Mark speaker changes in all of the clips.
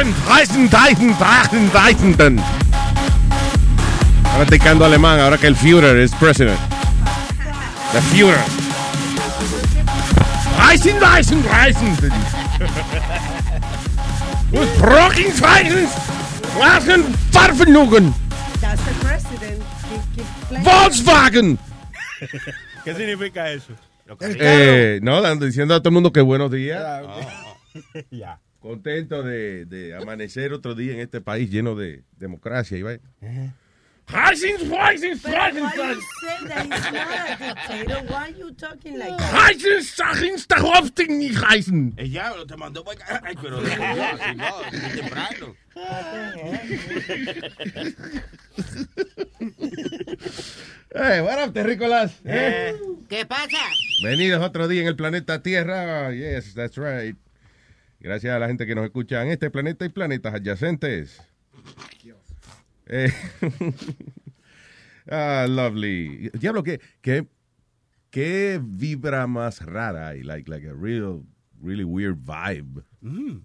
Speaker 1: Morgen, Reisen, Drachen, alemán ahora que el Führer es president. The Führer. Reisen, Deisen, Reisen. With Brocken Reisen, Wagen, Farfenugen,
Speaker 2: That's the president.
Speaker 1: Volkswagen.
Speaker 3: ¿Qué significa eso?
Speaker 1: Eh, no, dando- diciendo a todo el mundo que buenos días.
Speaker 3: Ya.
Speaker 1: Contento de, de amanecer otro día en este país lleno de democracia. Y vaya. Reisen, Reisen,
Speaker 2: But
Speaker 1: Reisen,
Speaker 2: why you
Speaker 1: Reisen.
Speaker 2: say that he's not a dictator? Why are you talking like that?
Speaker 1: Reisen, Sachen, Stachowsting, nicht reisen.
Speaker 4: El diablo te mandó para acá. Ay, pero de no, muy temprano.
Speaker 1: Hey, what up, terrícolas? Eh.
Speaker 4: ¿Qué pasa?
Speaker 1: Venidos otro día en el planeta Tierra. Yes, that's right. Gracias a la gente que nos escucha en este planeta y planetas adyacentes. Eh, ah, lovely. Diablo, ¿qué, qué, qué vibra más rara hay? Like, like a real, really weird vibe.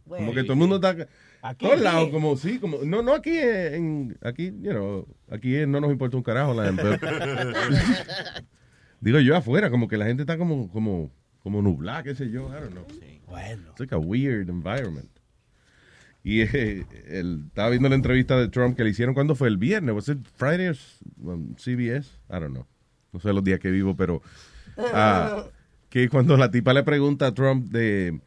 Speaker 1: Como que todo el mundo está...
Speaker 3: Aquí.
Speaker 1: todos lados, como sí, como... No, no aquí en... Aquí, you know, aquí no nos importa un carajo la gente. Digo yo afuera, como que la gente está como, como, como nublada, qué sé yo, I don't know.
Speaker 3: Bueno.
Speaker 1: It's like a weird environment. Y eh, el- estaba viendo la entrevista de Trump que le hicieron cuando fue el viernes, was it Friday or s- um, CBS? I don't know. No sé los días que vivo, pero ah, que cuando la tipa le pregunta a Trump de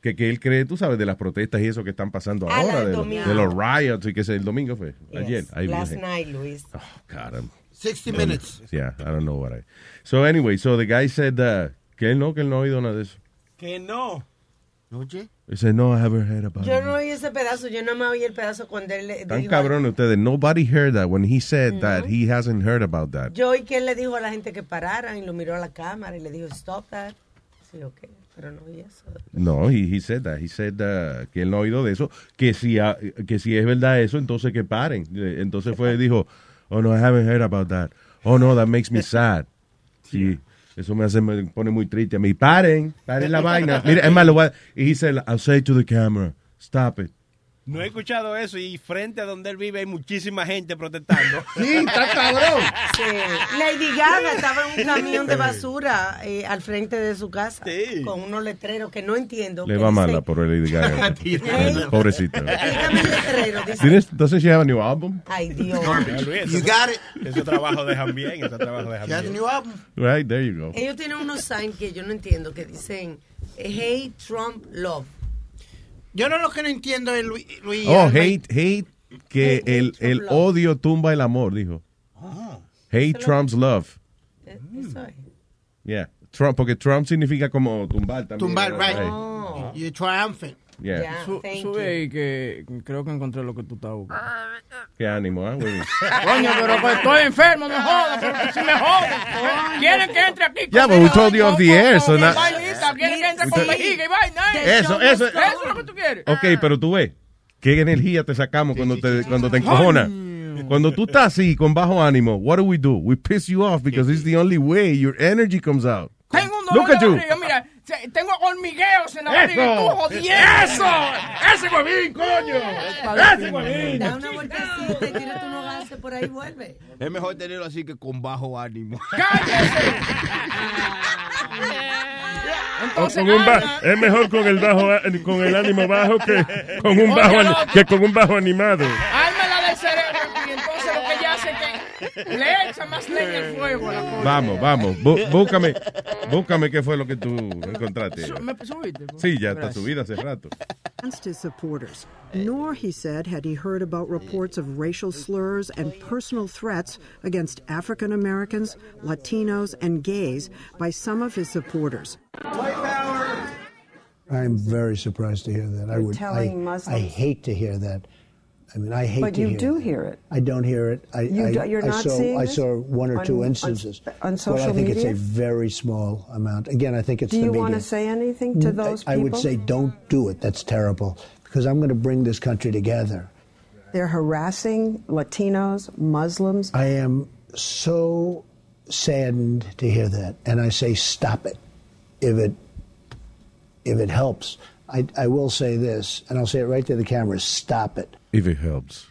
Speaker 1: que, que él cree, tú sabes, de las protestas y eso que están pasando
Speaker 2: Ah,
Speaker 1: ahora, de, los-
Speaker 2: domingo.
Speaker 1: de los riots y que el domingo fue,
Speaker 2: Yes.
Speaker 1: ayer. Ay,
Speaker 2: Last night, Luis.
Speaker 1: Oh, God, I'm-
Speaker 4: 60 minutes.
Speaker 1: yeah, I don't know what I... So anyway, so the guy said uh, que él no, que él no ha oído nada de eso.
Speaker 3: Que no.
Speaker 4: Oye.
Speaker 1: He said, no, I haven't heard about
Speaker 2: Yo
Speaker 1: it.
Speaker 2: no oí ese pedazo, yo no me oí el pedazo cuando él le
Speaker 1: Tan
Speaker 2: dijo.
Speaker 1: cabrón ustedes. Nobody heard that. When he said that, he hasn't heard about that.
Speaker 2: Yo oí que él le dijo a la gente que pararan y lo miró a la cámara y le dijo, stop that. Sí, ok, pero no oí eso.
Speaker 1: No, he, he said that. He said uh, que él no ha oído de eso. Que si, ha- que si es verdad eso, entonces que paren. Entonces fue, dijo, oh no, I haven't heard about that. Oh no, that makes me sad. Sí, eso me hace, me pone muy triste a mí. Paren, paren la vaina. Mira, es más, lo voy a- y said, I'll say to the camera, stop it.
Speaker 3: No he escuchado eso y frente a donde él vive hay muchísima gente protestando.
Speaker 1: Sí, está cabrón.
Speaker 2: Sí. Lady Gaga estaba en un camión de basura eh, al frente de su casa
Speaker 3: Sí.
Speaker 2: con unos letreros que no entiendo.
Speaker 1: Le va
Speaker 2: dicen-
Speaker 1: mala por el Lady Gaga.
Speaker 2: Ey,
Speaker 1: Pobrecito.
Speaker 2: Dígame el letrero. dice-
Speaker 1: ¿Tienes, entonces, she have a new album?
Speaker 2: Ay, Dios.
Speaker 4: You got it.
Speaker 3: Ese trabajo dejan bien, ese trabajo dejan
Speaker 4: You got
Speaker 3: bien.
Speaker 4: new album.
Speaker 1: Right, there you go.
Speaker 2: Ellos tienen unos signs que yo no entiendo que dicen Hey Trump Love.
Speaker 4: Yo no lo que no entiendo es Luis. Luis
Speaker 1: Oh, hate, hate, que
Speaker 2: Hate,
Speaker 1: el,
Speaker 2: hate
Speaker 1: el odio tumba el amor, dijo. Hate Trump's love.
Speaker 2: Eh, Eso es.
Speaker 1: Yeah. Trump, porque Trump significa como tumbar también.
Speaker 4: Tumbar, right.
Speaker 2: Oh.
Speaker 4: You're triumphant.
Speaker 1: Yeah.
Speaker 2: Ya,
Speaker 5: Su-
Speaker 2: thank
Speaker 5: sube
Speaker 2: you.
Speaker 5: ahí que creo que encontré lo que tú estás buscando.
Speaker 1: Qué ánimo, ¿eh? güey?
Speaker 5: Coño, pero que estoy enfermo, no jodas, pero que si me jodan. Quieren que entre aquí
Speaker 1: Yeah, but we told you off the air, so now-
Speaker 5: Vainita, quieren que entre con vejiga y vaina. ¿eh?
Speaker 1: Eso, eso-
Speaker 5: Eso es lo que tú quieres.
Speaker 1: Ok, pero tú ves, qué energía te sacamos cuando te, cuando te encojonas. Cuando tú estás así, con bajo ánimo, what do we do? We piss you off because it's the only way your energy comes out.
Speaker 5: Tengo un
Speaker 1: Look
Speaker 5: dolor
Speaker 1: at
Speaker 5: de
Speaker 1: you.
Speaker 5: barriga, mira, tengo hormigueos en la barriga y tú
Speaker 1: ¡Eso!
Speaker 5: jodiendo.
Speaker 1: ¡Eso! ¡Ese huevín, coño! ¡Ese huevín!
Speaker 2: Da una vueltecita y tírate por ahí vuelve.
Speaker 4: Es mejor tenerlo así que con bajo ánimo.
Speaker 5: ¡Cállese! Entonces,
Speaker 1: con un es mejor con el bajo con el ánimo bajo que con un bajo que con un bajo animado.
Speaker 5: Le echa más leña al fuego la cosa.
Speaker 1: Vamos, vamos. bú- búscame, búscame qué fue lo que tú encontraste.
Speaker 5: ¿Me subiste?
Speaker 1: Sí, ya está subida hace rato.
Speaker 6: against his supporters. Nor, he said, had he heard about reports of racial slurs and personal threats against African Americans, Latinos, and gays by some of his supporters.
Speaker 7: I'm very surprised to hear that. I
Speaker 6: You're
Speaker 7: would.
Speaker 6: telling
Speaker 7: I,
Speaker 6: Muslims-
Speaker 7: I hate to hear that. I mean, I hate
Speaker 6: But
Speaker 7: to
Speaker 6: you
Speaker 7: hear.
Speaker 6: do
Speaker 7: that.
Speaker 6: hear it.
Speaker 7: I don't hear it. I,
Speaker 6: You
Speaker 7: I,
Speaker 6: do- you're
Speaker 7: I
Speaker 6: not
Speaker 7: saw, I saw one or
Speaker 6: on-
Speaker 7: two
Speaker 6: on-
Speaker 7: instances.
Speaker 6: on
Speaker 7: but I
Speaker 6: social
Speaker 7: think it's a very small amount. Again, I think it's
Speaker 6: Do
Speaker 7: the media.
Speaker 6: Do you
Speaker 7: media.
Speaker 6: want to say anything to those
Speaker 7: I,
Speaker 6: people?
Speaker 7: I would say, don't do it. That's terrible. Because I'm going to bring this country together.
Speaker 6: they're harassing Latinos, Muslims.
Speaker 7: I am so saddened to hear that, and I say, stop it. If it if it helps, I, I will say this, and I'll say it right to the camera: stop it.
Speaker 1: If it helps.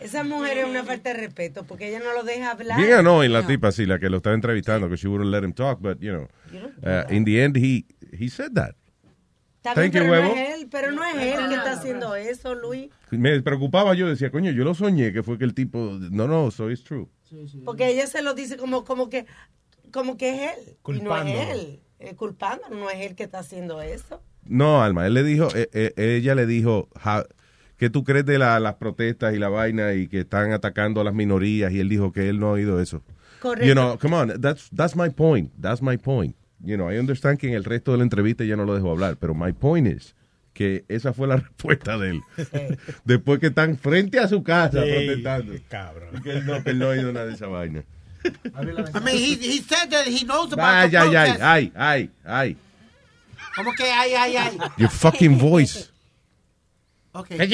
Speaker 2: Esa mujer es una falta de respeto porque ella no lo deja hablar.
Speaker 1: Bien annoying la tipa, sí, la que lo estaba entrevistando, que she wouldn't let him talk, but, you know, uh, in the end, he, he said that.
Speaker 2: Está
Speaker 1: Thank
Speaker 2: bien,
Speaker 1: you,
Speaker 2: pero no es él, pero no es él que está haciendo eso, Luis.
Speaker 1: Me preocupaba yo, decía, coño, yo lo soñé, que fue que el tipo, no, no, so it's true.
Speaker 2: Porque ella se lo dice como, como que como que es él. Y no es
Speaker 1: Culpándolo.
Speaker 2: él. Eh, culpándolo, no es él que está haciendo eso.
Speaker 1: No, Alma, él le dijo, eh, eh, ella le dijo, "Ja- ¿qué tú crees de la- las protestas y la vaina y que están atacando a las minorías? Y él dijo que él no ha oído eso.
Speaker 2: Correcto.
Speaker 1: You know, come on, that's, that's my point, that's my point. You know, I understand que en el resto de la entrevista ya no lo dejó hablar, pero my point is que esa fue la respuesta de él. Después que están frente a su casa
Speaker 4: Sí,
Speaker 1: protestando. Que él no, que él no ha oído nada de esa vaina.
Speaker 4: I mean, he, he said that he knows about
Speaker 1: Ay,
Speaker 4: the
Speaker 1: ay, ay, ay, ay, ay.
Speaker 4: ¿Cómo que ay, ay, ay?
Speaker 1: Your fucking voice.
Speaker 4: Okay.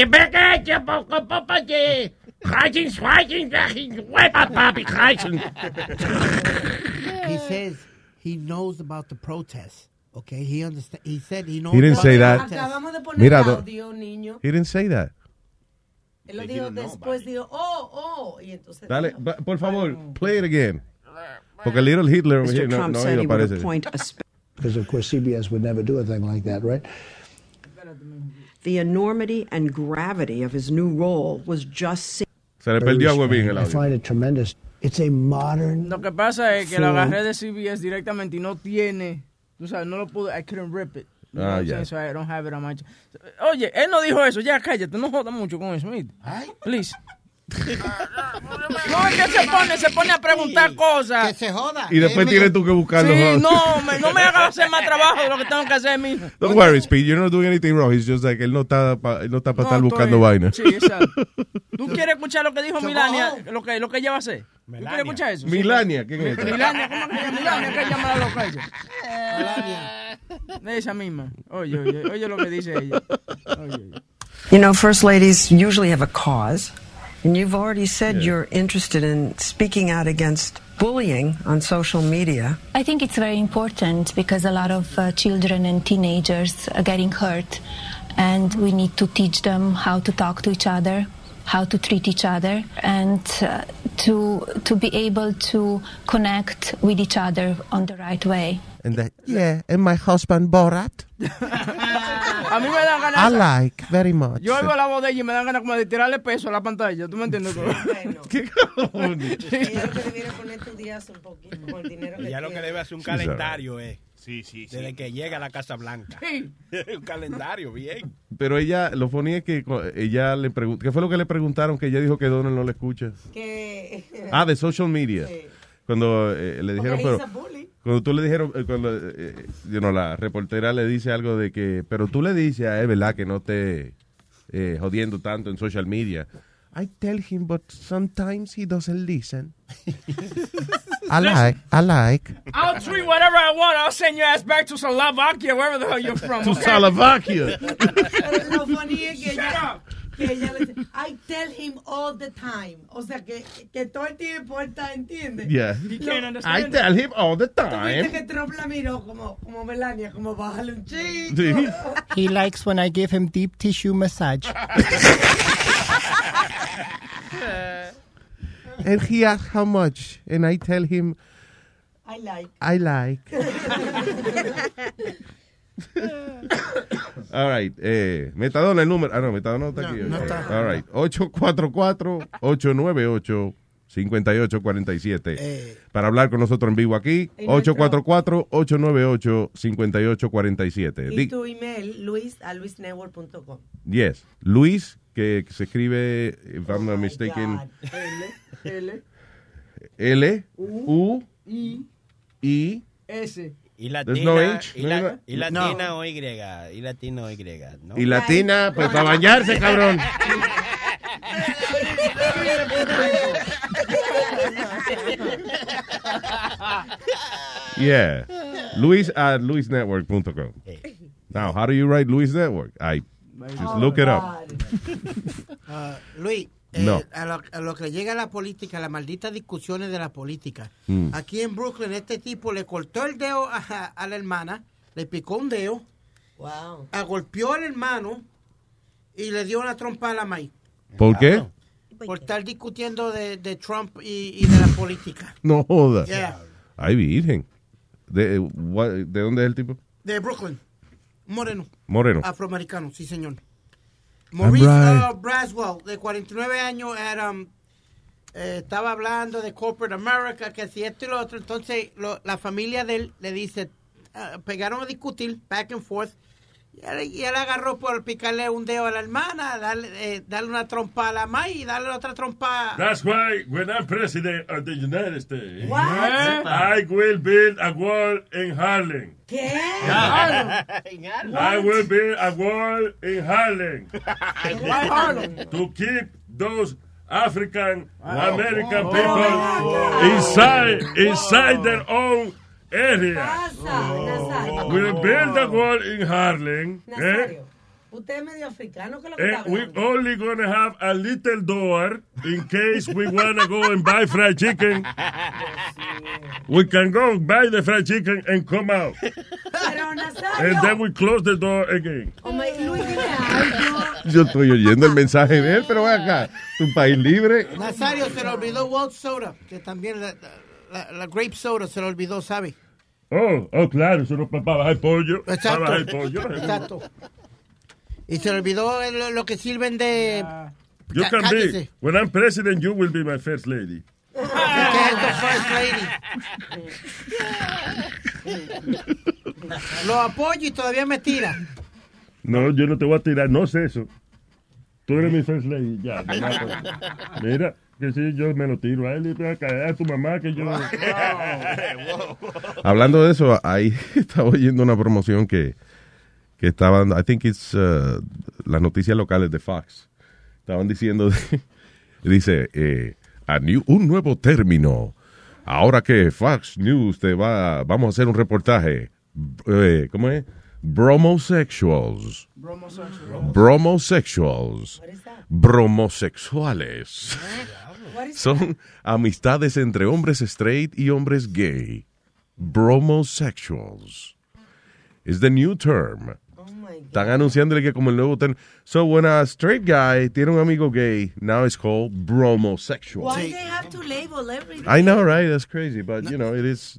Speaker 4: He says he knows about the protest. Okay, he understand. He said he knows.
Speaker 1: He didn't say that.
Speaker 4: protest.
Speaker 2: Acabamos de poner
Speaker 1: Mira,
Speaker 2: audio, niño.
Speaker 1: He didn't say that.
Speaker 2: Él lo dijo después, dijo, oh, oh. Y entonces
Speaker 1: Dale,
Speaker 2: dijo,
Speaker 1: por favor, play it again. Porque Little Hitler
Speaker 7: Mr.
Speaker 1: here no,
Speaker 7: Trump
Speaker 1: no
Speaker 7: said
Speaker 1: ha
Speaker 7: he
Speaker 1: oído,
Speaker 7: would appoint a because of course CBS would never do a thing like that, right?
Speaker 6: The enormity and gravity of his new role was just seen.
Speaker 1: Se le perdió agua bien el
Speaker 7: I
Speaker 1: audio.
Speaker 7: find it tremendous. It's a modern.
Speaker 5: Lo que pasa es que lo
Speaker 7: form-
Speaker 5: agarré de CBS directamente y no tiene, tú sabes, no lo pude, I couldn't rip it. You know
Speaker 1: Ah,
Speaker 5: what I'm
Speaker 1: ya.
Speaker 5: saying? So I don't have it on my... Oye, él no dijo eso, ya cállate, no jodas mucho con eso, ¿oíste? Please. No, es que se pone, se pone a preguntar cosas.
Speaker 4: Que se joda.
Speaker 1: Y después tienes tú que buscarlo.
Speaker 5: Sí,
Speaker 1: ¿no?
Speaker 5: no, me, no me hagas hacer más trabajo de lo que tengo que hacer mismo.
Speaker 1: Don't worry, Speed. You're not doing anything wrong. It's just like él no está para no está pa
Speaker 5: No,
Speaker 1: estar
Speaker 5: estoy-
Speaker 1: buscando vaina.
Speaker 5: Sí, exacto. ¿Tú quieres escuchar lo que dijo Milania? Lo que, lo que ella va a hacer. ¿Tú quieres escuchar eso?
Speaker 1: Milania, ¿quién es esa?
Speaker 5: Milania, ¿cómo que se llama? Milania, que llama la loca ella. De esa misma. Oye, oye, oye lo que dice ella. Oye, oye.
Speaker 6: You know, first ladies usually have a cause, and you've already said you're interested in speaking out against bullying on social media.
Speaker 8: I think it's very important because a lot of uh, children and teenagers are getting hurt, and we need to teach them how to talk to each other, how to treat each other, and uh, to to be able to connect with each other on the right way.
Speaker 9: And that, yeah, and my husband Borat,
Speaker 5: A mí me dan
Speaker 9: I
Speaker 5: ganas.
Speaker 9: like very much.
Speaker 5: Yo oigo la voz de ella y me dan ganas como de tirarle peso a la pantalla. ¿Tú me entiendes?
Speaker 1: ¿Qué
Speaker 2: Ella lo que debiera poner tu día un poquito con el dinero que
Speaker 3: Ella lo que debe hacer un
Speaker 1: Sí,
Speaker 3: calendario, eh.
Speaker 4: Sí, sí, sí.
Speaker 3: Desde que llega a la Casa Blanca. un calendario, bien.
Speaker 1: Pero ella, lo ponía que co- ella le preguntó, ¿qué fue lo que le preguntaron? Que ella dijo que Donald no le escucha.
Speaker 2: Que...
Speaker 1: Ah, de social media. Cuando eh, le dijeron,
Speaker 2: Porque
Speaker 1: pero. Cuando tú le dijeron, eh, cuando eh, you know, la reportera le dice algo de que, pero tú le dices a él, ¿verdad? Que no te eh, jodiendo tanto en social media.
Speaker 9: I tell him, but sometimes he doesn't listen. I like, I like.
Speaker 5: I'll treat whatever I want. I'll send your ass back to Slovakia, wherever the hell you're from.
Speaker 1: To
Speaker 5: okay?
Speaker 1: Slovakia.
Speaker 2: Pero lo funny es que ella, que ella le dice, I tell him all the time. O sea, que, que todo el tiempo él está, ¿entiendes?
Speaker 1: Yeah.
Speaker 5: He can't
Speaker 1: I tell him all the
Speaker 2: Tuviste
Speaker 1: time.
Speaker 2: que Trump la miró como, como Melania, como bájale un chico.
Speaker 1: Sí.
Speaker 10: He likes when I give him deep tissue massage.
Speaker 9: And he asks how much, and I tell him
Speaker 2: I like.
Speaker 9: I like.
Speaker 1: All right. Eh, metadona el número. Ah, no, metadona no está aquí.
Speaker 10: no está.
Speaker 1: All right. 844-898-5677. 5847.
Speaker 4: Eh.
Speaker 1: Para hablar con nosotros en vivo aquí,
Speaker 2: Y nuestro-
Speaker 1: 844-898-5847.
Speaker 2: Y tu email, luis a luisnetwork.com.
Speaker 1: Yes. Luis, que se escribe, if I'm not mistaken,
Speaker 2: L, L,
Speaker 1: L,
Speaker 2: U,
Speaker 1: U,
Speaker 2: I,
Speaker 1: I,
Speaker 2: S.
Speaker 3: Y latina,
Speaker 1: no H,
Speaker 3: y,
Speaker 1: no
Speaker 3: la-
Speaker 1: hay na-
Speaker 3: y latina o Y, y latina o Y, ¿no?
Speaker 1: y latina, pues para bañarse, cabrón. Yeah. Luis at luisnetwork.com. Now, how do you write Luis Network? I just look it up.
Speaker 4: Ah, Luis, eh,
Speaker 1: No.
Speaker 4: a, lo, a lo que llega a la política, las malditas discusiones de la política.
Speaker 1: Mm.
Speaker 4: Aquí en Brooklyn, este tipo le cortó el dedo a, a la hermana, le picó un dedo,
Speaker 2: Wow.
Speaker 4: agolpeó al hermano y le dio una trompa a la maíz.
Speaker 1: ¿Por qué?
Speaker 4: Por estar discutiendo de, de Trump y, y de la política.
Speaker 1: No jodas.
Speaker 4: Yeah.
Speaker 1: Ay, virgen. ¿De, what- ¿De dónde es el tipo?
Speaker 4: De Brooklyn. Moreno.
Speaker 1: Moreno.
Speaker 4: Afroamericano, sí, señor. Maurice
Speaker 1: right.
Speaker 4: uh, Braswell, de 49 años, era, um, eh, estaba hablando de corporate America, que si esto y lo otro. Entonces, lo- la familia de él le dice, ah, pegaron a discutir, back and forth. Y él, agarró por picarle un dedo a la hermana, darle, eh, darle una trompa a la maíz y darle otra trompa.
Speaker 11: That's why when I'm president of the United States,
Speaker 4: What?
Speaker 11: I will build a wall in Harlem.
Speaker 2: ¿Qué?
Speaker 11: I will build a wall in Harlem.
Speaker 2: Why Harlem?
Speaker 11: to keep those African. American
Speaker 2: Oh.
Speaker 11: people
Speaker 2: Oh.
Speaker 11: inside inside their own area.
Speaker 2: Nazario.
Speaker 11: We'll build a wall in Harlem. Eh?
Speaker 2: Nazario, usted es medio africano, ¿qué lo que
Speaker 11: And
Speaker 2: está
Speaker 11: we only gonna have a little door in case we wanna go and buy fried chicken. We can go buy the fried chicken and come out.
Speaker 2: Pero Nazario,
Speaker 11: And then we close the door again.
Speaker 2: Luis.
Speaker 1: Yo estoy oyendo el mensaje de él, pero acá. Tu país libre.
Speaker 4: Nazario se le olvidó World Soda, que también la, la- la grape soda se le olvidó, ¿sabe?
Speaker 11: Oh, oh, claro, eso no para bajar pollo. Para
Speaker 4: Exacto.
Speaker 11: bajar pollo.
Speaker 4: Exacto. Y se le olvidó lo, lo que sirven de...
Speaker 11: You can be, when I'm president, you will be my first lady.
Speaker 4: ¿Qué es esto, First Lady? Lo apoyo y todavía me tira.
Speaker 11: No, yo no te voy a tirar, no sé eso. Tú eres mi first lady, ya. me. Mira, que si yo me lo tiro a él y voy a caer a tu mamá que yo...
Speaker 1: Hablando de eso, ahí estaba oyendo una promoción que, que estaban, I think it's uh, las noticias locales de Fox. Estaban diciendo, dice, eh, a new- un nuevo término. Ahora que Fox News te va, vamos a hacer un reportaje. Eh, ¿Cómo es? Bromosexuals. Bromosexuals. Bromosexuales. Son amistades entre hombres straight y hombres gay. Bromosexuals. Is the new term. Están anunciándole que como el nuevo término. So when a straight guy tiene un amigo gay, now it's called bromosexual.
Speaker 2: Why they have to label everything?
Speaker 1: I know, right? That's crazy, but you know, it is.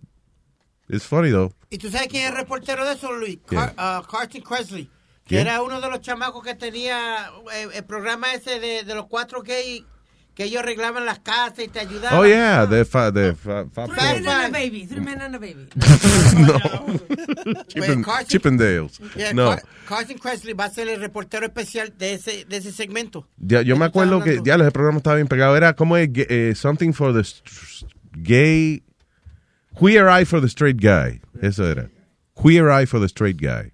Speaker 1: It's funny though.
Speaker 4: ¿Y tú sabes quién es el reportero de eso, Luis? Car- uh, Carson Cresley. Que
Speaker 1: ¿Quién?
Speaker 4: era uno de los chamacos que tenía eh, el programa ese de, de los cuatro gays que ellos arreglaban las casas y te ayudaban.
Speaker 1: Oh yeah, the fa, the fa, fa-
Speaker 2: Three men and a baby. Three men and a baby.
Speaker 1: no. Chippen,
Speaker 4: Carson-
Speaker 1: Chippendales.
Speaker 4: Yeah,
Speaker 1: No.
Speaker 4: Car- Carson Cresley va a ser el reportero especial de ese, de ese segmento.
Speaker 1: Ya, yo me acuerdo que ya el programa estaba bien pegado. Era como eh, eh, something for the gay. Queer eye for the straight guy. Eso era. Queer eye for the straight guy.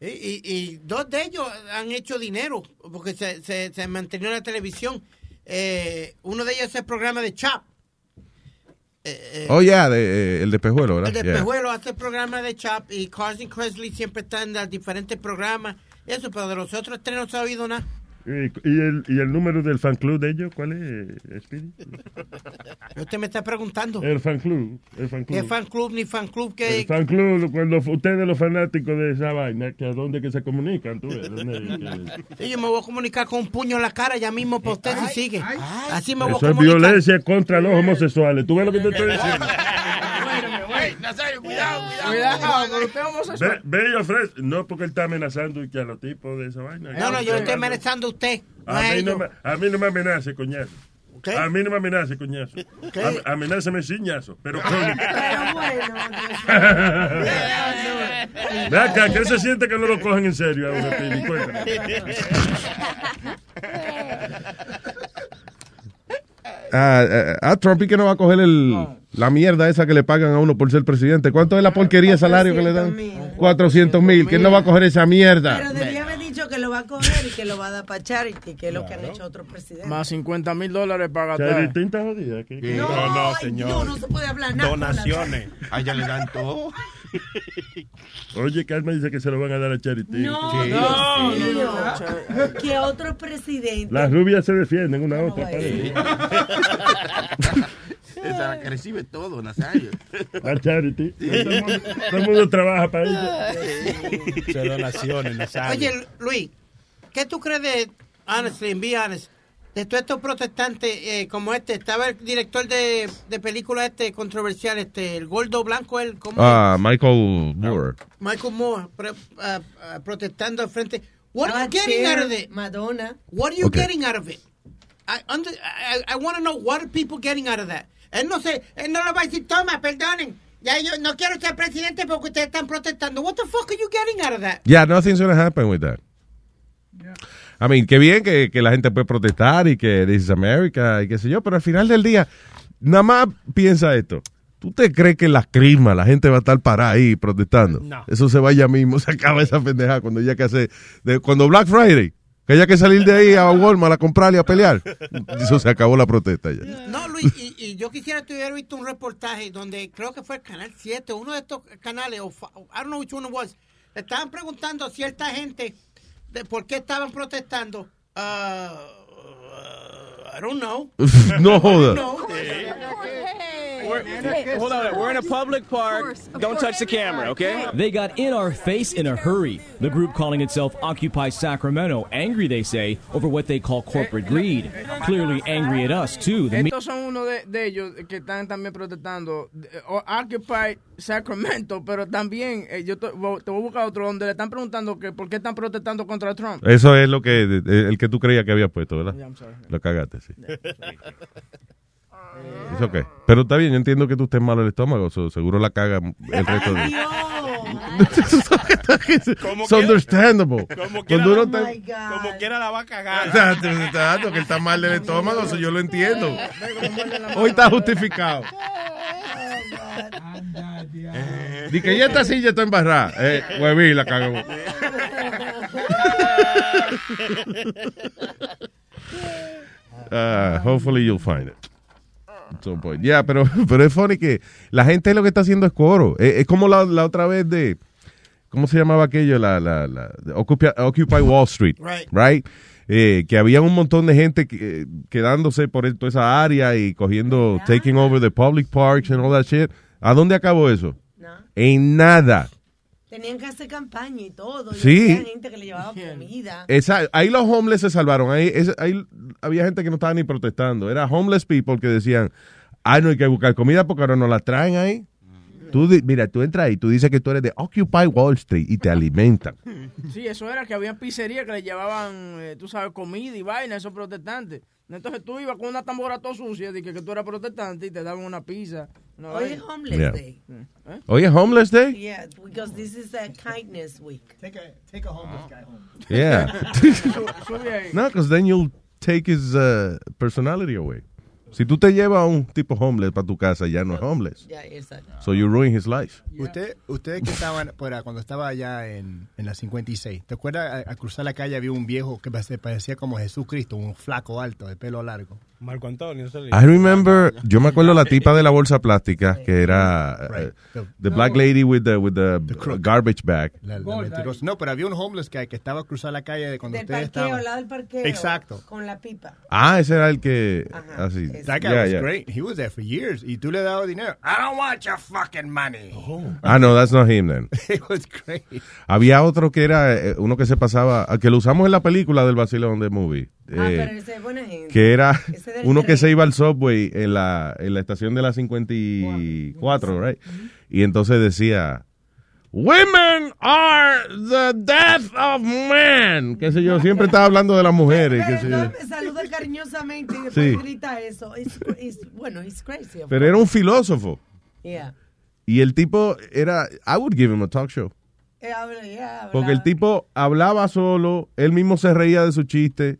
Speaker 4: Y, y- y dos de ellos han hecho dinero porque se, se, se mantenió en la televisión. Eh, uno de ellos es el programa de Chap. Eh, eh,
Speaker 1: Oh, yeah, de, eh, el de Pejuelo, ¿verdad?
Speaker 4: El de
Speaker 1: Yeah.
Speaker 4: Pejuelo hace el programa de Chap y Carson Cresley siempre está en los diferentes programas. Eso, pero de los otros tres no se ha oído nada.
Speaker 11: ¿Y, y el, ¿Y el número del fan club de ellos? ¿Cuál es, Speedy?
Speaker 4: Usted me está preguntando.
Speaker 11: El fan club. El fan club.
Speaker 4: ¿Qué fan club ni fan club que
Speaker 11: El fan club, cuando ustedes los fanáticos de esa vaina, que a dónde que se comunican, tú ves, ¿Dónde- que-
Speaker 4: Sí, yo me voy a comunicar con un puño en la cara ya mismo para usted si sigue. Así me voy a
Speaker 11: Eso es
Speaker 4: comunicar.
Speaker 11: violencia contra los homosexuales. ¿Tú ves lo que te estoy diciendo?
Speaker 5: Nazario, cuidado, cuidado. Cuidado, pero usted homosexual.
Speaker 11: No, porque él está amenazando y que a los tipos de esa vaina.
Speaker 4: No, no, yo le estoy amenazando a usted.
Speaker 11: A
Speaker 4: a
Speaker 11: mí no, a mí no me amenace, coñazo.
Speaker 4: Ok,
Speaker 11: A mí no me amenace, coñazo.
Speaker 4: ¿Qué?
Speaker 11: Am- Amenázame ciñazo, pero coño.
Speaker 2: Pero bueno,
Speaker 11: Ve acá, ¿qué se siente que no lo cogen en serio a Speedy? Cuéntame.
Speaker 1: Ah, ah, ah, Trump y que no va a coger el, la mierda esa que le pagan a uno por ser presidente. ¿Cuánto es la porquería de salario que le dan? 400 mil. ¿Quién no va a coger esa mierda?
Speaker 2: Pero debía haber dicho que lo va a coger y que lo va a dar para Charity, que es lo que han hecho otros presidentes.
Speaker 5: Más 50 mil dólares para gastar.
Speaker 11: Charity está jodida.
Speaker 2: No,
Speaker 3: no,
Speaker 2: ay,
Speaker 3: señor.
Speaker 2: no, no se puede hablar nada.
Speaker 3: Donaciones.
Speaker 12: A ella le dan todo.
Speaker 11: Oye, Carmen dice que se lo van a dar a Charity.
Speaker 2: No,
Speaker 11: Sí.
Speaker 2: Dios mío. Que otros presidentes.
Speaker 11: Las rubias se defienden una a otra.
Speaker 12: Esa es la que recibe todo, Nazario.
Speaker 11: La Charity. Todo el mundo, todo el mundo trabaja para ella.
Speaker 3: Se donaciones, Nazario.
Speaker 4: Oye, Luis, ¿qué tú crees de, honestly, be honest, de todos estos protestantes eh, como este? Estaba el director de, de película este controversial, este, el gordo blanco, el, ¿cómo
Speaker 1: Ah, Michael Moore.
Speaker 4: Michael Moore, pre- ah, ah, protestando al frente. What are you getting out of it?
Speaker 2: Madonna.
Speaker 4: What are you
Speaker 1: Okay.
Speaker 4: getting out of it? I, under, I, I want to know what are people getting out of that. Él no sé, él no lo va a decir, toma, perdonen. Ya yo no quiero ser presidente porque ustedes están protestando. What the fuck are you getting out of that?
Speaker 1: Yeah, nothing's gonna happen with that. I mean, qué bien que, que la gente puede protestar y que this is America y qué sé yo, pero al final del día, nada más piensa esto. ¿Tú te crees que en las crismas la gente va a estar parada ahí protestando?
Speaker 3: No.
Speaker 1: Eso se va ya mismo, se acaba esa pendeja cuando ya que hace, de, cuando Black Friday, que haya que salir de ahí a Walmart a comprar y a pelear. Eso se acabó la protesta ya.
Speaker 4: No, Luis, y, y yo quisiera que hubiera visto un reportaje donde creo que fue el Canal 7, uno de estos canales, o I don't know which one it was, le estaban preguntando a cierta gente de por qué estaban protestando. Uh, uh, I don't know.
Speaker 1: no joda.
Speaker 4: No.
Speaker 13: Hold on, we're in a public park. Don't touch the camera, okay? They got in our face in a hurry. The group calling itself Occupy Sacramento, angry, they say, over what they call corporate greed. Clearly angry at us, too. The me-
Speaker 5: Estos son uno de, de ellos que están también protestando. o- Occupy Sacramento, pero también eh, yo te, te voy a buscar otro donde le están preguntando que por qué están protestando contra Trump.
Speaker 1: Eso es lo que, el que tú creías que había puesto, ¿verdad?
Speaker 5: Yeah,
Speaker 1: Lo cagaste, sí. Es. Pero está bien, yo entiendo que tú estés malo el estómago, so- seguro la caga el resto de... It's understandable.
Speaker 3: Como quiera,
Speaker 1: uno
Speaker 3: la,
Speaker 1: está-
Speaker 3: como quiera la va a cagar.
Speaker 1: Exacto, exacto, que está mal del estómago, eso yo lo entiendo. Hoy está justificado. Dice que ya esta silla está embarrada. Eh, hueví, la cagó. Ah, hopefully you'll find it. At some point. Yeah, pero, pero es funny que la gente lo que está haciendo es coro. Es, es como la, la otra vez de. ¿Cómo se llamaba aquello? La, la, la de Occupy, Occupy Wall Street.
Speaker 4: Right.
Speaker 1: Right? Eh, que había un montón de gente que- eh, quedándose por toda esa área y cogiendo, taking over the public parks and all that shit. ¿A dónde acabó eso? En nada.
Speaker 2: Tenían que hacer campaña y todo. y
Speaker 1: Sí.
Speaker 2: había gente que le llevaba comida.
Speaker 1: Esa, ahí los homeless se salvaron. Ahí, es- ahí había gente que no estaba ni protestando. Era homeless people que decían, ay, no hay que buscar comida porque ahora no la traen ahí. Tú, di- mira, tú entras ahí, tú dices que tú eres de Occupy Wall Street y te alimentan.
Speaker 5: Sí, eso era que había pizzerías que le llevaban, eh, tú sabes, comida y vaina a esos protestantes. Entonces tú ibas con una tambora toda sucia, de que, que tú eras protestante y te daban una pizza. Una
Speaker 2: Hoy
Speaker 5: vaina.
Speaker 2: es Homeless
Speaker 1: Yeah.
Speaker 2: Day.
Speaker 5: ¿Eh?
Speaker 1: Oye, Homeless Day?
Speaker 2: Yeah, because this is a kindness week.
Speaker 10: Take a, take a homeless guy home.
Speaker 1: Yeah. No, because then you'll take his uh, personality away. Si tú te llevas a un tipo homeless para tu casa, ya no es homeless.
Speaker 2: Ya, exacto.
Speaker 1: So you ruin his life.
Speaker 10: Usted, ustedes que estaban, fuera, cuando estaba allá en, en la 56, ¿te acuerdas? A, a cruzar la calle había un viejo que parecía como Jesucristo, un flaco alto, de pelo largo.
Speaker 3: Marco Antonio. le-
Speaker 1: I remember, yo me acuerdo la tipa de la bolsa plástica que era uh, the black lady with the with the, garbage bag.
Speaker 10: La- la. No, pero había un homeless guy que estaba a cruzar la calle de cuando
Speaker 2: Del
Speaker 10: ustedes
Speaker 2: parqueo,
Speaker 10: estaban.
Speaker 2: al lado del parqueo.
Speaker 10: Exacto.
Speaker 2: Con la pipa.
Speaker 1: Ah, ese era el que así.
Speaker 10: That guy
Speaker 1: Yeah,
Speaker 10: was
Speaker 1: yeah.
Speaker 10: great. He was there for years. Y tú le dabas dinero. I don't want your fucking money.
Speaker 1: Ah, no, that's not him then.
Speaker 10: It was great.
Speaker 1: Había otro que era eh, uno que se pasaba, ah, que lo usamos en la película del Vacilón de Movie.
Speaker 2: Ah,
Speaker 1: eh,
Speaker 2: pero ese es buena gente.
Speaker 1: que era
Speaker 2: Ese
Speaker 1: uno que se iba al subway en la, en la estación de la 54, right? Y entonces decía, Women are the death of man. Qué sé yo, siempre estaba hablando de las mujeres. qué sé yo.
Speaker 2: Saluda cariñosamente y después
Speaker 1: Sí.
Speaker 2: grita eso. It's, it's- bueno, it's crazy.
Speaker 1: Pero era un filósofo.
Speaker 2: Yeah.
Speaker 1: Y el tipo era, I would give him a talk show.
Speaker 2: Eh, yeah,
Speaker 1: Porque el tipo hablaba solo, él mismo se reía de su chiste.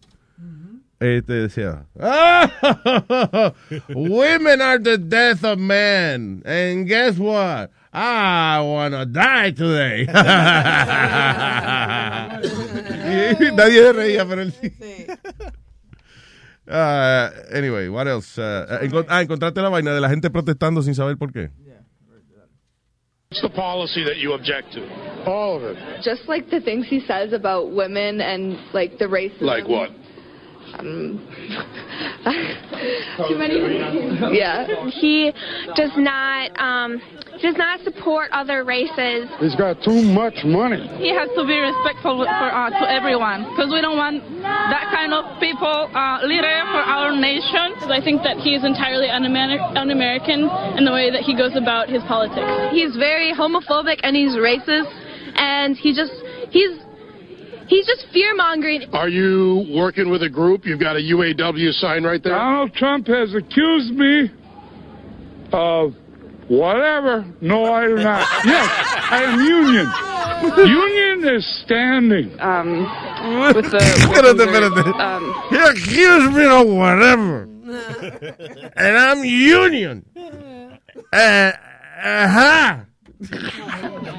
Speaker 1: Este decía, "Ah, women are the death of man. And guess what? I wanna die today. y nadie se reía, pero él sí. Ah, anyway, what else? Ah, encont- ah, encontraste la vaina de la gente protestando sin saber por qué.
Speaker 14: What's the policy that you object to? All of it.
Speaker 15: Just like the things he says about women and like the racism.
Speaker 14: Like what?
Speaker 15: Um, too many. Yeah.
Speaker 16: He does not um, does not support other races.
Speaker 14: He's got too much money.
Speaker 17: He has to be respectful for, uh, to everyone because we don't want that kind of people uh, leader for our nation.
Speaker 16: I think that he is entirely un-Amer- un-American in the way that he goes about his politics. He's very homophobic and he's racist, and he just he's he's just fear mongering.
Speaker 14: Are you working with a group? You've got a UAW sign right there.
Speaker 18: Donald Trump has accused me of whatever. No, I do not. Yes, I am union. Union is standing.
Speaker 17: Um,
Speaker 18: with the.
Speaker 1: Espérate, espérate. He accused me of whatever. and I'm union. Uh, uh-huh.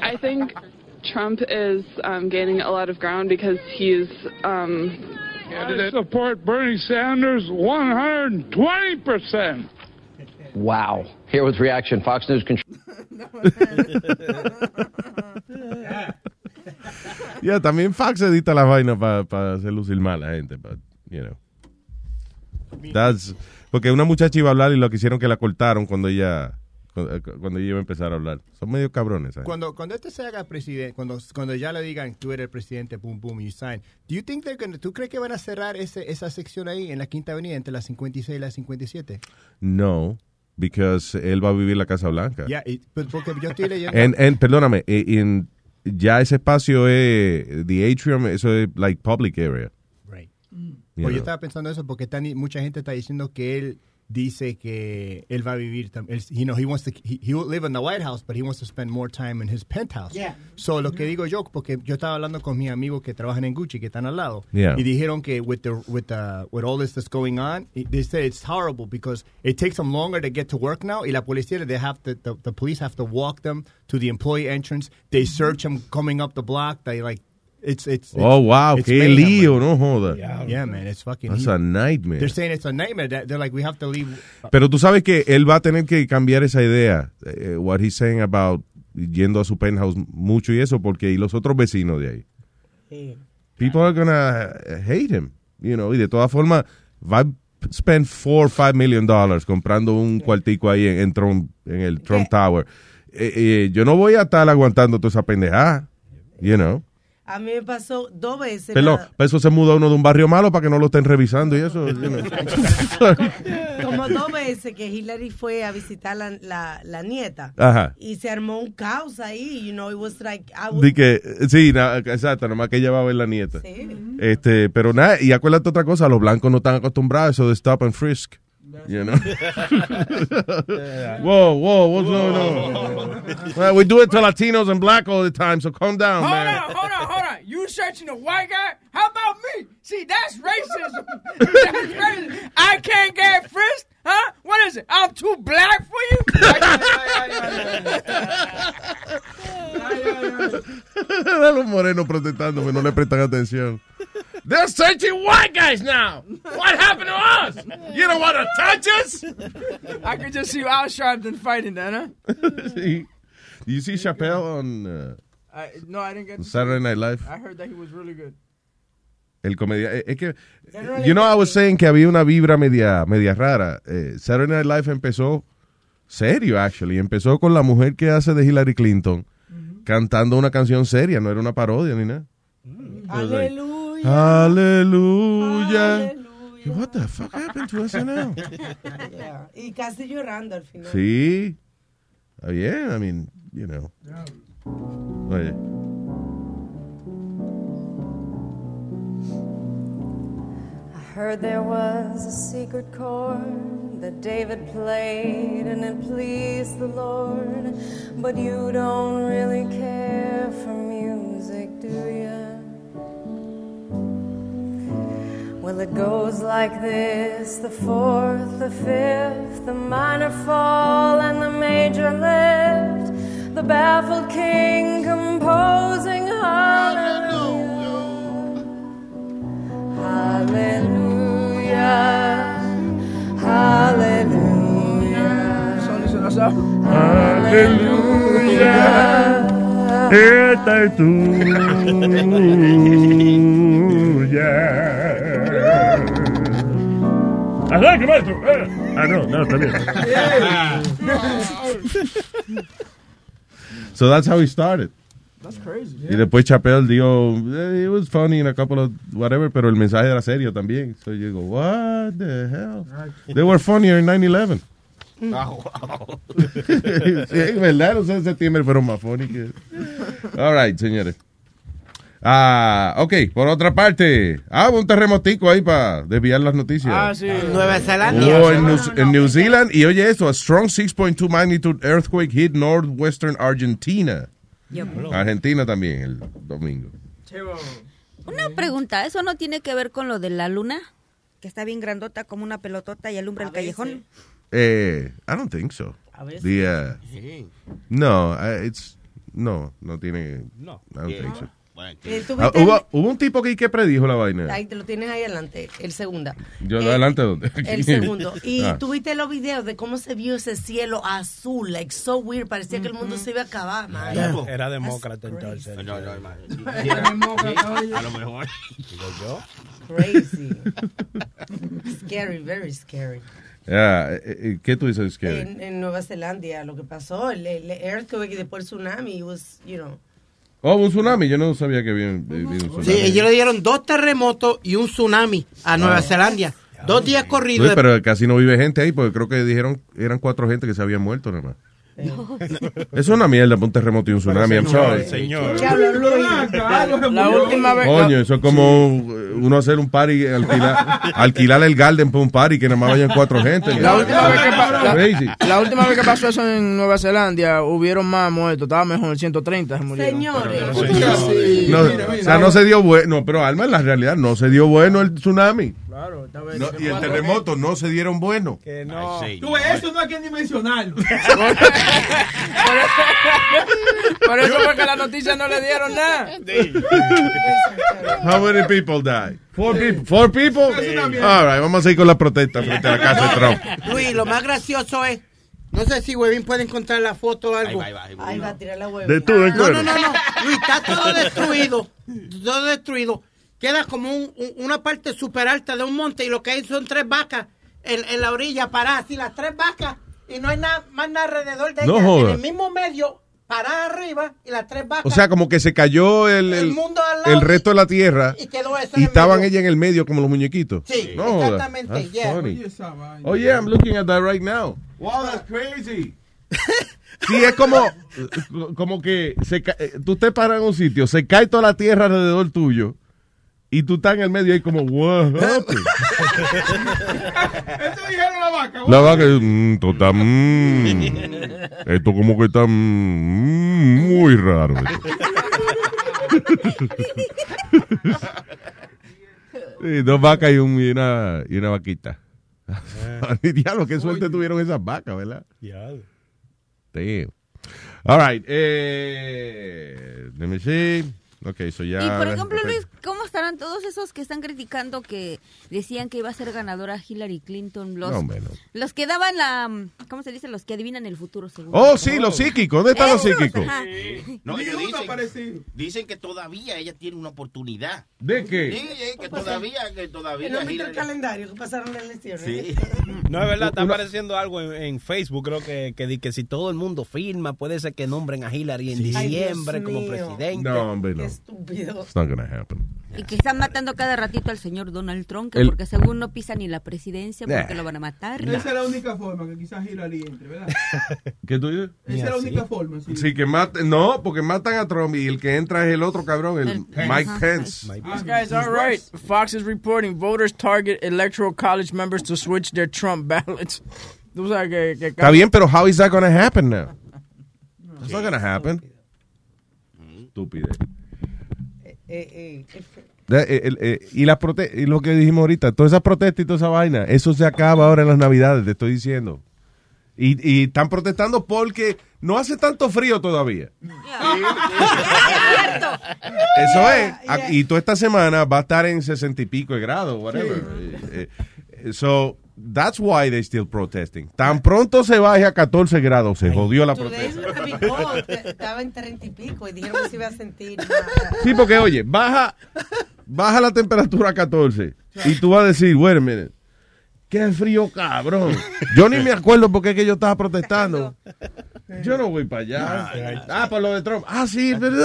Speaker 17: I think Trump is um, gaining a lot of ground because he's. Um,
Speaker 18: I support Bernie Sanders 120%.
Speaker 19: Wow. Here with reaction, Fox News control.
Speaker 1: Ya, también Fox edita las vainas para hacer lucir mal a la gente, but, you know. That's- porque una muchacha iba a hablar y lo que hicieron que la cortaron cuando ella cuando, cuando ella iba a empezar a hablar. Son medio cabrones. ¿sabes?
Speaker 10: Cuando, cuando este se haga presidente, cuando, cuando ya le digan tú eres el presidente, boom, boom, you sign, do you think they're gonna, ¿tú crees que van a cerrar ese, esa sección ahí en la Quinta Avenida entre la 56 y la 57?
Speaker 1: No, because él va a vivir en la Casa Blanca.
Speaker 10: Ya, y- pues, porque yo estoy leyendo.
Speaker 1: En, en- perdóname, eh, en- ya ese espacio es, the atrium, eso es like public area.
Speaker 10: Right.
Speaker 1: You
Speaker 10: Pues yo estaba pensando eso porque están- mucha gente está diciendo que él dice que él va a vivir, tam- you know, he wants to, he, he will live in the White House, but he wants to spend more time in his penthouse.
Speaker 4: Yeah.
Speaker 10: So lo que digo yo, porque yo estaba hablando con mis amigos que trabajan en Gucci, que están al lado,
Speaker 1: Yeah.
Speaker 10: y dijeron que with the, with the, with all this that's going on, they said it's horrible because it takes them longer to get to work now, y la policía, they have to, the, the police have to walk them to the employee entrance, they search them coming up the block, they like, it's, it's, it's
Speaker 1: Oh, wow,
Speaker 10: it's
Speaker 1: qué
Speaker 10: mayhem,
Speaker 1: lío,
Speaker 10: man.
Speaker 1: no joda.
Speaker 10: Yeah, man, it's fucking.
Speaker 1: That's a nightmare.
Speaker 10: They're saying it's a nightmare. That they're like, we have to leave.
Speaker 1: Pero tú sabes que él va a tener que cambiar esa idea, eh, what he's saying about yendo a su penthouse mucho y eso, porque y los otros vecinos de ahí. People are gonna hate him, you know, y de todas formas va a spend 4 or 5 million dollars comprando un cuartico ahí en, en Trump, en el Trump Tower. Eh, eh, yo no voy a estar aguantando toda esa pendejada, you know.
Speaker 2: A mí me pasó dos veces.
Speaker 1: Perdón,
Speaker 2: nada-
Speaker 1: para eso se muda uno de un barrio malo para que no lo estén revisando y eso.
Speaker 2: como dos veces que Hillary fue a visitar la, la, la nieta.
Speaker 1: Ajá.
Speaker 2: Y se armó un caos ahí, you know, it was like, I
Speaker 1: que, sí, na- exacto, nomás que ella va a ver la nieta.
Speaker 2: Sí.
Speaker 1: Este, pero nada, y acuérdate otra cosa, los blancos no están acostumbrados a eso de stop and frisk. You know? whoa, whoa, what's going on? Well, we do it to Latinos and black all the time, so calm down,
Speaker 5: Hold
Speaker 1: man.
Speaker 5: on, hold on, hold on. You searching a white guy? How about me? See, that's racism. that's racism. I can't get frisked, huh? What is it? I'm too black for you?
Speaker 1: A los morenos protestando que no le prestan atención. They're searching white guys now. What happened to us? You don't want to touch us?
Speaker 5: I could just see Al Sharpton fighting that, huh?
Speaker 1: Do you see Chappelle on uh,
Speaker 5: I, no, I didn't get
Speaker 1: Saturday. Night Live?
Speaker 5: I heard that he was really good.
Speaker 1: El comedia es que you know I was saying que había una vibra media media rara. Eh, Saturday Night Live empezó serio actually, empezó con la mujer que hace de Hillary Clinton cantando una canción seria, no era una parodia ni nada.
Speaker 2: Aleluya.
Speaker 1: Aleluya. What the fuck happened to SNL?
Speaker 2: Yeah. Y casi llorando al final.
Speaker 1: Sí. Oh, Está bien, I mean, you know. Oye.
Speaker 20: I heard there was a secret chord that David played and it pleased the Lord. But you don't really care for music, do you? Well, it goes like this the fourth, the fifth, the minor fall, and the major lift. The baffled king composing hallelujah. Hallelujah. Hallelujah.
Speaker 11: Esta es tuya. Arranque, maestro. Eh. Ah, no, no, está bien.
Speaker 1: So that's how he started.
Speaker 5: That's crazy.
Speaker 1: Y después Chappelle dijo, eh, it was funny in a couple of whatever, pero el mensaje era serio también. So you go, what the hell? They were funnier in 9-11. sí, es verdad, los 11 de septiembre fueron más funny que... All right, señores. Ah, ok, por otra parte. Ah, un terremotico ahí para desviar las noticias.
Speaker 4: Ah, sí. Nueva Zelanda.
Speaker 1: Hubo en, New, en New Zealand, y oye esto, a strong 6.2 magnitude earthquake hit northwestern Argentina. Argentina también el domingo.
Speaker 21: Una pregunta, ¿eso no tiene que ver con lo de la luna? Que está bien grandota como una pelotota y alumbra el callejón.
Speaker 1: Eh, I don't think so.
Speaker 21: A veces.
Speaker 1: The, uh, no, uh, it's no, no tiene.
Speaker 22: No.
Speaker 1: I don't think so.
Speaker 2: Eh, ¿tú
Speaker 1: Ah, hubo, hubo un tipo que, que predijo la vaina.
Speaker 2: Ahí te lo tienes ahí adelante, el segundo.
Speaker 1: Yo
Speaker 2: Eh,
Speaker 1: adelante dónde?
Speaker 2: El segundo. Y
Speaker 1: Ah.
Speaker 2: tuviste los videos de cómo se vio ese cielo azul, like so weird, parecía que el mundo se iba a acabar, man.
Speaker 3: Era, era demócrata entonces.
Speaker 22: No, no,
Speaker 2: Era demócrata.
Speaker 22: A lo mejor.
Speaker 3: Digo yo.
Speaker 2: Crazy. scary, very scary.
Speaker 1: Ah, eh, eh, ¿Qué tú dices, Scary?
Speaker 2: En, en Nueva Zelanda, lo que pasó, el, el earthquake y después el tsunami, was, you know.
Speaker 1: Oh, un tsunami. Yo no sabía que había, había un tsunami.
Speaker 4: Sí, ellos le dieron dos terremotos y un tsunami a Nueva Zelanda. Dos días corridos.
Speaker 1: Pero casi no vive gente ahí porque creo que dijeron eran cuatro gente que se habían muerto nada más. Es una mierda para un terremoto y un tsunami, I'm sorry.
Speaker 3: Señor.
Speaker 5: La última vez.
Speaker 1: Coño, eso es como eh, uno hacer un party, alquilar, alquilar el garden para un party que nada más vayan cuatro gente.
Speaker 5: La última, vez que pa- la-
Speaker 1: Crazy.
Speaker 5: la última vez que pasó eso en Nueva Zelanda, hubieron más muertos. Estaba mejor, 130 se murieron.
Speaker 2: Señores.
Speaker 1: No, o sea, no se dio bueno, pero Alma, en la realidad no se dio bueno el tsunami.
Speaker 5: Claro, está bien.
Speaker 1: No, y el terremoto no se dieron bueno.
Speaker 3: Que no.
Speaker 23: Tú ves, eso no hay que ni mencionarlo.
Speaker 5: Por eso fue que la noticia no le dieron nada.
Speaker 1: How many people died? Four people. Four people? All right, vamos a seguir con la protesta frente a la casa de Trump.
Speaker 4: Luis, lo más gracioso es. No sé si Webin puede encontrar la foto o algo.
Speaker 2: Ahí va a tirar la hueva.
Speaker 1: De tú, de
Speaker 4: No, no, no, no. Luis, está todo destruido. Todo destruido. Queda como un- un- una parte súper alta de un monte y lo que hay son tres vacas en, en la orilla paradas. Así las tres vacas y no hay nada más nada alrededor de
Speaker 1: No
Speaker 4: ellas. En el mismo medio, paradas arriba y las tres vacas.
Speaker 1: O sea, como que se cayó el,
Speaker 4: El
Speaker 1: el,
Speaker 4: mundo al lado
Speaker 1: el resto de la tierra
Speaker 4: y quedó eso en
Speaker 1: y
Speaker 4: el
Speaker 1: estaban
Speaker 4: medio.
Speaker 1: ellas en el medio como los muñequitos.
Speaker 4: Sí,
Speaker 1: No
Speaker 4: exactamente,
Speaker 1: That's
Speaker 4: yeah.
Speaker 1: funny. Oh, yeah, I'm looking at that right now. Wow, that's crazy. Sí, es como, como que se eh, tú te paras en un sitio, se cae toda la tierra alrededor tuyo y tú estás en el medio ahí como, what happened?
Speaker 23: Eso dijeron la vaca.
Speaker 1: La vaca, mm, esto está, mm, esto como que está mm, muy raro. Sí, dos vacas y, un- y una, y una vaquita. Diablo, qué suerte tuvieron esas vacas, ¿verdad?
Speaker 3: Diablo.
Speaker 1: Damn. All right. Eh, let me see. Ok, so ya.
Speaker 21: Y por ejemplo, Luis, ¿cómo estarán todos esos que están criticando que decían que iba a ser ganadora Hillary Clinton? Los,
Speaker 1: No,
Speaker 21: los que daban la. ¿Cómo se dice? Los que adivinan el futuro, según.
Speaker 1: Oh, sí, los psíquicos. ¿Dónde están los psíquicos?
Speaker 21: ajá.
Speaker 22: No, ellos dicen, dicen que todavía ella tiene una oportunidad.
Speaker 1: ¿De qué?
Speaker 22: Sí, sí, que todavía, que todavía.
Speaker 2: Que no viste el
Speaker 22: Hillary-
Speaker 2: calendario que pasaron las elecciones.
Speaker 22: Sí.
Speaker 3: No, es verdad, está apareciendo algo en, en Facebook, creo que, que, di que si todo el mundo firma, puede ser que nombren a Hillary en diciembre como presidente.
Speaker 1: No, hombre, no.
Speaker 2: Estúpido.
Speaker 1: It's not gonna happen.
Speaker 21: Y Que están matando cada ratito al señor Donald Trump, que
Speaker 1: El-
Speaker 21: porque según no pisa ni la presidencia, porque
Speaker 1: Nah.
Speaker 21: lo van a matar.
Speaker 23: Esa es la única forma que quizás Hillary entre, ¿verdad?
Speaker 1: ¿Qué tú dices?
Speaker 23: Esa es la única forma, sí.
Speaker 1: Sí, que maten, no, porque matan a Trump y el que entra es el otro cabrón, el, Mike
Speaker 5: Ajá.
Speaker 1: Pence.
Speaker 5: This guy's all right. Fox is reporting voters target electoral college members to switch their Trump ballots. Tú sabes que, que
Speaker 1: Está bien, pero how is that gonna happen now? It's not gonna happen. Estúpido.
Speaker 2: Eh, eh, eh,
Speaker 1: y, las prote- y lo que dijimos ahorita, todas esas protestas y toda esa vaina, eso se acaba ahora en las navidades, te estoy diciendo. Y, y están protestando porque no hace tanto frío todavía. Eso es. Y toda esta semana va a estar en sesenta y pico de grados, whatever. Eh, eh, so, that's why they still protesting. Tan pronto se baje a 14 grados, se jodió la protesta.
Speaker 2: Estaba en 30 y pico y dijeron que se iba a sentir.
Speaker 1: Sí, porque oye, baja, baja la temperatura a 14 y tú vas a decir, wait a minute, qué frío cabrón. Yo ni me acuerdo por qué que yo estaba protestando. Yo no voy para allá. Ah, por lo de Trump. Ah, sí, pero...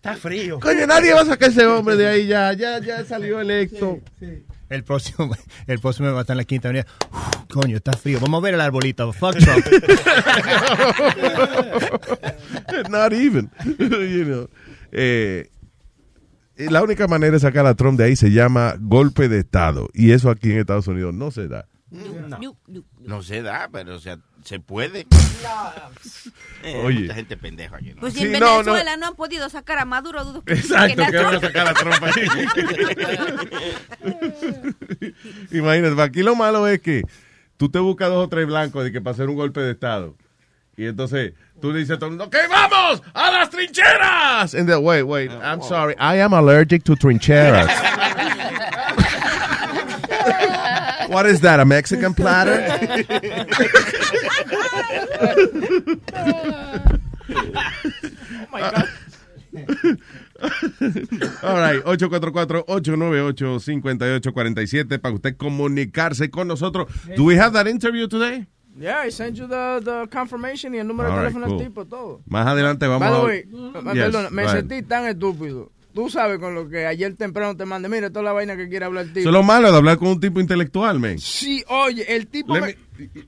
Speaker 12: Está frío.
Speaker 1: Coño, nadie va a sacar ese hombre de ahí ya. Ya, ya salió electo.
Speaker 10: El próximo, el próximo va a estar en la quinta avenida. Uf, coño, está frío. Vamos a ver el arbolito. Fuck Trump.
Speaker 1: Not even. you know. Eh, la única manera de sacar a Trump de ahí se llama golpe de Estado. Y eso aquí en Estados Unidos no se da.
Speaker 22: No, no se da, pero o sea, se puede. Eh,
Speaker 1: Oye.
Speaker 22: Mucha gente pendeja aquí, ¿no?
Speaker 21: Pues si
Speaker 1: Sí,
Speaker 21: en
Speaker 1: no,
Speaker 21: Venezuela no, han podido sacar a Maduro, dudo que
Speaker 1: Exacto, que van a sacar a Trump ahí. Imagínate, aquí lo malo es que tú te buscas dos o tres blancos de que para hacer un golpe de Estado. Y entonces tú le dices a todo el mundo, ¡que vamos a las trincheras! And then, wait, wait, I'm sorry, I am allergic to trincheras. What is that, a Mexican platter? All right, 844-898-5847 para usted comunicarse con nosotros. Do we have that interview today?
Speaker 5: Yeah, I sent you the, the confirmation y el número
Speaker 1: All
Speaker 5: de
Speaker 1: right,
Speaker 5: teléfono
Speaker 1: cool.
Speaker 5: del tipo, todo.
Speaker 1: Más adelante vamos
Speaker 5: By the
Speaker 1: a...
Speaker 5: way,
Speaker 1: Yes,
Speaker 5: perdona, me
Speaker 1: go ahead.
Speaker 5: sentí tan estúpido. Tú sabes con lo que ayer temprano te mandé. Mira, toda la vaina que quiere hablar el tipo.
Speaker 1: Eso es lo malo de hablar con un tipo intelectual, man.
Speaker 5: Sí, oye, el tipo me...
Speaker 1: me-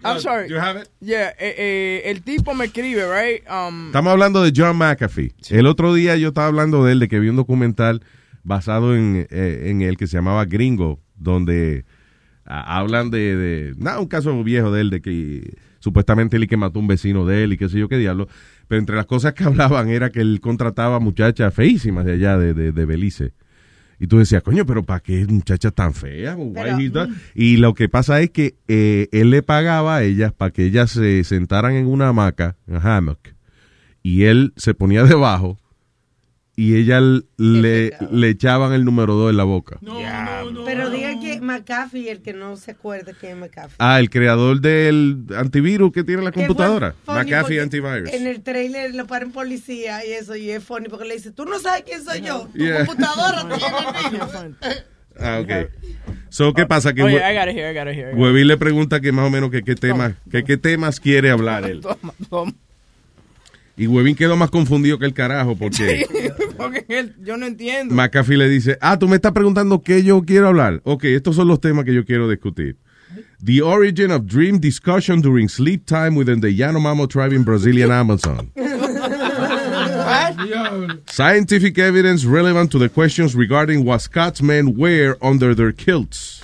Speaker 5: I'm
Speaker 1: uh,
Speaker 5: sorry.
Speaker 1: you have it?
Speaker 5: Yeah, eh, eh, el tipo me escribe, right? Um,
Speaker 1: Estamos hablando de John McAfee. El otro día yo estaba hablando de él, de que vi un documental basado en, eh, en él que se llamaba Gringo, donde ah, hablan de, de nada, un caso viejo de él, de que supuestamente él y que mató un vecino de él y qué sé yo qué diablo. Pero entre las cosas que hablaban era que él contrataba muchachas feísimas de allá, de, de, de Belice. Y tú decías, coño, pero ¿para qué muchacha tan fea? Why
Speaker 2: Pero,
Speaker 1: he does- Y lo que pasa es que eh, él le pagaba a ellas para que ellas se sentaran en una hamaca, en hammock, y él se ponía debajo y ella le, le echaban el número 2 en la boca.
Speaker 2: Pero diga que McAfee, el que no se acuerda que es McAfee.
Speaker 1: Ah, el creador del antivirus que tiene la computadora. McAfee Antivirus.
Speaker 2: En el trailer lo paran policía y eso, y es funny porque le dice, tú no sabes quién soy yo, tu
Speaker 1: Yeah.
Speaker 2: computadora tiene el virus.
Speaker 1: Ah, ok. So, ¿qué pasa? Que
Speaker 5: Oye,
Speaker 1: Hue-
Speaker 5: I got it here, I got it here. I got it.
Speaker 1: Huevín le pregunta que más o menos que qué temas, que qué temas quiere hablar él.
Speaker 5: Toma, toma.
Speaker 1: Y Huevín quedó más confundido que el carajo porque
Speaker 5: Porque él- yo no entiendo.
Speaker 1: McAfee le dice, ah, tú me estás preguntando qué yo quiero hablar. Ok, estos son los temas que yo quiero discutir. The origin of dream discussion during sleep time within the Yanomamo tribe in Brazilian Amazon. Scientific evidence relevant to the questions regarding what Scotsmen wear under their kilts.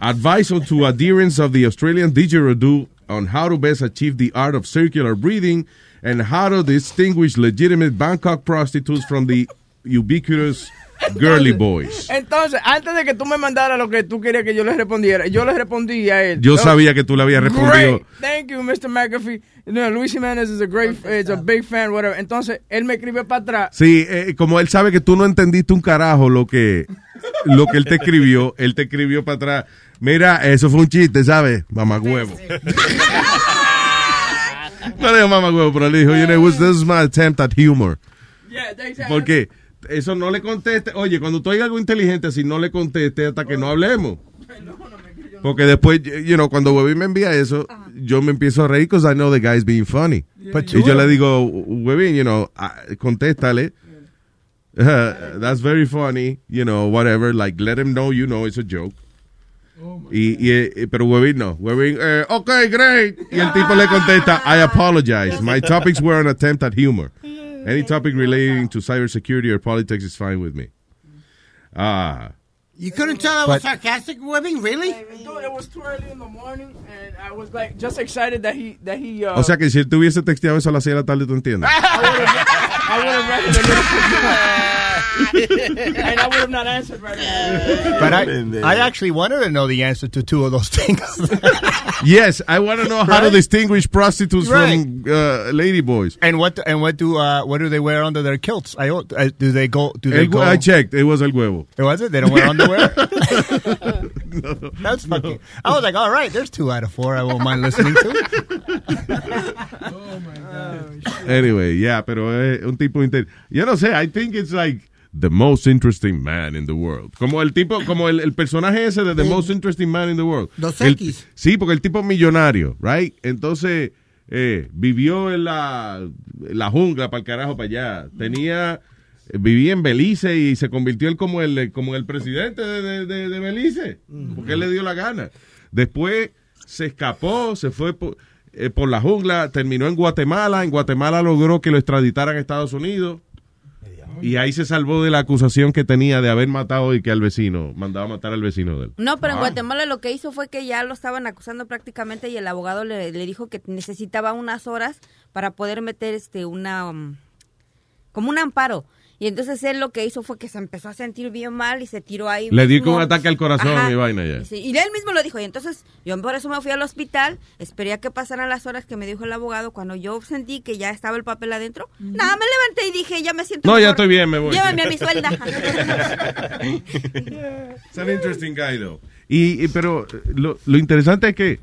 Speaker 1: Advice on to adherents of the Australian didgeridoo on how to best achieve the art of circular breathing and how to distinguish legitimate Bangkok prostitutes from the ubiquitous girly boys.
Speaker 5: Entonces, antes de que tú me mandaras lo que tú querías que yo le respondiera, yo le respondí a él.
Speaker 1: Yo sabía que tú le habías respondido.
Speaker 5: Great. Thank you, Mr. McAfee. Know, Luis Jiménez is a great, is a big fan, whatever. Entonces, él me escribe para atrás.
Speaker 1: Sí, eh, como él sabe que tú no entendiste un carajo lo que, lo que él te escribió, él te escribió para atrás. Mira, eso fue un chiste, ¿sabes? Mamá huevo. No le dijo mamá huevo, pero le dijo, you know, this is my attempt at humor. Porque eso no le conteste. Oye, cuando tú oigas algo inteligente, si no le conteste hasta que no hablemos. Porque después, you know, cuando Webby me envía eso, yo me empiezo a reír because I know the guy's being funny.
Speaker 10: But
Speaker 1: y yo le digo, Webby, you know, ah, contéstale. Uh, that's very funny, you know, whatever. Like, let him know you know it's a joke. Y, y, eh, pero Webin no. Webin, eh, ok, great. Y el tipo le contesta, I apologize. My topics were an attempt at humor. Any topic relating to cybersecurity or politics is fine with me. Ah.
Speaker 4: You couldn't tell I was sarcastic, Webbing? Really?
Speaker 5: Dude, it was too early in the morning, and I was like just excited that he that he. Uh,
Speaker 1: O sea que si él te hubiese texteado eso a las 6 de la tarde, ¿tú entiendes?
Speaker 5: I would have read it, and I would have not answered right away.
Speaker 10: But I, I actually wanted to know the answer to two of those things.
Speaker 1: yes, I want to know how to distinguish prostitutes
Speaker 10: Right.
Speaker 1: from uh, lady boys.
Speaker 10: and what and what do uh, what do they wear under their kilts? I don't- uh, do they go? Do they
Speaker 1: El-
Speaker 10: go?
Speaker 1: I checked. It was el huevo.
Speaker 10: It was it? They don't wear underwear. That's fucking. I was like, all right, there's two out of four. I won't mind listening to.
Speaker 1: Anyway, yeah, pero es un tipo inter... Yo no sé, I think it's like the most interesting man in the world. Como el tipo, como el, el personaje ese de the most interesting man in the world.
Speaker 4: Dos
Speaker 1: El-
Speaker 4: X.
Speaker 1: sí, porque el tipo es millonario, right? Entonces, eh, vivió en la, en la jungla para el carajo para allá. Tenía... Vivía en Belice y se convirtió él como el, como el presidente de, de- Belice, porque él le dio la gana. Después se escapó, se fue por, eh, por la jungla, terminó en Guatemala. En Guatemala logró que lo extraditaran a Estados Unidos. Y ahí se salvó de la acusación que tenía de haber matado y que al vecino, mandaba matar al vecino de él.
Speaker 21: No, pero en
Speaker 1: Ah.
Speaker 21: Guatemala lo que hizo fue que ya lo estaban acusando prácticamente y el abogado le, le dijo que necesitaba unas horas para poder meter este una um, como un amparo. Y entonces él lo que hizo fue que se empezó a sentir bien mal y se tiró ahí.
Speaker 1: Le dio con un ataque al corazón
Speaker 21: Ajá.
Speaker 1: y vaina ya.
Speaker 21: Sí, y él mismo lo dijo. Y entonces yo por eso me fui al hospital, esperé a que pasaran las horas que me dijo el abogado. Cuando yo sentí que ya estaba el papel adentro, nada, me levanté y dije, ya me siento
Speaker 1: No, ya estoy bien, me voy.
Speaker 21: Llévame a mi suelda.
Speaker 1: Es un interesting guy, though. Y, y- pero eh, lo, lo interesante es que,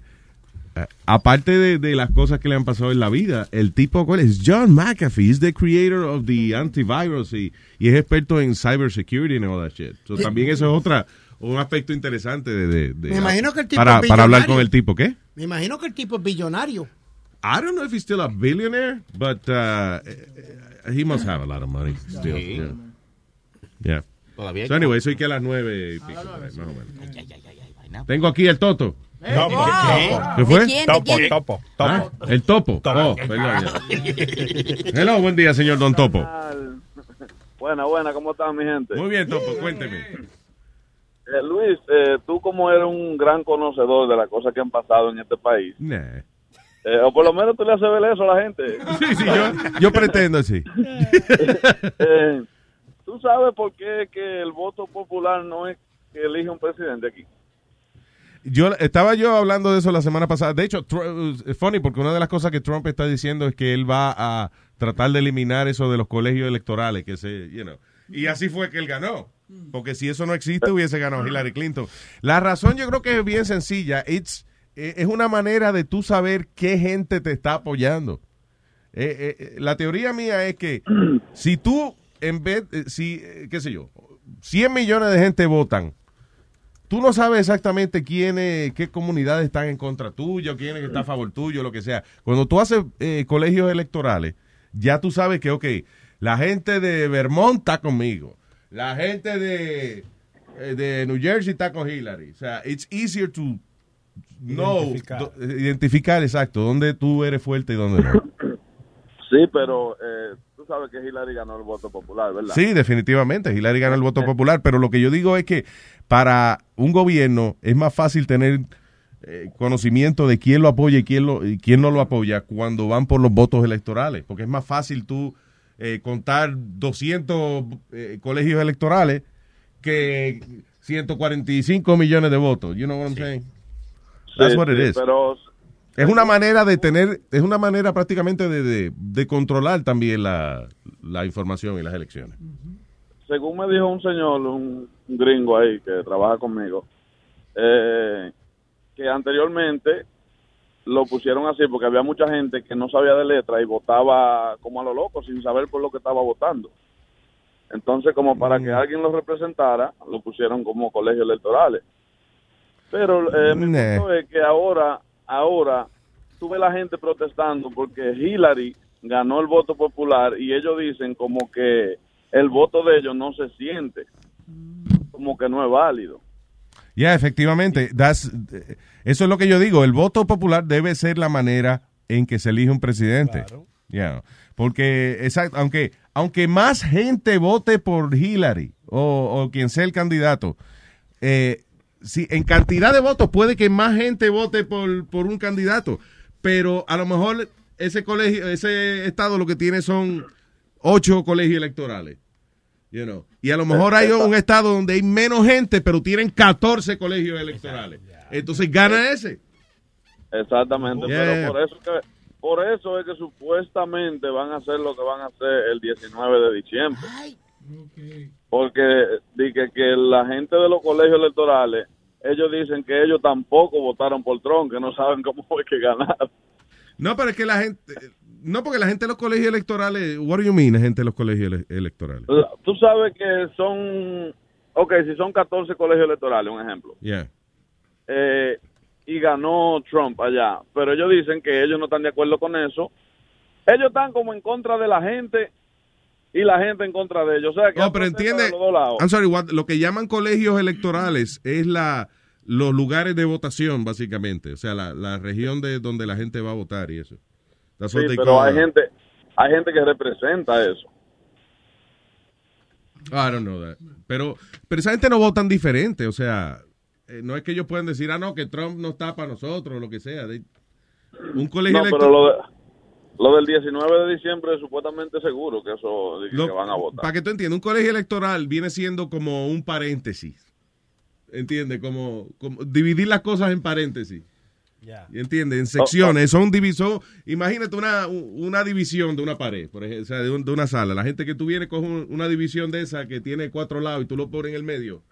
Speaker 1: aparte de, de las cosas que le han pasado en la vida, el tipo, ¿cuál es? John McAfee, is the creator of the antivirus y, y es experto en cybersecurity and all that shit. So, también eso es otra, un aspecto interesante de, de- de-
Speaker 4: Me imagino que el tipo
Speaker 1: para,
Speaker 4: es
Speaker 1: para hablar
Speaker 4: billonario.
Speaker 1: con el tipo, ¿qué?
Speaker 4: Me imagino que el tipo es billonario.
Speaker 1: I don't know if he's still a billionaire, but uh, he must have a lot of money still.
Speaker 22: Sí.
Speaker 1: Yeah. Yeah.
Speaker 22: Todavía hay
Speaker 1: So anyway, soy que a las nueve y pico, por ahí, más o menos. Tengo aquí el Toto.
Speaker 22: Topo. ¿Qué?
Speaker 1: ¿Qué fue?
Speaker 22: ¿De quién? ¿De Topo, topo, topo.
Speaker 1: Ah, el topo. Oh, perdón, ya. Hello, buen día, señor Don Topo.
Speaker 24: Buena, buena, ¿cómo están mi gente?
Speaker 1: Muy bien, Topo, cuénteme.
Speaker 24: Eh, Luis, eh, tú como eres un gran conocedor de las cosas que han pasado en este país,
Speaker 1: Nah.
Speaker 24: eh, o por lo menos tú le haces ver eso a la gente.
Speaker 1: Sí, sí, yo, yo pretendo, sí.
Speaker 24: Eh, ¿Tú sabes por qué que el voto popular no es que elige un presidente aquí?
Speaker 1: Yo estaba yo hablando de eso la semana pasada. De hecho, es funny porque una de las cosas que Trump está diciendo es que él va a tratar de eliminar eso de los colegios electorales, que se. Y así fue que él ganó. Porque si eso no existe, hubiese ganado Hillary Clinton. La razón yo creo que es bien sencilla. It's, eh, es una manera de tú saber qué gente te está apoyando. Eh, eh, la teoría mía es que si tú, en vez, si, qué sé yo, 100 millones de gente votan, tú no sabes exactamente quiénes, qué comunidades están en contra tuyo, quiénes están a favor tuyo, lo que sea. Cuando tú haces eh, colegios electorales, ya tú sabes que, ok, la gente de Vermont está conmigo, la gente de, eh, de New Jersey está con Hillary. O sea, it's easier to know,
Speaker 24: Identificar.
Speaker 1: do- eh, identificar exacto, dónde tú eres fuerte y dónde no.
Speaker 24: Sí, pero eh, tú sabes que Hillary ganó el voto popular, ¿verdad?
Speaker 1: Sí, definitivamente. Hillary gana el voto popular, pero lo que yo digo es que para un gobierno es más fácil tener eh, conocimiento de quién lo apoya y quién, lo, y quién no lo apoya cuando van por los votos electorales, porque es más fácil tú eh, contar 200 eh, colegios electorales que 145 millones de votos. You know what I'm saying? That's
Speaker 24: Sí,
Speaker 1: what it
Speaker 24: sí,
Speaker 1: is.
Speaker 24: Pero
Speaker 1: Es una manera de tener, es una manera prácticamente de, de, de controlar también la, la información y las elecciones.
Speaker 24: Según me dijo un señor, un, un gringo ahí que trabaja conmigo, eh, que anteriormente lo pusieron así porque había mucha gente que no sabía de letra y votaba como a lo loco sin saber por lo que estaba votando. Entonces, como para que alguien lo representara, lo pusieron como colegios electorales. Pero eh, mi punto es que ahora, ahora, tú ves la gente protestando porque Hillary ganó el voto popular y ellos dicen como que el voto de ellos no se siente como que no es válido.
Speaker 1: Ya, efectivamente, that's- eso es lo que yo digo. El voto popular debe ser la manera en que se elige un presidente. Ya, porque, exacto, aunque, aunque más gente vote por Hillary o, o quien sea el candidato, eh, si en cantidad de votos puede que más gente vote por, por un candidato, pero a lo mejor ese colegio, ese estado lo que tiene son ocho colegios electorales. You know. Y a lo mejor hay un estado donde hay menos gente, pero tienen 14 colegios electorales. Entonces gana ese.
Speaker 24: Exactamente,
Speaker 1: Yeah.
Speaker 24: pero por eso que por eso es que supuestamente van a hacer lo que van a hacer el 19 de diciembre. Porque di que, que la gente de los colegios electorales, ellos dicen que ellos tampoco votaron por Trump, que no saben cómo fue que ganaron.
Speaker 1: No, pero es que la gente. No, porque la gente de los colegios electorales. What do you mean, gente de los colegios ele- electorales?
Speaker 24: Tú sabes que son, ok, si son 14 colegios electorales, un ejemplo,
Speaker 1: Yeah.
Speaker 24: eh, y ganó Trump allá, pero ellos dicen que ellos no están de acuerdo con eso. Ellos están como en contra de la gente y la gente en contra de ellos. O sea, que
Speaker 1: No, pero entiende.
Speaker 24: de los dos lados.
Speaker 1: I'm sorry, what- lo que llaman colegios electorales es la los lugares de votación, básicamente. O sea, la, la región de donde la gente va a votar y eso. That's
Speaker 24: Sí,
Speaker 1: they
Speaker 24: pero
Speaker 1: call
Speaker 24: hay gente, hay gente que representa eso.
Speaker 1: I don't know that. Pero, pero esa gente no votan diferente. O sea, eh, no es que ellos puedan decir, ah, no, que Trump no está para nosotros o lo que sea. They- un colegio
Speaker 24: No, pero
Speaker 1: electoral.
Speaker 24: lo, de- lo del 19 de diciembre es supuestamente seguro que eso
Speaker 1: Lo-
Speaker 24: que van a votar.
Speaker 1: Para que tú entiendas, un colegio electoral viene siendo como un paréntesis. ¿Entiendes? Como, como dividir las cosas en paréntesis. ¿Y ¿Entiendes? En secciones. Son divisor. Imagínate una, una división de una pared, por ejemplo, o sea, de, un- de una sala. La gente que tú vienes coge un- una división de esa que tiene cuatro lados y tú lo pones en el medio.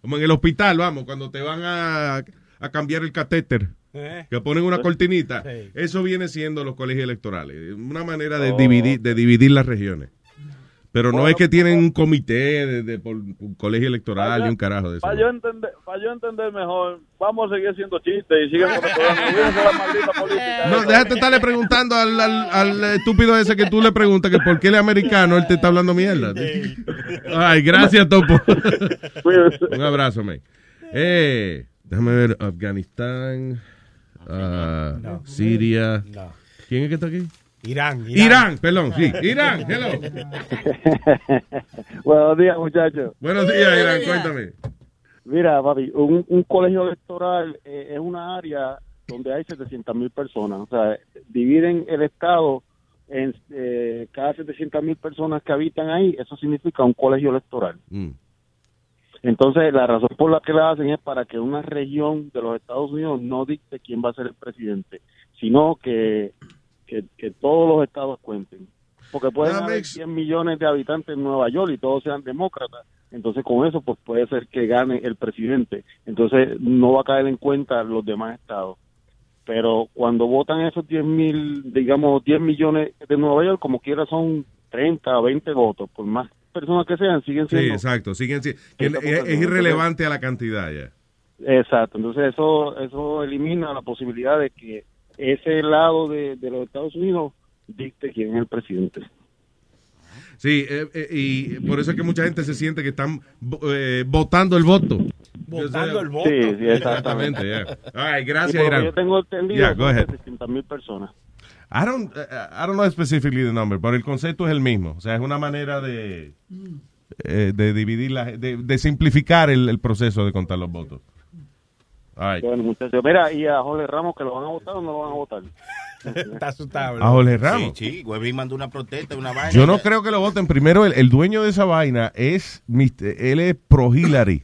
Speaker 1: Como en el hospital, vamos, cuando te van a, a cambiar el catéter. Que ponen una cortinita. Eso viene siendo los colegios electorales. Una manera de,
Speaker 24: Oh.
Speaker 1: dividir, de dividir las regiones. Pero no
Speaker 24: Bueno,
Speaker 1: es que tienen un comité de, de- por un colegio electoral y un carajo de eso.
Speaker 24: Para yo, entender, para yo entender mejor, vamos a seguir haciendo chistes y sigan con la maldita política.
Speaker 1: No, déjate estarle preguntando al, al- al estúpido ese que tú le preguntas que por qué él es americano, él te está hablando mierda. Ay, gracias, Topo. Un abrazo, man. Eh, déjame ver, Afganistán,
Speaker 3: No.
Speaker 1: Siria.
Speaker 3: No.
Speaker 1: ¿Quién es que está aquí?
Speaker 3: Irán.
Speaker 1: Irán, perdón, sí. Irán, hello.
Speaker 25: Buenos días, muchachos.
Speaker 1: Buenos días, Irán, cuéntame.
Speaker 25: Mira, papi, un, un colegio electoral eh, es una área donde hay 700 mil personas. O sea, dividen el Estado en eh, cada 700 mil personas que habitan ahí, eso significa un colegio electoral.
Speaker 1: Mm.
Speaker 25: Entonces, la razón por la que la hacen es para que una región de los Estados Unidos no dicte quién va a ser el presidente, sino que, que, que todos los estados cuenten. Porque pueden
Speaker 1: That
Speaker 25: haber
Speaker 1: makes-
Speaker 25: 100 millones de habitantes en Nueva York y todos sean demócratas. Entonces, con eso, pues puede ser que gane el presidente. Entonces, no va a caer en cuenta los demás estados. Pero cuando votan esos 10 mil, digamos, 10 millones de Nueva York, como quiera son 30 o 20 votos. Por más personas que sean, siguen
Speaker 1: Sí,
Speaker 25: siendo
Speaker 1: exacto. Siguen, si- que
Speaker 25: Esa
Speaker 1: es, es irrelevante a la cantidad ya.
Speaker 25: Exacto, entonces eso eso elimina la posibilidad de que ese lado de, de los Estados Unidos dicte quién es el presidente.
Speaker 1: Sí, eh, eh, y por eso es que mucha gente se siente que están eh, votando el voto.
Speaker 3: Votando el voto.
Speaker 25: Sí, sí, exactamente.
Speaker 1: yeah. Ay,
Speaker 25: Y
Speaker 1: gracias, Irán.
Speaker 25: yo tengo entendido,
Speaker 1: Yeah, go
Speaker 25: son
Speaker 1: ahead.
Speaker 25: 700 mil personas.
Speaker 1: I don't, uh, I don't know specifically the number, pero el concepto es el mismo. O sea, es una manera de, eh, de dividir, la, de, de simplificar el, el proceso de contar los votos. All right.
Speaker 25: Bueno, muchachos, mira, y a Jorge Ramos, que lo van a votar o no lo van a votar.
Speaker 3: Está asustado.
Speaker 1: A Jorge Ramos.
Speaker 22: Sí, sí, Webin mandó una protesta, una vaina.
Speaker 1: Yo no creo que lo voten. Primero, el, el dueño de esa vaina es, él es pro Hillary.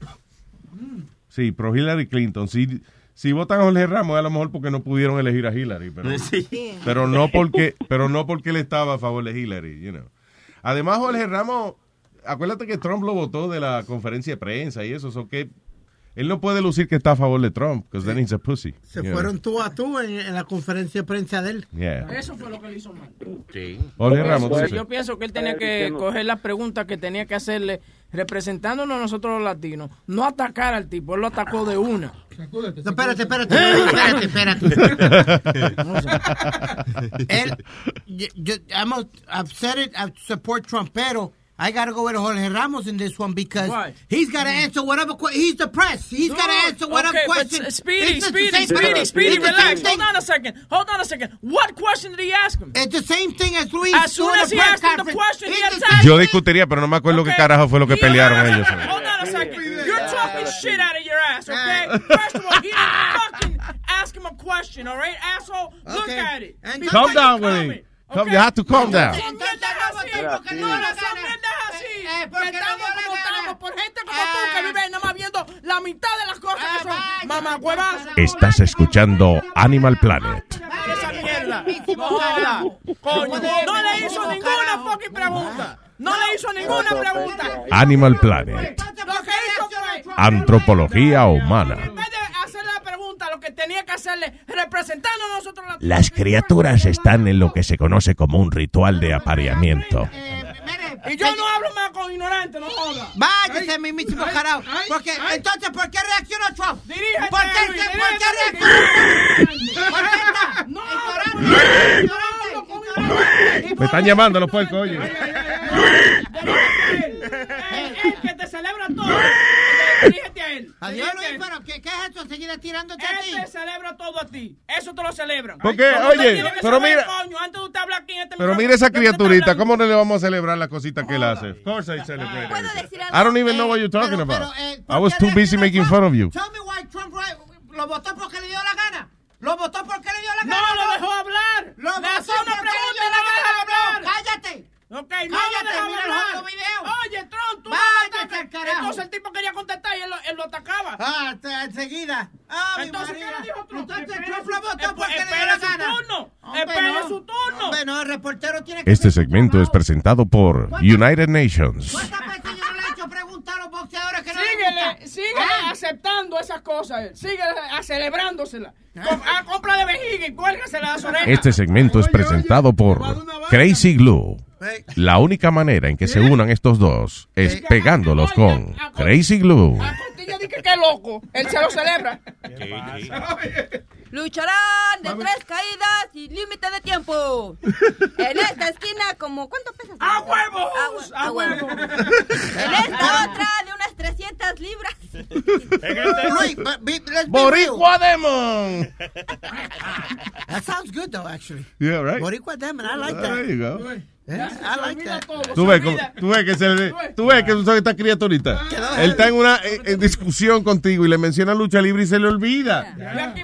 Speaker 1: Sí, pro Hillary Clinton. Si, si votan a Jorge Ramos, es a lo mejor porque no pudieron elegir a Hillary. Pero,
Speaker 22: Sí.
Speaker 1: pero no porque pero no porque él estaba a favor de Hillary. You know. Además, Jorge Ramos, acuérdate que Trump lo votó de la conferencia de prensa y eso. so que él no puede lucir que está a favor de Trump, because then he's a pussy.
Speaker 4: Se
Speaker 1: know.
Speaker 4: fueron tú a tú en, en la conferencia de prensa de él.
Speaker 1: Yeah.
Speaker 5: Eso fue lo que le hizo mal.
Speaker 22: Sí.
Speaker 5: Eso,
Speaker 1: Ramos, tú
Speaker 5: yo pienso que él tenía que coger las preguntas que tenía que hacerle representándonos a nosotros los latinos. No atacar al tipo, él lo atacó de una.
Speaker 4: No, espérate, espérate, espérate, espérate. Él, yo, yo- I'm a- I've said it, I support Trump, pero I gotta go with Jorge Ramos in this one because he's gotta answer whatever. Que- he's the press. He's
Speaker 5: No,
Speaker 4: gotta answer whatever
Speaker 5: okay, but,
Speaker 4: question.
Speaker 5: uh, Speedy,
Speaker 4: It's the
Speaker 5: Speedy,
Speaker 4: same-
Speaker 5: Speedy, Speedy,
Speaker 4: it's
Speaker 5: relax.
Speaker 4: thing.
Speaker 5: Hold on a second. Hold on a second. What question did he ask him?
Speaker 4: It's the same thing as Luis.
Speaker 5: As soon
Speaker 4: doing
Speaker 5: as
Speaker 4: the
Speaker 5: he
Speaker 4: press
Speaker 5: asked him the
Speaker 4: conference.
Speaker 5: question, he
Speaker 4: It's the
Speaker 5: attacked
Speaker 1: Yo discutiría, pero no me acuerdo qué carajo fue lo que pelearon ellos.
Speaker 5: Hold on a second. You're talking shit out of your ass, okay? First of all, he didn't fucking ask him a question, all right, asshole? Look
Speaker 4: Okay.
Speaker 5: at it.
Speaker 4: And
Speaker 1: Calm down,
Speaker 5: comment,
Speaker 1: Willie. You have to calm down.
Speaker 5: Son mierdas así, porque no, no son mierdas así. que estamos como estamos por gente como tú que vive nada más viendo la mitad de las cosas que son mamacuevas.
Speaker 1: Estás escuchando Animal Planet.
Speaker 5: Esa mierda. No joda. Coño, no le hizo ninguna fucking pregunta. No le hizo ninguna pregunta.
Speaker 1: Animal Planet. Antropología humana.
Speaker 5: Que tenía que hacerle representando a nosotros la
Speaker 1: Las criaturas están en lo que se conoce como un ritual de apareamiento.
Speaker 5: Y yo no hablo más con ignorantes, no joda.
Speaker 4: Váyase, mi mismo carajo. Porque, entonces, ¿por qué reaccionó Trump?
Speaker 5: Dirígete,
Speaker 4: ¿Por qué,
Speaker 5: Luis,
Speaker 4: ¿por qué reaccionó? ¿Por qué está?
Speaker 5: No,
Speaker 1: Me están llamando los puercos, oye.
Speaker 5: El que te celebra todo. Dirígete a él.
Speaker 4: Adiós, Luis, pero ¿qué, qué es esto? ¿Seguir tirándote a ti?
Speaker 5: Él te celebra todo a ti. Eso te lo celebran.
Speaker 1: Porque, oye, pero mira-
Speaker 5: coño, antes de usted hablar aquí en este
Speaker 1: Pero mira esa
Speaker 5: ¿de qué usted está
Speaker 1: criaturita? ¿cómo no le vamos a celebrar las cositas que él hace? Of course I celebrate it. I don't even know what you're talking about. I was too busy making fun of you.
Speaker 4: Tell me why Trump lo votó porque le dio la gana. Lo votó porque le dio la
Speaker 5: No,
Speaker 4: gana.
Speaker 5: lo dejó hablar.
Speaker 4: Lo votó porque le dio la
Speaker 5: no
Speaker 4: gana.
Speaker 5: hablar.
Speaker 4: Cállate.
Speaker 5: Ok, no
Speaker 4: Cállate,
Speaker 5: lo
Speaker 4: mira el
Speaker 5: hablar.
Speaker 4: video.
Speaker 5: Oye, Trump, tú
Speaker 4: Váyate al carajo.
Speaker 5: Entonces el tipo quería contestar y él lo, él lo atacaba.
Speaker 4: Ah, enseguida. Ah,
Speaker 5: Entonces. ¿qué le dijo Trump?
Speaker 4: Entonces
Speaker 5: Espere
Speaker 4: Trump
Speaker 5: su-
Speaker 4: lo votó porque le dio
Speaker 5: espere
Speaker 4: la
Speaker 5: su turno.
Speaker 4: No.
Speaker 5: su turno.
Speaker 4: Hombre, no, el reportero tiene que
Speaker 1: Este
Speaker 4: su
Speaker 1: segmento es presentado por United Nations.
Speaker 4: ¿Cuántas veces yo no le he hecho preguntar a los boxeadores que no le
Speaker 5: Síguele,
Speaker 4: Ah.
Speaker 5: aceptando esas cosas. Síguele a celebrándosela. Com- a compra de vejiga y cuélgasela a las orejas.
Speaker 1: Este segmento es presentado por Crazy Glue. La única manera en que se unan estos dos es pegándolos con Crazy Glue.
Speaker 5: Costilla dice que loco. Él se lo celebra.
Speaker 21: Lucharán de tres caídas y límite de tiempo. En esta esquina, como ¿cuánto pesas?
Speaker 5: ¡A huevos!
Speaker 21: A,
Speaker 5: ¡A huevos!
Speaker 21: En esta otra, de unas 300 libras.
Speaker 4: Luis, be
Speaker 1: Boricua. Demon.
Speaker 4: That sounds good though, actually.
Speaker 1: Yeah, right.
Speaker 4: Boricua Demon, I like that.
Speaker 1: There you go.
Speaker 4: I like that.
Speaker 1: Tú ves, cómo- tú ves que se le- tú ves que tú sabes esta criaturita. Él está en una eh, en discusión contigo y le menciona lucha libre y se le olvida.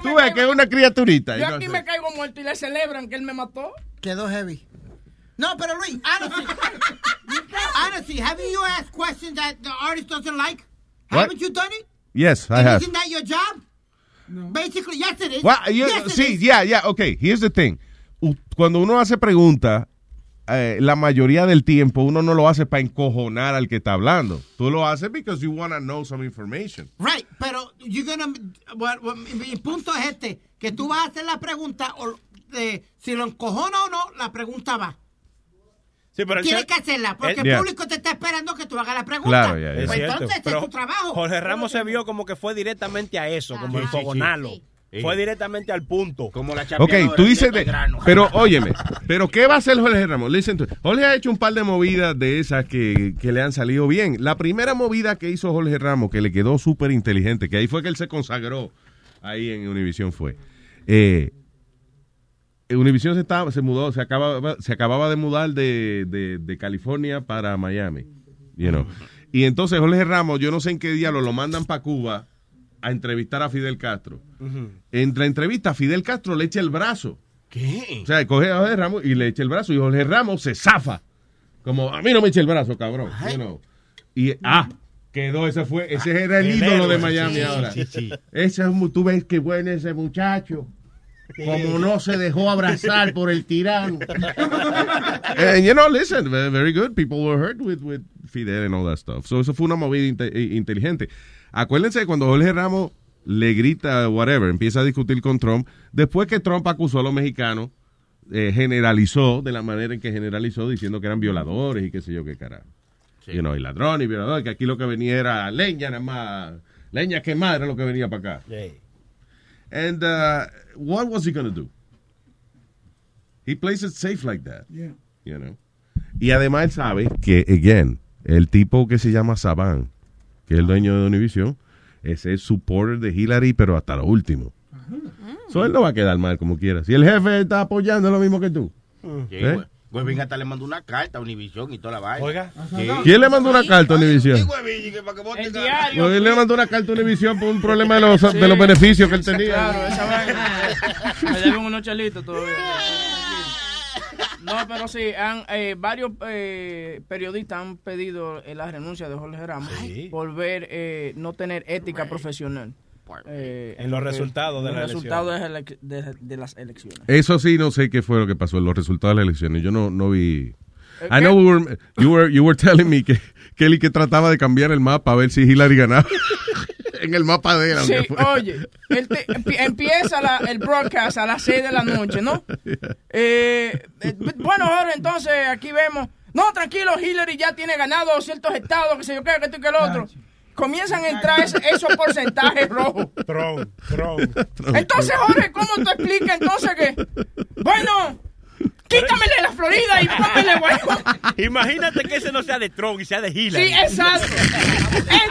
Speaker 1: Tú ves
Speaker 5: caigo-
Speaker 1: que es una criaturita.
Speaker 5: Yo
Speaker 1: y no
Speaker 5: aquí
Speaker 1: sé.
Speaker 5: me caigo muerto y le celebran que él me mató.
Speaker 4: Quedó heavy. No, pero Luis, honestly, honestly, haven't you asked questions that the artist doesn't like?
Speaker 1: What?
Speaker 4: Haven't you done it?
Speaker 1: Yes, I
Speaker 4: And
Speaker 1: have.
Speaker 4: Isn't that your job? Basically, yes it is.
Speaker 1: Well, you-
Speaker 4: yes, it
Speaker 1: sí,
Speaker 4: is.
Speaker 1: yeah, yeah, okay. Here's the thing. Cuando uno hace preguntas, eh, la mayoría del tiempo uno no lo hace para encojonar al que está hablando. Tú lo haces because you want to know some information.
Speaker 4: Right, pero you're gonna, what- what- mi punto es este, que tú vas a hacer la pregunta, o, eh, si lo encojona o no, la pregunta va.
Speaker 3: Sí, pero
Speaker 4: Tienes que hacerla, porque
Speaker 3: él-
Speaker 4: el
Speaker 1: Yeah.
Speaker 4: público te está esperando que tú hagas la pregunta.
Speaker 1: Claro, ya, ya.
Speaker 3: Es
Speaker 4: Pues
Speaker 3: cierto,
Speaker 4: entonces,
Speaker 3: pero
Speaker 4: es tu trabajo.
Speaker 3: Jorge Ramos se vio como que fue directamente a eso, como
Speaker 4: Ajá.
Speaker 3: enfogonarlo.
Speaker 22: Sí.
Speaker 3: Fue directamente al punto.
Speaker 22: Como la
Speaker 1: Ok, tú dices, de- pero óyeme, pero ¿qué va a hacer Jorge Ramos? Listen to- Jorge ha hecho un par de movidas de esas que, que le han salido bien. La primera movida que hizo Jorge Ramos, que le quedó súper inteligente, que ahí fue que él se consagró ahí en Univision fue. Eh, Univision se, estaba, se mudó, se acababa, se acababa de mudar de, de- de California para Miami. You know. Y entonces Jorge Ramos, yo no sé en qué día lo, lo mandan para Cuba a entrevistar a Fidel Castro. En la entrevista, Fidel Castro le echa el brazo.
Speaker 22: ¿Qué?
Speaker 1: O sea, coge a Jorge Ramos y le echa el brazo y Jorge Ramos se zafa. Como, a mí no me eche el brazo, cabrón. You know. Y, ah, quedó, ese fue, ese era el, ídolo de Miami
Speaker 3: sí,
Speaker 1: ahora.
Speaker 3: sí, sí.
Speaker 1: Ese es tú ves qué bueno ese muchacho. Como no se dejó abrazar por el tirano. And you know, listen, ve- very good. People were hurt with, with Fidel and all that stuff. So eso fue una movida inte- inteligente. Acuérdense cuando Jorge Ramos le grita, whatever, empieza a discutir con Trump, después que Trump acusó a los mexicanos, eh, generalizó de la manera en que generalizó, diciendo que eran violadores y qué sé yo qué carajo. You know, y ladrones y violadores, que aquí lo que venía era leña nada más, leña quemada era lo que venía para acá. And uh, what was he going to do? He plays it safe like that.
Speaker 23: Yeah.
Speaker 1: You know? Y además él sabe que, again, el tipo que se llama Saban, que es el dueño de Univision, ese es supporter de Hillary, pero hasta lo último. So, él no va a quedar mal como quiera. Si el jefe está apoyando lo mismo que tú.
Speaker 22: Sí,
Speaker 1: ¿Eh?
Speaker 22: güey. Huevín hasta le mandó una carta a Univision y toda la vaina.
Speaker 3: Oiga.
Speaker 22: Sí.
Speaker 1: ¿Quién le mandó una carta a Univision?
Speaker 22: El
Speaker 1: Pues le mandó una carta a Univision por un problema de los, de los beneficios que él tenía.
Speaker 5: Claro, esa vaina. Me deben unos chelitos todavía. No, pero sí, han, eh, varios eh, periodistas han pedido eh, la renuncia de Jorge Ramos por ver eh, no tener ética profesional. Eh,
Speaker 3: En los
Speaker 5: porque-
Speaker 3: resultados de
Speaker 5: en resultados de, elec- de- de las elecciones.
Speaker 1: Eso sí, no sé qué fue lo que pasó en los resultados de las elecciones. Yo no, no vi.
Speaker 5: ¿Eh,
Speaker 1: I know we were- you were, you were telling me que Kelly que trataba de cambiar el mapa a ver si Hillary ganaba. en el mapa de él.
Speaker 5: Sí, oye, te- empieza la- el broadcast a las 6 de la noche, ¿no? Eh, eh, bueno, ahora entonces aquí vemos. No, tranquilo, Hillary ya tiene ganado ciertos estados, que sé yo qué, que esto y que el otro. Comienzan a entrar es- esos porcentajes rojos.
Speaker 3: Trump, Trump.
Speaker 5: Entonces, Jorge, ¿cómo tú explicas entonces que? Bueno, quítamele la Florida y póngale bueno.
Speaker 3: Imagínate que ese no sea de Trump y sea de Hillary.
Speaker 5: Sí, exacto.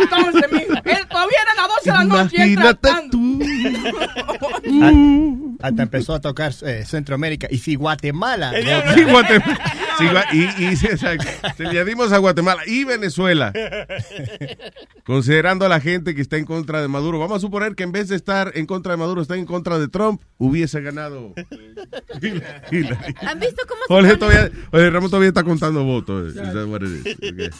Speaker 5: Entonces, mijo, él todavía era las 12 de la noche y
Speaker 10: Imagínate
Speaker 5: tratando.
Speaker 10: Ah, Hasta empezó a tocar eh, Centroamérica. Y si Guatemala. no-
Speaker 1: Sí, Guatemala. Sí, Gua- y, y. Se le dimos a Guatemala y Venezuela. Considerando a la gente que está en contra de Maduro, vamos a suponer que en vez de estar en contra de Maduro, está en contra de Trump, hubiese ganado. Hillary.
Speaker 21: ¿Han visto cómo se
Speaker 1: Jorge
Speaker 21: pone-
Speaker 1: todavía, oye, Ramos todavía está contando votos. Is? Okay.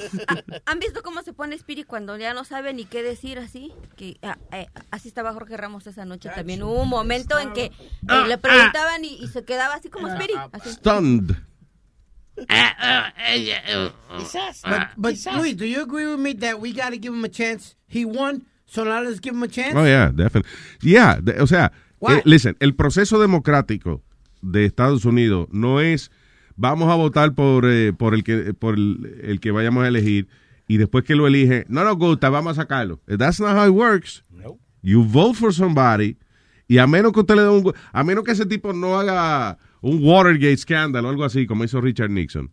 Speaker 21: ¿Han visto cómo se pone Spirit cuando ya no sabe ni qué decir así? Que ah, eh, así estaba Jorge Ramos esa noche también. Hubo un momento en que eh,
Speaker 1: Ah,
Speaker 21: le preguntaban y, y se quedaba así como Spirit. Así.
Speaker 1: Stunned.
Speaker 4: But, but Luis, do you agree with me that we got to give him a chance? He won, so now let's give him a chance.
Speaker 1: Oh, yeah, definitely. Yeah, de- o sea, eh, listen, el proceso democrático de Estados Unidos no es vamos a votar por, eh, por, el, que, por el, el que vayamos a elegir y después que lo elige, no nos gusta, vamos a sacarlo. That's not how it works. You vote for somebody y a menos que usted le dé un, a menos que ese tipo no haga un Watergate scandal o algo así como hizo Richard Nixon.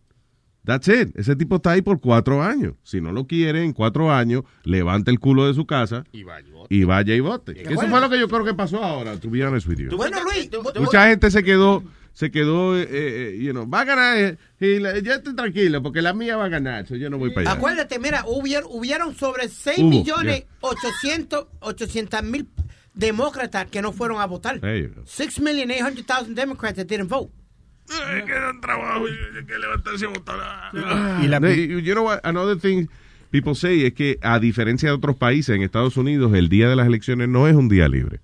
Speaker 1: That's it. Ese tipo está ahí por cuatro años. Si no lo quiere, en cuatro años, levante el culo de su casa y vaya y vote. Que Eso fue lo que yo creo que pasó ahora, to be honest with you.
Speaker 4: Bueno, Luis,
Speaker 1: Mucha gente se quedó, se quedó, eh, eh, you know, va a ganar, eh, y la- ya estoy tranquilo, porque la mía va a ganar, so yo no voy para allá.
Speaker 4: Acuérdate, mira, hubieron, hubieron sobre 6
Speaker 1: Hubo,
Speaker 4: millones 800 mil demócratas que no fueron a votar.
Speaker 1: There you go.
Speaker 4: 6 million 800,000 Democrats that didn't vote.
Speaker 1: quedan trabajo y que levantarse a votar.
Speaker 10: Y la-
Speaker 1: y- you know what, another thing people say es que a diferencia de otros países, en Estados Unidos, el día de las elecciones no es un día libre.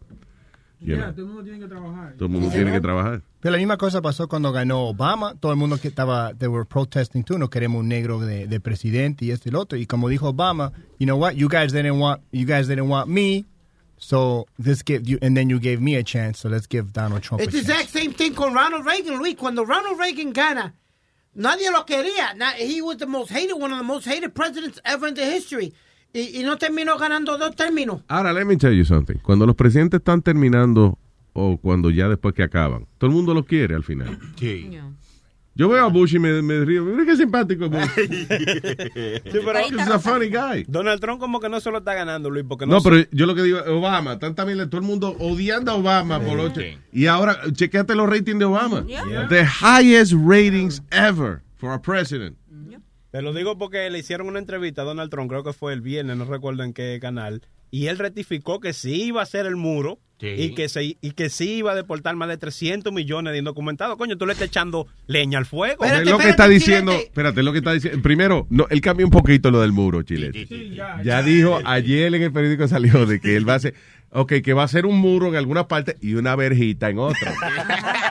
Speaker 23: Ya, todo el mundo tiene que trabajar.
Speaker 1: todo el mundo tiene que trabajar.
Speaker 10: Pero la misma cosa pasó cuando ganó Obama. Todo el mundo que estaba, they were protesting too. No queremos un negro de, de presidente y este y el otro. Y como dijo Obama, you know what? You guys didn't want, you guys didn't want me. So this give you, and then you gave me a chance. So let's give Donald Trump a
Speaker 4: It's the
Speaker 10: chance.
Speaker 4: exact same thing con Ronald Reagan, Luis. Cuando Ronald Reagan gana, nadie lo quería. Na- He was the most hated, one of the most hated presidents ever in the history. Y, y no terminó ganando dos términos.
Speaker 1: Ahora, let me tell you something. Cuando los presidentes están terminando o cuando ya después que acaban, todo el mundo los quiere al final.
Speaker 22: Sí.
Speaker 1: Yo veo a Bush y me, me río. Mira qué simpático Bush.
Speaker 3: Sí, pero
Speaker 1: He's a funny guy.
Speaker 3: Donald Trump como que no se lo está ganando, Luis, porque no,
Speaker 1: No, pero yo lo que digo, Obama, están también todo el mundo odiando a Obama por ocho. Y ahora, chequeate los ratings de Obama.
Speaker 3: Yeah.
Speaker 1: The highest ratings ever for a president.
Speaker 3: Te lo digo porque le hicieron una entrevista a Donald Trump, creo que fue el viernes, no recuerdo en qué canal, y él rectificó que sí iba a hacer el muro y, que se, y que sí iba a deportar más de 300 millones de indocumentados. Coño, tú le estás echando leña al fuego.
Speaker 1: es lo que está diciendo, espérate, es lo que está diciendo. Primero, no, él cambió un poquito lo del muro, Chile. ya, dijo, ayer en el periódico salió de que él va a hacer, ok, que va a hacer un muro en alguna parte y una verjita en otra.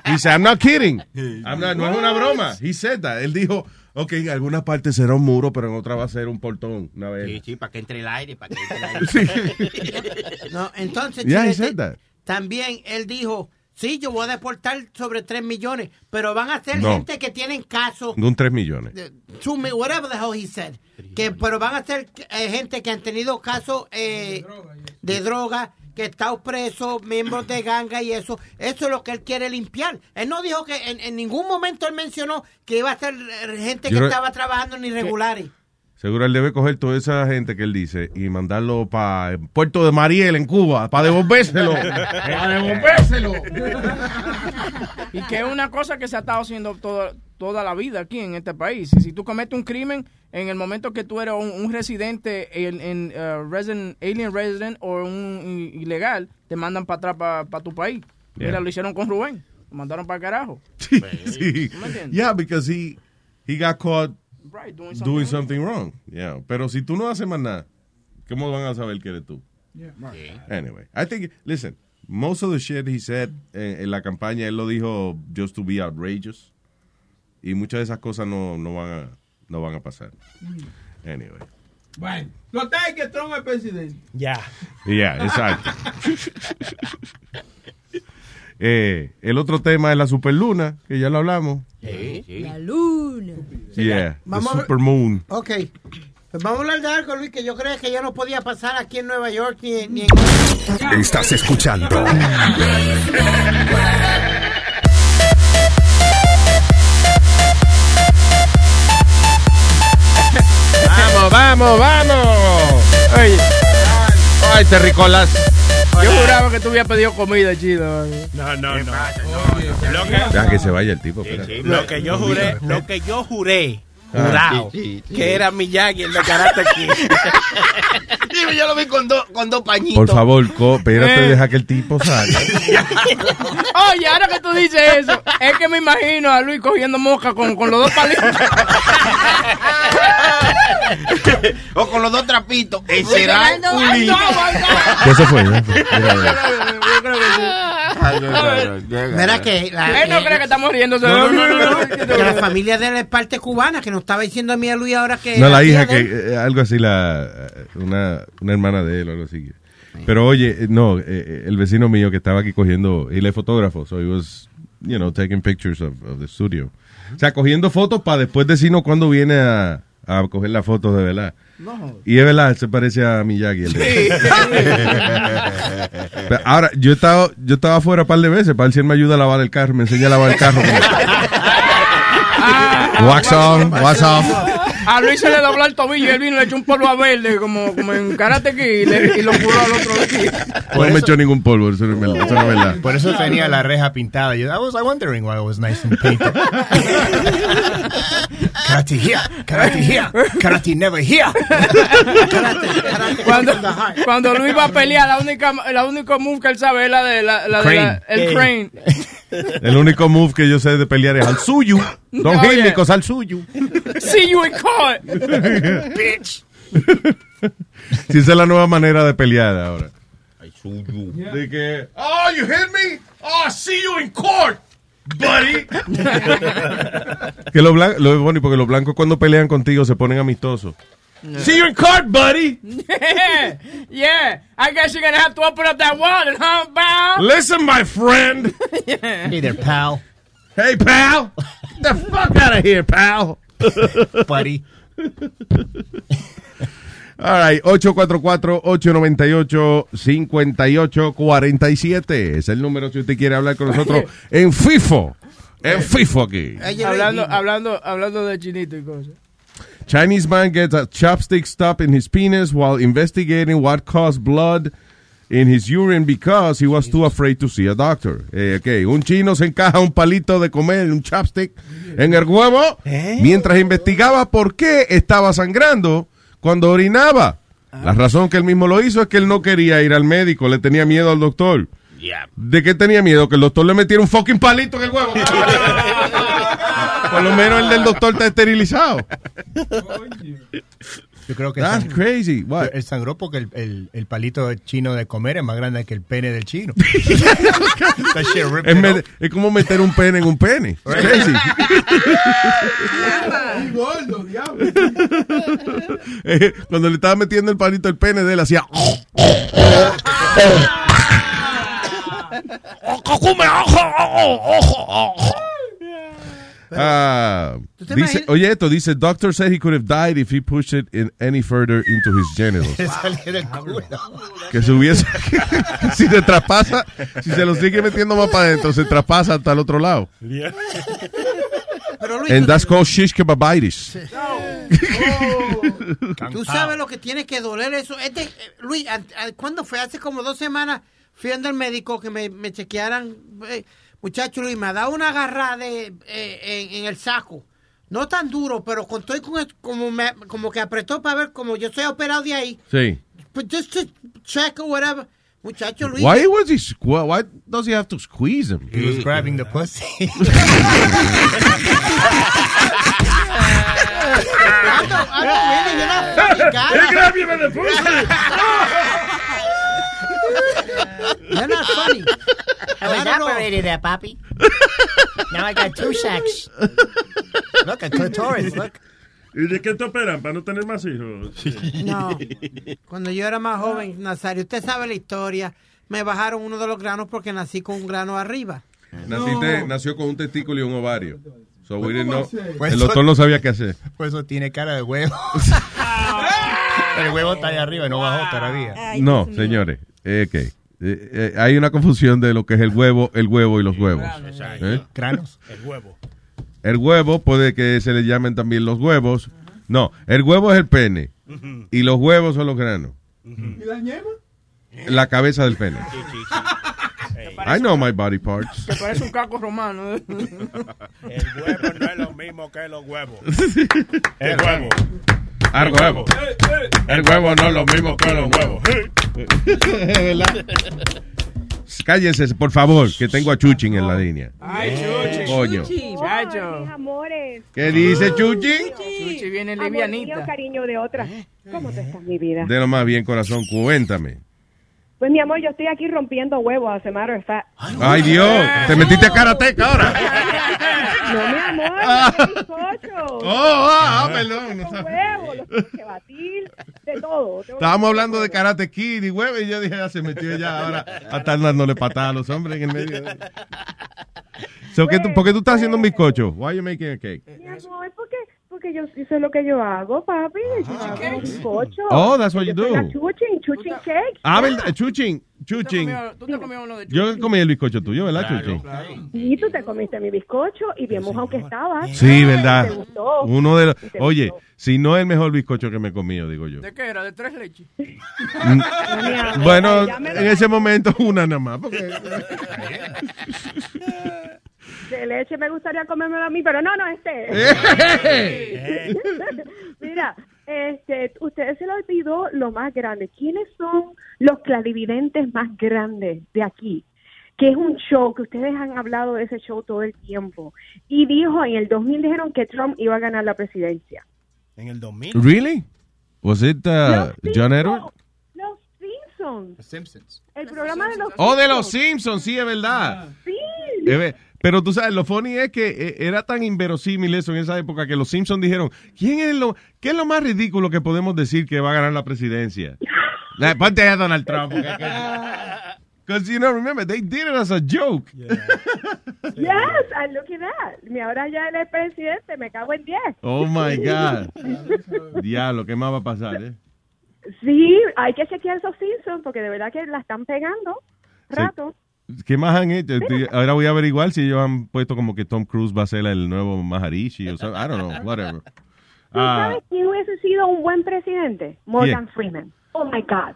Speaker 1: Dice, I'm not kidding. I'm not- no es una broma. He said that. Él dijo, ok, en alguna parte será un muro, pero en otra va a ser un portón, una
Speaker 22: Sí,
Speaker 1: verja.
Speaker 22: sí, para que entre el aire, para que entre el aire.
Speaker 4: No, entonces,
Speaker 1: Yeah, he said that.
Speaker 4: también él dijo, sí, yo voy a deportar sobre 3 millones, pero van a ser
Speaker 1: No.
Speaker 4: gente que tienen casos,
Speaker 1: De un 3 millones.
Speaker 4: two whatever the hell he said, que, pero van a ser eh, gente que han tenido casos eh, de droga, que están presos, miembros de ganga y eso, eso es lo que él quiere limpiar. Él no dijo que en, en ningún momento él mencionó que iba a ser gente
Speaker 1: Yo
Speaker 4: que
Speaker 1: no-
Speaker 4: estaba trabajando en irregulares.
Speaker 1: Seguro él debe coger toda esa gente que él dice y mandarlo para Puerto de Mariel en Cuba para devolvérselo. para devolvérselo.
Speaker 5: Y que es una cosa que se ha estado haciendo toda, toda la vida aquí en este país. Y si tú cometes un crimen, en el momento que tú eres un, un residente en, en, uh, resident, alien resident o un ilegal, te mandan para atrás para tu país.
Speaker 1: Yeah.
Speaker 5: Mira, lo hicieron con Rubén. Lo mandaron para el carajo.
Speaker 1: Sí.
Speaker 5: ¿No me entiendes?
Speaker 1: Yeah, because he, he got caught
Speaker 5: Right, doing
Speaker 1: doing
Speaker 5: something
Speaker 1: something wrong. Yeah. Pero si tú no haces más nada, ¿cómo van a saber que eres tú? Anyway, I think, listen, most of the shit he said eh, en la campaña, él lo dijo just to be outrageous. Y muchas de esas cosas no, no, van, a, no van a pasar. Anyway.
Speaker 23: Bueno, lo es que Trump es presidente.
Speaker 3: Ya.
Speaker 1: Yeah, exacto. Eh, el otro tema es la superluna, que ya lo hablamos.
Speaker 4: La
Speaker 21: luna.
Speaker 1: Yeah, the
Speaker 4: Vamos a ver-
Speaker 1: supermoon.
Speaker 4: Ok. Pues vamos a hablar de algo, Luis, que yo creo que ya no podía pasar aquí en Nueva York ni, ni en...
Speaker 26: Estás escuchando.
Speaker 1: Vamos, vamos.
Speaker 5: Oye.
Speaker 1: Ay, terricolas.
Speaker 5: Yo juraba que tú habías pedido comida, chido.
Speaker 3: No, no, no. Lo que,
Speaker 1: Deja que se vaya el tipo. espérate.
Speaker 3: lo que yo juré, lo que yo juré. Jurado,
Speaker 22: Sí, sí, sí.
Speaker 3: que era Miyagi el de Karate Kid.
Speaker 22: Yo lo vi con, dos con dos pañitos.
Speaker 1: Por favor, co- espérate,
Speaker 5: Eh.
Speaker 1: deja que el tipo salga.
Speaker 5: Oye, ahora que tú dices eso, es que me imagino a Luis cogiendo mosca con, con los dos palitos.
Speaker 22: o con los dos trapitos. Ese será
Speaker 5: no, no, no.
Speaker 1: ¿Qué se fue? Mira.
Speaker 5: Yo creo que sí.
Speaker 4: Mira que... La,
Speaker 5: Él no
Speaker 4: eh,
Speaker 5: cree que estamos riéndose.
Speaker 4: No, no, no, no, no. Que la familia de es parte cubana, que nos estaba diciendo a mí a Luis ahora que...
Speaker 1: No, la hija que, eh, algo así, la, eh, una, una hermana de él o algo así. Pero oye, no, eh, el vecino mío que estaba aquí cogiendo, él es fotógrafo, so he was, you know, taking pictures of, of the studio. O sea, cogiendo fotos para después decirnos cuándo viene a, a coger las fotos de verdad.
Speaker 5: No.
Speaker 1: Y es verdad, se parece a Miyagi. Pero Ahora, yo estaba, yo estaba afuera un par de veces para ver si él me ayuda a lavar el carro, me enseña a lavar el carro. wax on, wax off.
Speaker 5: A Luis se le dobló el tobillo y él vino y le echó un polvo a verde como, como en Karate Kid y, le- y lo curó al otro día.
Speaker 1: No me echó ningún polvo, eso no es verdad. Eso no es verdad.
Speaker 10: Por eso tenía la reja pintada. Yo, I was wondering why it was nice and painted. karate here, karate here, karate never here.
Speaker 5: Cuando, cuando Luis va a pelear, la única, la única move que él sabe es la de la, la de la- el crane.
Speaker 1: El único move que yo sé de pelear es al suyo. Don
Speaker 5: Oh,
Speaker 1: Gil,
Speaker 5: yeah.
Speaker 1: Nicos, al suyo.
Speaker 5: See you in court.
Speaker 10: Bitch.
Speaker 1: Si esa es la nueva manera de pelear ahora. De que, oh, you hit me? Oh, see you in court, buddy. que lo blanco, lo bueno, porque los blancos cuando pelean contigo se ponen amistosos. See you in court, buddy.
Speaker 5: Yeah, yeah. I guess you're gonna have to open up that wallet, huh, Bow?
Speaker 1: Listen, my friend.
Speaker 10: Hey there, pal.
Speaker 1: Hey, pal. Get the fuck out of here, pal.
Speaker 10: Buddy.
Speaker 1: All right, 844-898-5847 es el número si usted quiere hablar con nosotros en FIFO. En FIFO aquí.
Speaker 5: Hablando, hablando, hablando de chinito y cosas.
Speaker 1: Chinese man gets a chopstick stuck in his penis while investigating what caused blood in his urine because he was too afraid to see a doctor. Eh, ok, Un chino se encaja un palito de comer, un chopstick, en el huevo mientras investigaba por qué estaba sangrando cuando orinaba. La razón que él mismo lo hizo es que él no quería ir al médico, le tenía miedo al doctor. ¿De qué tenía miedo? Que el doctor le metiera un fucking palito en el huevo. Por lo menos el del doctor está esterilizado.
Speaker 10: Yo creo que
Speaker 1: That's
Speaker 10: sang-
Speaker 1: crazy. What?
Speaker 10: Él sangró porque el, el, el palito chino de comer es más grande que el pene del chino. That shit ripped
Speaker 1: Es, me- como meter un pene en un pene. It's crazy.
Speaker 23: Gordo, diablo.
Speaker 1: Cuando le estaba metiendo el palito el pene de él, hacía. Ah,
Speaker 4: ¿Tú te
Speaker 1: dice, oye, esto dice: Doctor said he could have died if he pushed it in any further into his genitals. Que se hubiese. si se traspasa, si se lo sigue metiendo más para adentro, se traspasa hasta el otro lado.
Speaker 4: Pero Luis,
Speaker 1: And that's called shish kebabitis.
Speaker 4: Tú sabes lo que tiene que doler eso. Este, eh, Luis, ¿cuándo fue? Hace como dos semanas fui al médico que me, me chequearan. Eh, muchacho Luis, me ha dado una agarrada de, eh, en, en el saco. No tan duro, pero con estoy con el- como, me- como que apretó para ver como yo soy operado de ahí.
Speaker 1: Sí.
Speaker 4: Pues just to check or whatever. Muchacho Luis.
Speaker 1: Why was he squ- Why does he have to squeeze him?
Speaker 10: He was grabbing the pussy.
Speaker 4: I don't, I don't really, you're not funny, guy.
Speaker 11: He grabbed you by the pussy.
Speaker 4: You're not funny.
Speaker 27: I was
Speaker 4: I don't know.
Speaker 27: operated there, Poppy. now I got two sacks.
Speaker 10: Look, a clitoris, look.
Speaker 11: ¿Y de qué te operan? ¿Para no tener más hijos?
Speaker 4: No. Cuando yo era más joven, Nazario, usted sabe la historia. Me bajaron uno de los granos porque nací con un grano arriba.
Speaker 1: Naciste, nació con un testículo y un ovario. So we didn't know-
Speaker 10: Pues
Speaker 1: el
Speaker 10: eso-
Speaker 1: doctor no sabía qué hacer.
Speaker 10: Por eso tiene cara de huevo. el huevo está ahí arriba y no bajó todavía.
Speaker 1: No, señores. eh, que, eh, eh, hay una confusión de lo que es el huevo, el huevo y los huevos. ¿Eh?
Speaker 10: Granos.
Speaker 3: El huevo.
Speaker 1: El huevo puede que se le llamen también los huevos. No, el huevo es el pene y los huevos son los granos.
Speaker 23: ¿Y la ñema?
Speaker 1: La cabeza del pene. I know my body parts.
Speaker 5: Que parece un caco romano.
Speaker 3: El huevo no es lo mismo que los huevos. El huevo.
Speaker 1: El huevo. El huevo no es lo mismo que los huevos. ¿Verdad? Cállense, por favor, que tengo a Chuchin en la línea.
Speaker 5: Ay, Chuchi.
Speaker 1: Coño.
Speaker 5: Chacho.
Speaker 28: Amores.
Speaker 1: ¿Qué dice Chuchi?
Speaker 5: Chuchi viene livianita.
Speaker 28: cariño de otra. ¿Cómo te estás, mi vida?
Speaker 1: De lo más bien, corazón, cuéntame.
Speaker 28: Pues, mi amor, yo estoy aquí rompiendo huevos, as a matter of fact.
Speaker 1: Ay, Dios, te metiste a karateca ahora.
Speaker 28: No, mi amor,
Speaker 1: Ah.
Speaker 28: los bizcochos.
Speaker 1: Oh, ah, perdón, no
Speaker 28: huevos, los tienes que batir, de todo. Tengo
Speaker 1: Estábamos hablando de karate kid y huevo y yo dije, ya se metió ya ahora a estar dándole patadas a los hombres en el medio. So, ¿qué tú- ¿Por qué tú estás haciendo un bizcocho? Why are you making a cake?
Speaker 28: Mi amor, porque yo eso es lo que yo hago, papi. Yo hago bizcochos.
Speaker 1: Oh, that's what you do.
Speaker 28: Chuchin, chuchin cake.
Speaker 1: Ah, ¿verdad? Chuchín, Chuchín.
Speaker 5: Tú te comías uno de
Speaker 1: Yo comí el bizcocho tuyo, ¿verdad, Chuchín?
Speaker 28: Y tú te comiste mi bizcocho y bien mojado que estaba.
Speaker 1: Sí, ¿verdad?
Speaker 28: Te gustó.
Speaker 1: Uno de los... Oye, si no el mejor bizcocho que me he comido, digo yo.
Speaker 5: ¿De qué era? ¿De tres leches?
Speaker 1: Mm, Bueno, en ese momento una nada más. Porque...
Speaker 28: De leche me gustaría comérmelo a mí, pero no, no, este. Mira, este, ustedes se le olvidó lo más grande. ¿Quiénes son los clarividentes más grandes de aquí? Que es un show, que ustedes han hablado de ese show todo el tiempo. Y dijo, en el 2000 dijeron que Trump iba a ganar la presidencia.
Speaker 3: En el 2000.
Speaker 1: Really? Was it uh, John Edward?
Speaker 28: Los Simpsons.
Speaker 10: Simpsons.
Speaker 28: El programa de los
Speaker 1: Oh, de los Simpsons, sí, es verdad.
Speaker 28: Sí.
Speaker 1: Pero tú sabes, lo funny es que eh, era tan inverosímil eso en esa época que los Simpsons dijeron, ¿quién es lo, ¿qué es lo más ridículo que podemos decir que va a ganar la presidencia? La- Ponte a Donald Trump. Because, you know, remember, they did it as a joke.
Speaker 28: Yes, and look at that. Mi ahora ya él es presidente, me cago en 10.
Speaker 1: Oh, my God. Diablo, ¿qué más va a pasar, eh?
Speaker 28: Sí, hay que chequear esos Simpsons porque de verdad que la están pegando rato.
Speaker 1: ¿Qué más han hecho? Estoy- Ahora voy a averiguar si ellos han puesto como que Tom Cruise va a ser el nuevo Maharishi o sea, I don't know, whatever.
Speaker 28: ¿Tú
Speaker 1: Ah,
Speaker 28: sabes quién hubiese sido un buen presidente? Morgan
Speaker 1: ¿Quién?
Speaker 28: Freeman. Oh my God.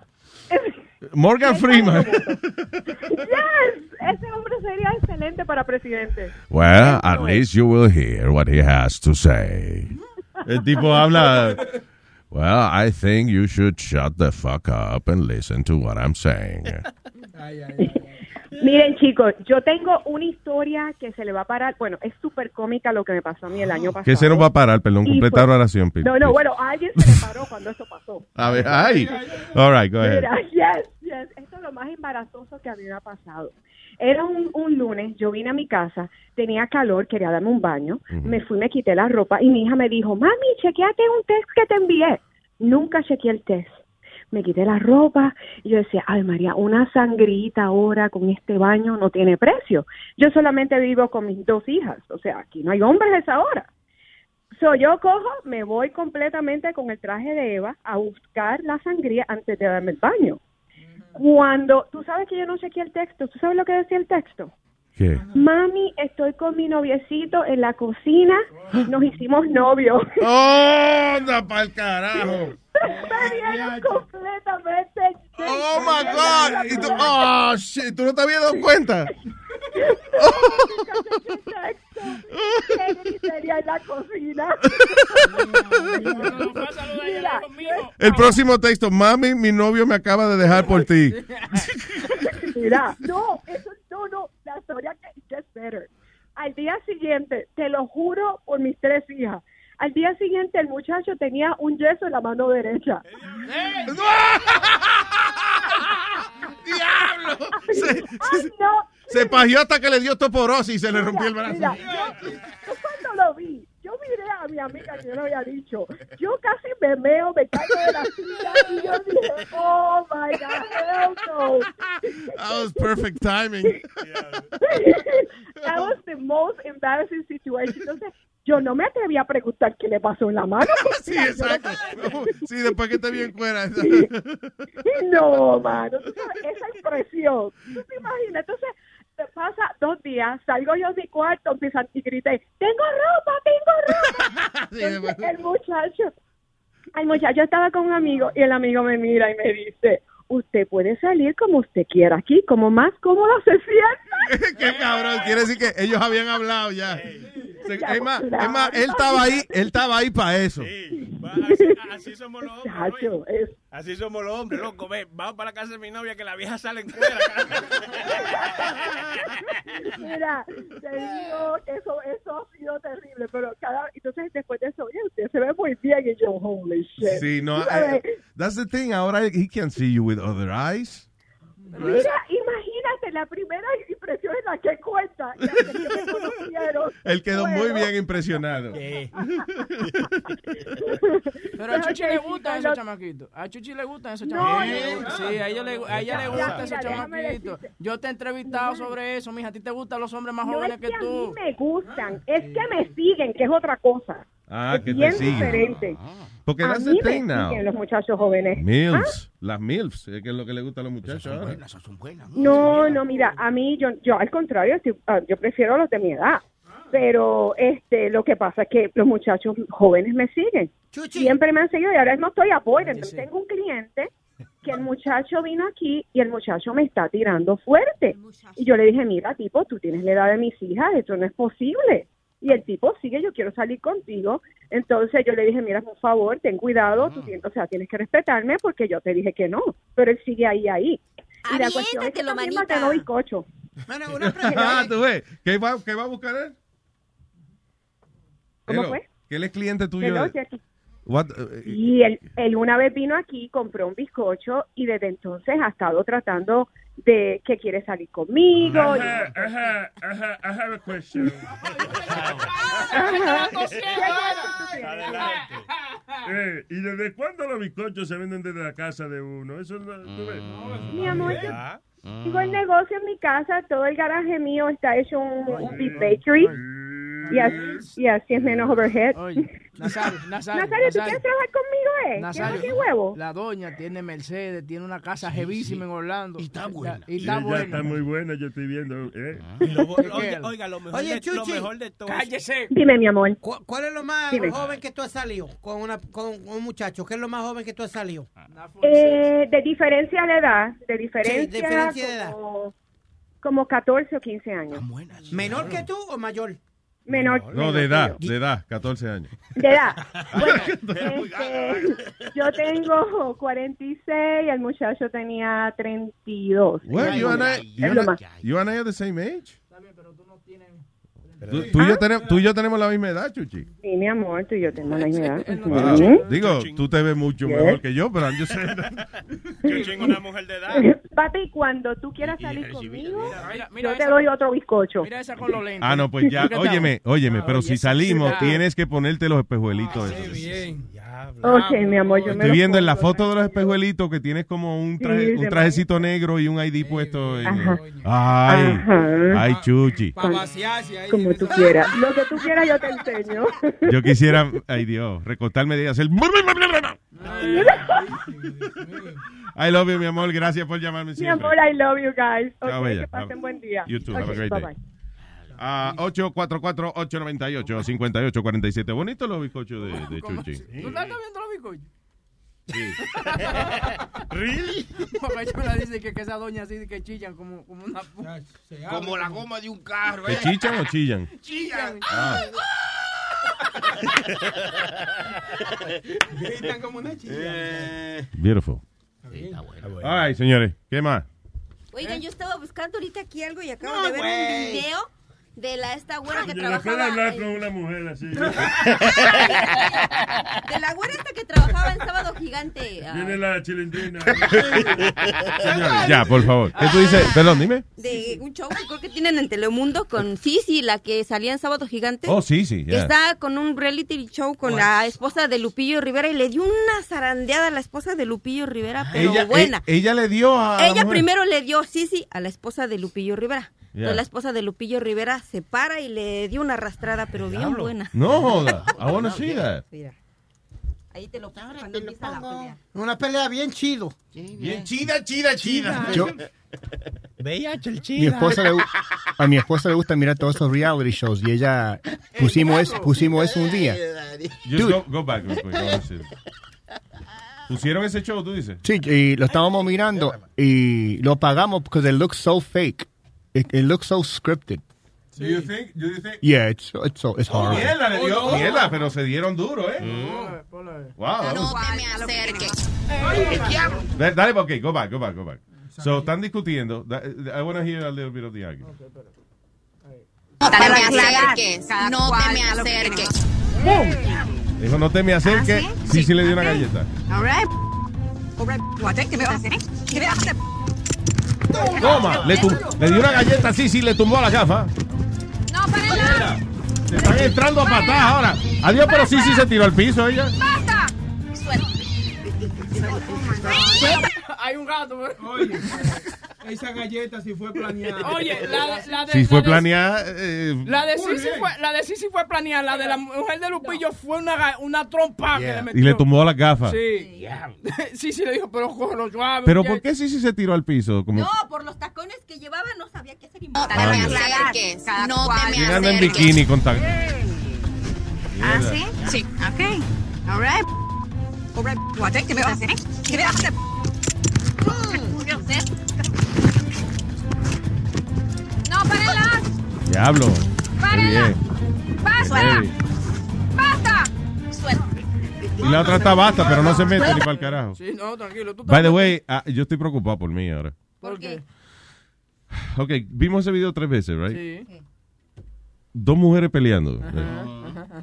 Speaker 1: Morgan Freeman.
Speaker 28: yes, ese hombre sería excelente para presidente.
Speaker 1: Well, at least you will hear what he has to say. El tipo habla. Well, I think you should shut the fuck up and listen to what I'm saying.
Speaker 28: Miren chicos, yo tengo una historia que se le va a parar. Bueno, es súper cómica lo que me pasó a mí el año pasado.
Speaker 1: ¿Qué se nos va a parar? Perdón,
Speaker 28: Y
Speaker 1: completar la oración,
Speaker 28: No, no, bueno, a alguien se le paró cuando eso pasó.
Speaker 1: A ver, ay. All right, go ahead.
Speaker 28: Mira, yes, yes. Esto es lo más embarazoso que a mí me ha pasado. Era un, un lunes, yo vine a mi casa, tenía calor, quería darme un baño, me fui, me quité la ropa y mi hija me dijo, mami, chequeate un test que te envié. Nunca chequeé el test. Me quité la ropa y yo decía, ay María, una sangrita ahora con este baño no tiene precio. Yo solamente vivo con mis dos hijas, o sea, aquí no hay hombres a esa hora. So, yo cojo, me voy completamente con el traje de Eva a buscar la sangría antes de darme el baño. Cuando, tú sabes que yo no chequeé el texto, ¿tú sabes lo que decía el texto?
Speaker 1: ¿Qué?
Speaker 28: Mami, estoy con mi noviecito en la cocina. Nos hicimos novios.
Speaker 1: ¡Anda pa'l carajo!
Speaker 28: Vieron completamente.
Speaker 1: ¡Oh, my God! ¿Y tú, oh, shit, ¿tú no te habías dado cuenta?
Speaker 28: Sería en la cocina. Mira,
Speaker 1: El próximo texto, mami, mi novio me acaba de dejar por ti.
Speaker 28: Mira, no, eso no, no, la historia que gets better. Al día siguiente, te lo juro por mis tres hijas, al día siguiente el muchacho tenía un yeso en la mano derecha.
Speaker 1: ¡Diablo! Se,
Speaker 28: Ay, no.
Speaker 1: se hasta que le dio toporosis y se le rompió el
Speaker 28: Mira,
Speaker 1: brazo.
Speaker 28: yo, yo cuando lo vi, yo miré a mi amiga que yo lo había dicho, yo casi me meo, me caigo de la silla y yo dije, oh my God, hell no.
Speaker 1: That was perfect timing.
Speaker 28: That was the most embarrassing situation. Entonces, yo no me atreví a preguntar qué le pasó en la mano.
Speaker 1: Sí, exacto. Sí, después que esté bien fuera.
Speaker 28: No, mano, tú sabes, esa impresión. ¿Tú te imaginas? Entonces, te pasa dos días, salgo yo de mi cuarto, y grité, tengo ropa, tengo ropa. Entonces, el muchacho, el muchacho estaba con un amigo y el amigo me mira y me dice, usted puede salir como usted quiera aquí, como más cómodo se sienta.
Speaker 1: Qué cabrón, quiere decir que ellos habían hablado ya. Es más, es más, él estaba ahí, él estaba ahí para eso.
Speaker 3: Así, así somos los hombres. Así somos los hombres, loco. Ve, vamos para la casa de mi novia que la vieja sale fuera.
Speaker 28: Mira, te digo que eso, eso ha sido terrible, pero cada, entonces después de eso, oye, usted se ve muy bien y yo, holy shit.
Speaker 1: Sí, no,
Speaker 28: sabes,
Speaker 1: eh, that's the thing. Ahora he can see you with other eyes.
Speaker 28: Mira, imagínate, la primera que cuenta. y hasta que.
Speaker 1: Él quedó muy bien impresionado.
Speaker 5: Pero a Chuchi le gustan esos chamaquitos. A Chuchi le gustan esos chamaquitos.
Speaker 28: no,
Speaker 5: Sí,
Speaker 28: no.
Speaker 5: a, ellos le, a ella le
Speaker 28: Ya,
Speaker 5: gustan esos chamaquitos. Yo te he entrevistado sobre eso, mija. ¿A ti te gustan los hombres más
Speaker 28: No
Speaker 5: jóvenes
Speaker 28: es
Speaker 5: que
Speaker 28: que a mí
Speaker 5: tú?
Speaker 28: me gustan, es que me siguen, que es otra cosa.
Speaker 1: Ah,
Speaker 28: es
Speaker 1: que te
Speaker 28: bien
Speaker 1: siguen.
Speaker 28: diferente.
Speaker 1: Porque
Speaker 28: a mí me
Speaker 1: now.
Speaker 28: los muchachos jóvenes.
Speaker 1: MILFs, las MILFs, es que es lo que le gusta a los muchachos.
Speaker 28: No, no, mira, a mí, yo, yo al contrario, estoy- ah, yo prefiero a los de mi edad. Pero este, lo que pasa es que los muchachos jóvenes me siguen. Siempre me han seguido y ahora no estoy apoyando. Entonces tengo un cliente que el muchacho vino aquí y el muchacho me está tirando fuerte. Y yo le dije, mira, tipo, tú tienes la edad de mis hijas, eso no es posible. Y el tipo sigue, yo quiero salir contigo. Entonces yo le dije, mira, por favor, ten cuidado, tú tienes, o sea, tienes que respetarme porque yo te dije que no. Pero él sigue ahí, ahí. Y la cuestión es que también
Speaker 21: manita.
Speaker 28: mató bizcocho.
Speaker 4: Bueno, una
Speaker 1: Ah, tú ves. ¿Qué va, qué va a buscar él?
Speaker 28: ¿Cómo
Speaker 1: Hello,
Speaker 28: fue?
Speaker 1: Que él es cliente tuyo.
Speaker 28: Hello,
Speaker 1: de-. What, eh,
Speaker 28: Y él, él una vez vino aquí, compró un bizcocho y desde entonces ha estado tratando de que quiere salir conmigo.
Speaker 11: Ajá, ajá, ajá, I have a question. Eh, ¿Y desde cuándo los bizcochos se venden desde la casa de uno? Eso no, ¿tú ves?
Speaker 28: Mi amor, yo tengo el negocio en mi casa, todo el garaje mío está hecho un, un beef bakery. Y así, y así es menos overhead.
Speaker 5: Nazario, Nazario,
Speaker 28: Nazario, ¿tú quieres trabajar conmigo, eh?
Speaker 5: Nazario,
Speaker 28: ¿Quieres qué huevo?
Speaker 5: La doña tiene Mercedes, tiene una casa jevísima en Orlando. Y está buena. Y
Speaker 11: Y
Speaker 5: está
Speaker 11: ella
Speaker 5: buena.
Speaker 11: está muy buena, yo estoy viendo. ¿eh?
Speaker 3: Oiga, oiga, lo mejor,
Speaker 4: Oye,
Speaker 3: de, lo
Speaker 4: Chuchi.
Speaker 3: mejor de todo.
Speaker 5: Cállese.
Speaker 28: Dime, mi amor.
Speaker 4: ¿Cu- ¿Cuál es lo más
Speaker 28: Dime.
Speaker 4: joven que tú has salido con, una, con un muchacho? ¿Qué es lo más joven que tú has salido?
Speaker 28: Eh, de diferencia de edad, de diferencia,
Speaker 4: diferencia de edad.
Speaker 28: como, como 14 o 15 años.
Speaker 4: ¿Menor que tú o mayor?
Speaker 28: Menor.
Speaker 1: No, de edad, de edad, 14 años.
Speaker 28: De edad. Bueno, este, yo tengo 46, el muchacho tenía 32.
Speaker 1: Well, you and I, you and. I, you and I are the same age. Tú, tú y yo tenemos, tú y yo tenemos la misma edad, Chuchi.
Speaker 28: Sí, mi amor, tú y yo tenemos la misma edad.
Speaker 1: Ah. Digo, tú te ves mucho
Speaker 28: Yes.
Speaker 1: mejor que yo, pero just saying.
Speaker 3: Yo chingo una mujer de edad.
Speaker 28: Papi, cuando tú quieras salir conmigo,
Speaker 5: mira
Speaker 28: yo te
Speaker 5: esa-
Speaker 28: doy otro bizcocho.
Speaker 5: Mira esa con los lentes.
Speaker 1: Ah, no, pues ya, óyeme, óyeme, pero si salimos, tienes que ponerte los espejuelitos. esos.
Speaker 23: Bien.
Speaker 28: Ok, mi amor, yo me
Speaker 1: Estoy
Speaker 28: lo
Speaker 1: viendo en la foto de los espejuelitos que tienes como un, traje-
Speaker 28: Sí,
Speaker 1: un trajecito negro y un ID puesto. en-
Speaker 28: Ajá.
Speaker 1: Ay,
Speaker 28: Ajá.
Speaker 1: ay, Chuchi.
Speaker 23: Para vaciarse ahí.
Speaker 28: Como tú quieras. Lo que tú quieras yo te enseño.
Speaker 1: Yo quisiera, ay Dios, recortarme y hacer... I love you, mi amor. Gracias por llamarme
Speaker 28: Mi
Speaker 1: siempre.
Speaker 28: amor, I love you guys.
Speaker 1: Chao,
Speaker 28: Ok,
Speaker 1: bella.
Speaker 28: que pasen buen día.
Speaker 1: You too.
Speaker 28: Ok,
Speaker 1: Have a great
Speaker 28: bye
Speaker 1: day.
Speaker 28: bye.
Speaker 1: Ah, 844-898-5847. Bonito los bizcochos de, de Chuchi.
Speaker 5: ¿Tú estás viendo los bizcochos?
Speaker 1: Sí.
Speaker 5: ¿Really? Porque Chula dice que, que esa doña así que chillan como, como una...
Speaker 22: Como la goma de un carro. ¿eh?
Speaker 1: ¿Que chichan o chillan?
Speaker 22: Chillan.
Speaker 1: Ah.
Speaker 23: Gritan como una chica.
Speaker 1: Beautiful. All right, señores. ¿Qué más?
Speaker 21: Oigan, yo estaba buscando ahorita aquí algo y acabo
Speaker 22: No,
Speaker 21: de ver
Speaker 22: güey.
Speaker 21: un video de la esta güera que trabajaba.
Speaker 11: hablar
Speaker 21: en-
Speaker 11: con una mujer así.
Speaker 21: de la güera esta que trabajaba en Sábado Gigante. ah,
Speaker 11: Viene la chilindrina.
Speaker 1: Ya, por favor. ¿Qué tú dices? Perdón, dime.
Speaker 21: de un show que creo que tienen en Telemundo con Sisi, la que salía en Sábado Gigante.
Speaker 1: Oh, sí, sí.
Speaker 21: Está con un reality show con la esposa de Lupillo Rivera y le dio una zarandeada a la esposa de Lupillo Rivera, pero
Speaker 1: Ella,
Speaker 21: buena.
Speaker 1: e- ella le dio a. la
Speaker 21: Ella primero le dio Sisi a la esposa de Lupillo Rivera. Entonces la esposa de Lupillo Rivera se para y le dio una arrastrada, pero bien buena.
Speaker 1: No joda. I wanna see that.
Speaker 21: Mira. Ahí te lo pongo cuando empieza la pelea.
Speaker 4: Una pelea bien chido.
Speaker 22: Bien chida, chida, chida.
Speaker 10: Yo- Mi esposa le, a mi esposa le gusta mirar todos esos reality shows y ella pusimos eso, pusimos eso un día.
Speaker 1: Just go, go back real quick. ¿Pusieron ese show, tú dices?
Speaker 10: Sí, y lo estábamos mirando y lo pagamos porque it looks so fake. It, it looks so scripted.
Speaker 1: Do you think? Do you think?
Speaker 10: Yeah, it's it's so it's
Speaker 1: Oh,
Speaker 10: horrible.
Speaker 1: mierda, le dio mierda, pero se dieron duro, ¿eh? Wow. that was-
Speaker 29: te me acerques.
Speaker 1: Da- Dale, ok, go back, go back, go back. So, están discutiendo. I want to hear a little bit of the argument.
Speaker 29: No te me acerques. No te me acerques.
Speaker 1: Dijo, no te me acerques. Sí, sí le dio una galleta.
Speaker 29: All right. All right. What? ¿Qué me vas a hacer? ¿Qué me vas a hacer?
Speaker 1: Toma, le, le dio una galleta, sí, sí, le tumbó la gafa.
Speaker 29: No, para
Speaker 1: Se están entrando a patadas ahora. Adiós, pero sí, sí se tiró al piso ella.
Speaker 29: ¡Basta!
Speaker 5: Hay un gato.
Speaker 23: Oye, esa galleta si fue planeada.
Speaker 5: Oye, la, de- la de...
Speaker 1: Si fue planeada. eh,
Speaker 5: La de Sisi fue, la de Sisi fue planeada, la de la mujer de Lupillo fue una, una trompa que le metió.
Speaker 1: y le tumbó las gafas.
Speaker 5: Sí. Sí, sí, le dijo, pero cógelo suave.
Speaker 1: Pero. ¿por qué sí, sí se tiró al piso? Como
Speaker 21: No, por los tacones que llevaba no sabía qué hacer.
Speaker 29: No te me acerques. No te me
Speaker 1: ¿Quién anda en bikini con tan...
Speaker 29: ¿Ah, sí? Sí. Ok. All right. All right. What? ¿Qué me vas a hacer? ¿Qué me vas a hacer? No, párenla.
Speaker 1: Diablo.
Speaker 29: Párenla. Basta. Basta. Suelta.
Speaker 1: Y la otra está basta, pero no se mete ni para el carajo.
Speaker 5: Sí, no, tranquilo. Tú
Speaker 1: By the way, ah, yo estoy preocupado por mí ahora.
Speaker 5: ¿Por qué?
Speaker 1: Ok, vimos ese video tres veces, right?
Speaker 5: Sí.
Speaker 1: Dos mujeres peleando.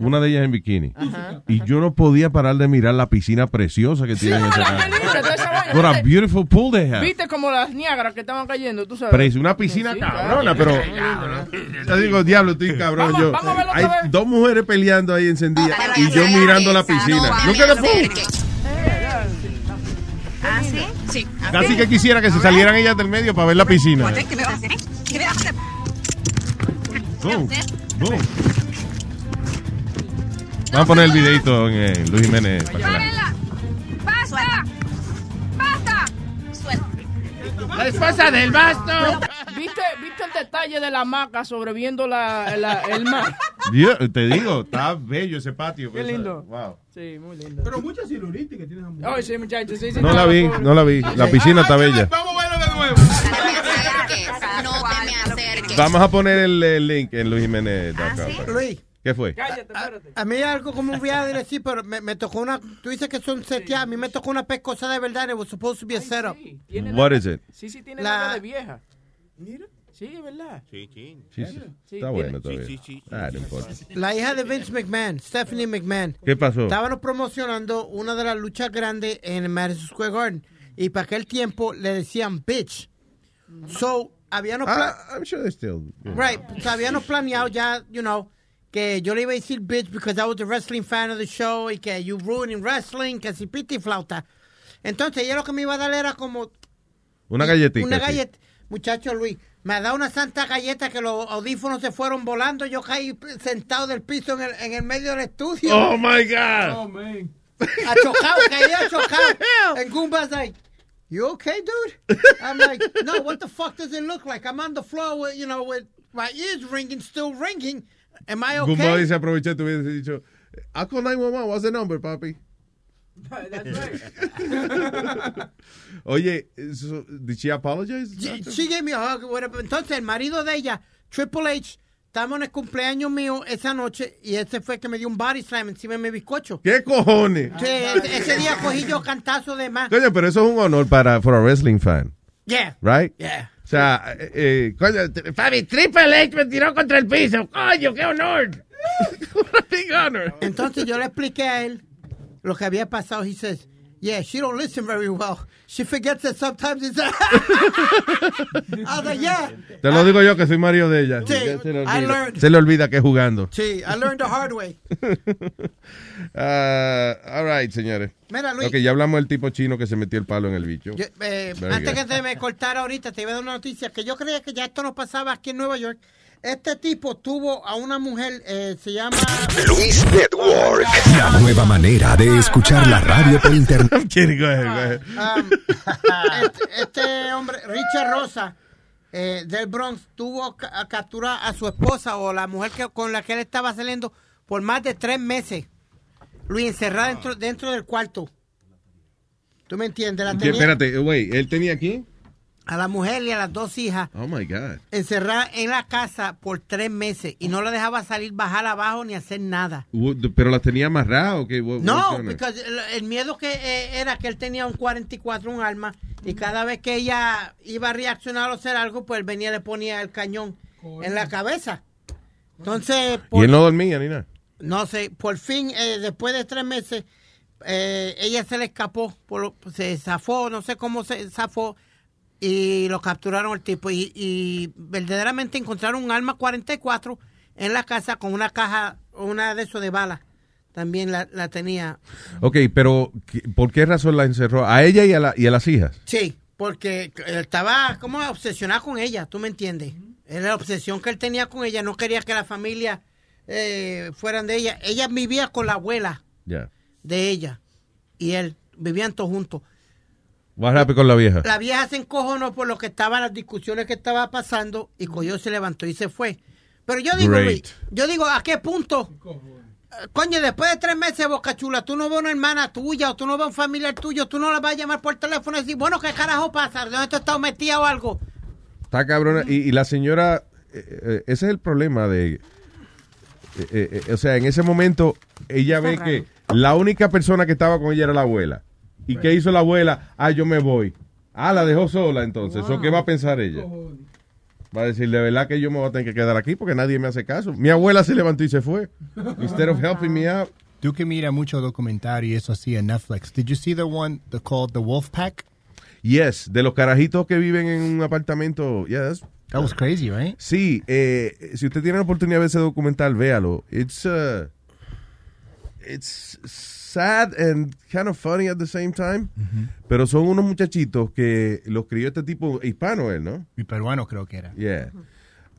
Speaker 1: Una de ellas en bikini. Y yo no podía parar de mirar la piscina preciosa que tienen What a
Speaker 5: ¿viste?
Speaker 1: beautiful pool they have.
Speaker 5: Viste como las niagras que estaban cayendo, tú sabes.
Speaker 1: Pero es una piscina
Speaker 5: Sí,
Speaker 1: cabrona,
Speaker 5: claro.
Speaker 1: pero yo digo, diablo, estoy cabrón.
Speaker 5: Vamos-
Speaker 1: yo,
Speaker 5: vamos a verlo
Speaker 1: hay
Speaker 5: otra vez.
Speaker 1: dos mujeres peleando ahí encendidas y yo mirando la piscina. Look at the pool.
Speaker 29: ¿Ah, sí? Sí.
Speaker 1: Casi que quisiera que se salieran ellas del medio para ver la piscina.
Speaker 29: ¿Qué
Speaker 1: Vamos a poner el videito en eh, Luis Jiménez. para que la-
Speaker 29: ¡Párenla! ¡Basta! ¡Basta! Suelta.
Speaker 3: La esposa del basto.
Speaker 5: ¿Viste, ¿Viste el detalle de la hamaca sobreviendo la, la- el mar?
Speaker 1: Dios, te digo, está bello ese patio.
Speaker 5: Qué
Speaker 1: pues,
Speaker 5: lindo.
Speaker 1: Wow.
Speaker 5: Sí, muy lindo.
Speaker 23: Pero mucha celulitis que tienen
Speaker 5: Ay, sí, muchachos, sí, sí.
Speaker 1: No la vi, no la vi. La piscina está bella.
Speaker 23: Vamos a verlo de nuevo.
Speaker 29: No te me.
Speaker 1: Vamos a poner el, el link en luisjiménez.com.
Speaker 4: Luis.
Speaker 1: ¿Qué fue?
Speaker 4: A, a mí algo como voy a decir, pero me, me tocó una. Tú dices que son seteadas. A mí me tocó una pescosa de verdad. It was supposed to be a setup.
Speaker 1: What is it?
Speaker 5: Sí, sí, tiene
Speaker 4: La-
Speaker 5: la de vieja. Mira. Sí, es verdad.
Speaker 22: Sí, sí.
Speaker 1: Sí, sí.
Speaker 5: Sí,
Speaker 1: Está bueno todavía.
Speaker 22: sí, sí, sí.
Speaker 1: Ah, no importa.
Speaker 4: La hija de Vince McMahon, Stephanie McMahon.
Speaker 1: ¿Qué pasó?
Speaker 4: Estaban promocionando una de las luchas grandes en Madison Square Garden. Y para aquel tiempo le decían bitch. So, habíamos.
Speaker 1: Ah, I'm sure they still.
Speaker 4: Right, pues habíamos planeado ya, you know, que yo le iba a decir bitch because I was a wrestling fan of the show y que you ruining wrestling, que si piti flauta. Entonces ella lo que me iba a dar era como
Speaker 1: Una galletita.
Speaker 4: una
Speaker 1: sí.
Speaker 4: galleta. Muchacho Luis, me ha dado una santa galleta que los audífonos se fueron volando. Yo caí sentado del piso en el, en el medio del estudio.
Speaker 1: Oh my God.
Speaker 23: Oh, man.
Speaker 4: Achocado, caí achocado. en Goombas ahí. You okay, dude? I'm like, no, what the fuck does it look like? I'm on the floor with, you know, with my ears ringing, still ringing. Am I okay?
Speaker 1: Gumbo se aproveché, tú hubieses dicho, I call 911, what's the number, papi? That's right. Oye, so, did she apologize?
Speaker 4: She, she gave me a hug, whatever. Entonces, el marido de ella, Triple H, estábamos en el cumpleaños mío esa noche y ese fue que me dio un body slam encima de mi bizcocho.
Speaker 1: ¿Qué cojones?
Speaker 4: Sí, ese, día cogí yo cantazo de más.
Speaker 1: Coño, pero eso es un honor para for a wrestling fan,
Speaker 4: Yeah.
Speaker 1: right?
Speaker 4: Yeah.
Speaker 1: O sea, eh, eh, coño,
Speaker 27: Fabi, Triple H me tiró contra el piso. Coño, qué honor.
Speaker 4: Big honor. Entonces yo le expliqué a él lo que había pasado. He says, yeah, she don't listen very well. She forgets that sometimes it's... I was like, yeah.
Speaker 1: te lo digo yo que soy Mario de ella.
Speaker 4: Sí,
Speaker 1: se, le
Speaker 4: I
Speaker 1: olvida,
Speaker 4: learned.
Speaker 1: se le olvida que es jugando.
Speaker 4: Sí, I learned the hard way.
Speaker 1: Ah, all right, señores.
Speaker 4: Mira, Luis.
Speaker 1: Ok, ya hablamos del tipo chino que se metió el palo en el bicho.
Speaker 4: Yo, eh, antes
Speaker 1: good.
Speaker 4: que se me cortara ahorita, te iba a dar una noticia que yo creía que ya esto no pasaba aquí en Nueva York. Este tipo tuvo a una mujer, eh, se llama...
Speaker 26: Luis Network. La nueva manera de escuchar la radio por internet.
Speaker 4: Um, este, este hombre, Richard Rosa, eh, del Bronx, tuvo a capturar a su esposa o la mujer que, con la que él estaba saliendo por más de tres meses. Luis, encerrada dentro, dentro del cuarto. ¿Tú me entiendes? La
Speaker 1: Espérate, güey, ¿él tenía aquí?
Speaker 4: A la mujer y a las dos hijas
Speaker 1: Oh my God.
Speaker 4: encerrada en la casa por tres meses y no la dejaba salir, bajar abajo ni hacer nada.
Speaker 1: ¿Pero las tenía amarradas o qué?
Speaker 4: No, porque el, miedo que eh, era que él tenía un 44, un arma, y cada vez que ella iba a reaccionar o hacer algo, pues él venía y le ponía el cañón en la cabeza. Entonces,
Speaker 1: Y
Speaker 4: por-
Speaker 1: él no dormía ni nada.
Speaker 4: no sé, por fin, eh, después de tres meses, eh, ella se le escapó, por lo- se zafó, no sé cómo se zafó, y lo capturaron el tipo. Y, y verdaderamente encontraron un arma 44 en la casa con una caja, una de esos de balas. También la, la tenía.
Speaker 1: Ok, pero ¿qué- ¿por qué razón la encerró? ¿A ella y a, la- y a las hijas?
Speaker 4: Sí, porque estaba como obsesionado con ella, ¿tú me entiendes? Era la obsesión que él tenía con ella, no quería que la familia eh, fueran de ella. Ella vivía con la abuela de ella y él, vivían todos juntos.
Speaker 1: Happened con la vieja?
Speaker 4: La vieja se encojonó por lo que estaban las discusiones que estaba pasando y cogió, se levantó y se fue. Pero yo digo,
Speaker 1: Great.
Speaker 4: Yo digo, ¿a qué punto? Eh, Coño, después de tres meses, Boca Chula, tú no ves una hermana tuya o tú no ves un familiar tuyo, tú no la vas a llamar por teléfono y decir, bueno, ¿qué carajo pasa? ¿Dónde tú estás metida o algo?
Speaker 1: Está cabrona. Y, y la señora, eh, eh, ese es el problema de... eh, eh, eh, o sea, en ese momento ella ve que la única persona que estaba con ella era la abuela. ¿Y qué hizo la abuela? Ah, yo me voy. Ah, la dejó sola entonces. ¿O qué va a pensar ella? Va a decir, de verdad que yo me voy a tener que quedar aquí porque nadie me hace caso. Mi abuela se levantó y se fue. Instead of helping me out.
Speaker 10: Tú que mira mucho documentario y eso así en Netflix. Did you see the one the, called The Wolf Pack?
Speaker 1: Yes, de los carajitos que viven en un apartamento. That's-
Speaker 10: That was crazy, right?
Speaker 1: Sí, eh, si usted tiene la oportunidad de ver ese documental, véalo. It's, uh, it's sad and kind of funny at the same time. Pero son unos muchachitos que los crió este tipo hispano, él, ¿no?
Speaker 10: Mi peruano creo que era.
Speaker 1: Yeah.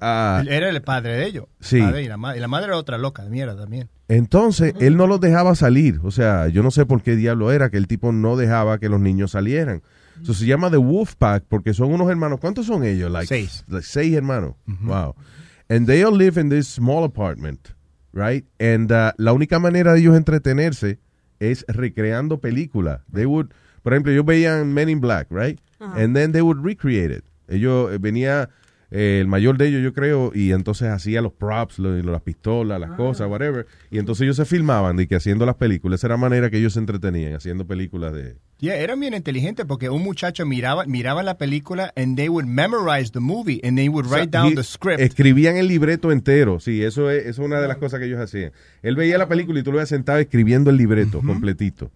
Speaker 1: Ah,
Speaker 10: Él era el padre de ellos.
Speaker 1: Sí.
Speaker 10: Padre y, la madre, y la madre era otra loca de mierda también.
Speaker 1: entonces, él no los dejaba salir. O sea, yo no sé por qué diablo era que el tipo no dejaba que los niños salieran. Eso se llama The Wolf Pack porque son unos hermanos. ¿Cuántos son ellos? Like,
Speaker 10: Seis.
Speaker 1: like seis hermanos. Wow. And they all live in this small apartment, right? And uh, la única manera de ellos entretenerse es recreando películas. They would, por ejemplo, ellos veían Men in Black, right? And then they would recreate it. Ellos eh, venía eh, el mayor de ellos, yo creo, y entonces hacía los props, lo- las pistolas, las cosas, whatever. Y entonces ellos se filmaban de que haciendo las películas. Esa era la manera que ellos se entretenían, haciendo películas de...
Speaker 10: Yeah, eran bien inteligentes porque un muchacho miraba, miraba la película and they would memorize the movie and they would write
Speaker 1: O sea,
Speaker 10: down the script.
Speaker 1: Escribían el libreto entero, sí, eso es, eso es una de las cosas que ellos hacían. Él veía la película y tú lo veías sentado escribiendo el libreto completito.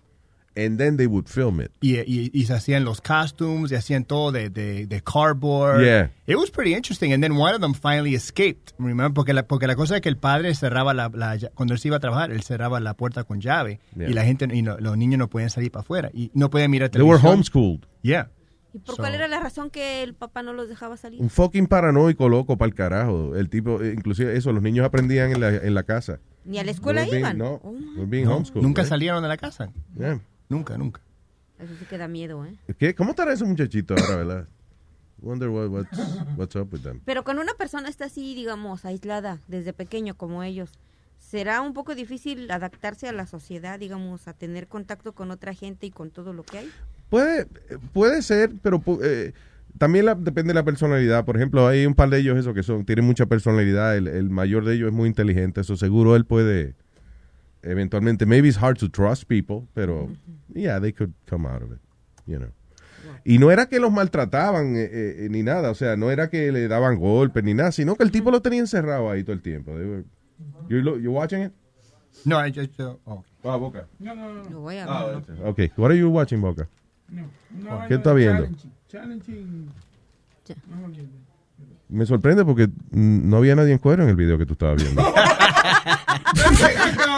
Speaker 1: And then they would film it.
Speaker 10: Y, y, y se hacían los costumes, y hacían todo de, de, de cardboard.
Speaker 1: Yeah.
Speaker 10: It was pretty interesting. And then one of them finally escaped. Remember? Porque la, porque la cosa es que el padre cerraba la, la- cuando él se iba a trabajar, él cerraba la puerta con llave.
Speaker 1: Yeah.
Speaker 10: Y la gente, y no- los niños no podían salir para afuera. Y no podían mirar
Speaker 1: They were
Speaker 10: televisión.
Speaker 1: homeschooled.
Speaker 10: Yeah.
Speaker 21: ¿Y por
Speaker 10: So-
Speaker 21: cuál era la razón que el papá no los dejaba salir?
Speaker 1: Un fucking paranoico loco para el carajo. El tipo, eh, inclusive eso, los niños aprendían en la, en la casa.
Speaker 21: Ni a la escuela
Speaker 1: They were being-
Speaker 21: iban.
Speaker 1: No,
Speaker 21: Oh,
Speaker 1: they were being
Speaker 10: No,
Speaker 1: homeschooled,
Speaker 10: nunca
Speaker 1: right?
Speaker 10: salieron de la casa.
Speaker 1: Yeah.
Speaker 10: Nunca, nunca.
Speaker 21: Eso sí que da miedo, ¿eh?
Speaker 1: ¿Qué? ¿Cómo estará ese muchachito ahora, verdad? Wonder what, what's, what's up with them.
Speaker 21: Pero cuando una persona está así, digamos, aislada desde pequeño como ellos, será un poco difícil adaptarse a la sociedad, digamos, a tener contacto con otra gente y con todo lo que hay.
Speaker 1: Puede, puede ser, pero eh, también la- depende de la personalidad. Por ejemplo, hay un par de ellos eso que son tienen mucha personalidad. El, el mayor de ellos es muy inteligente, eso seguro él puede eventualmente. Maybe it's hard to trust people, pero yeah, they could come out of it, you know. Y no era que los maltrataban eh, eh, ni nada, o sea, no era que le daban golpes ni nada, sino que el tipo lo tenía encerrado ahí todo el tiempo. Were- you, lo- you watching it?
Speaker 10: No, I just. Uh, oh.
Speaker 1: Ah, Boca.
Speaker 23: No, no, no.
Speaker 21: Lo voy a
Speaker 1: Ah. Okay, what are you watching, Boca?
Speaker 23: No, una
Speaker 1: ¿Qué está viendo?
Speaker 23: challenging, Challenging. No, no,
Speaker 1: Me sorprende porque no había nadie en cuero en el video que tú estabas viendo.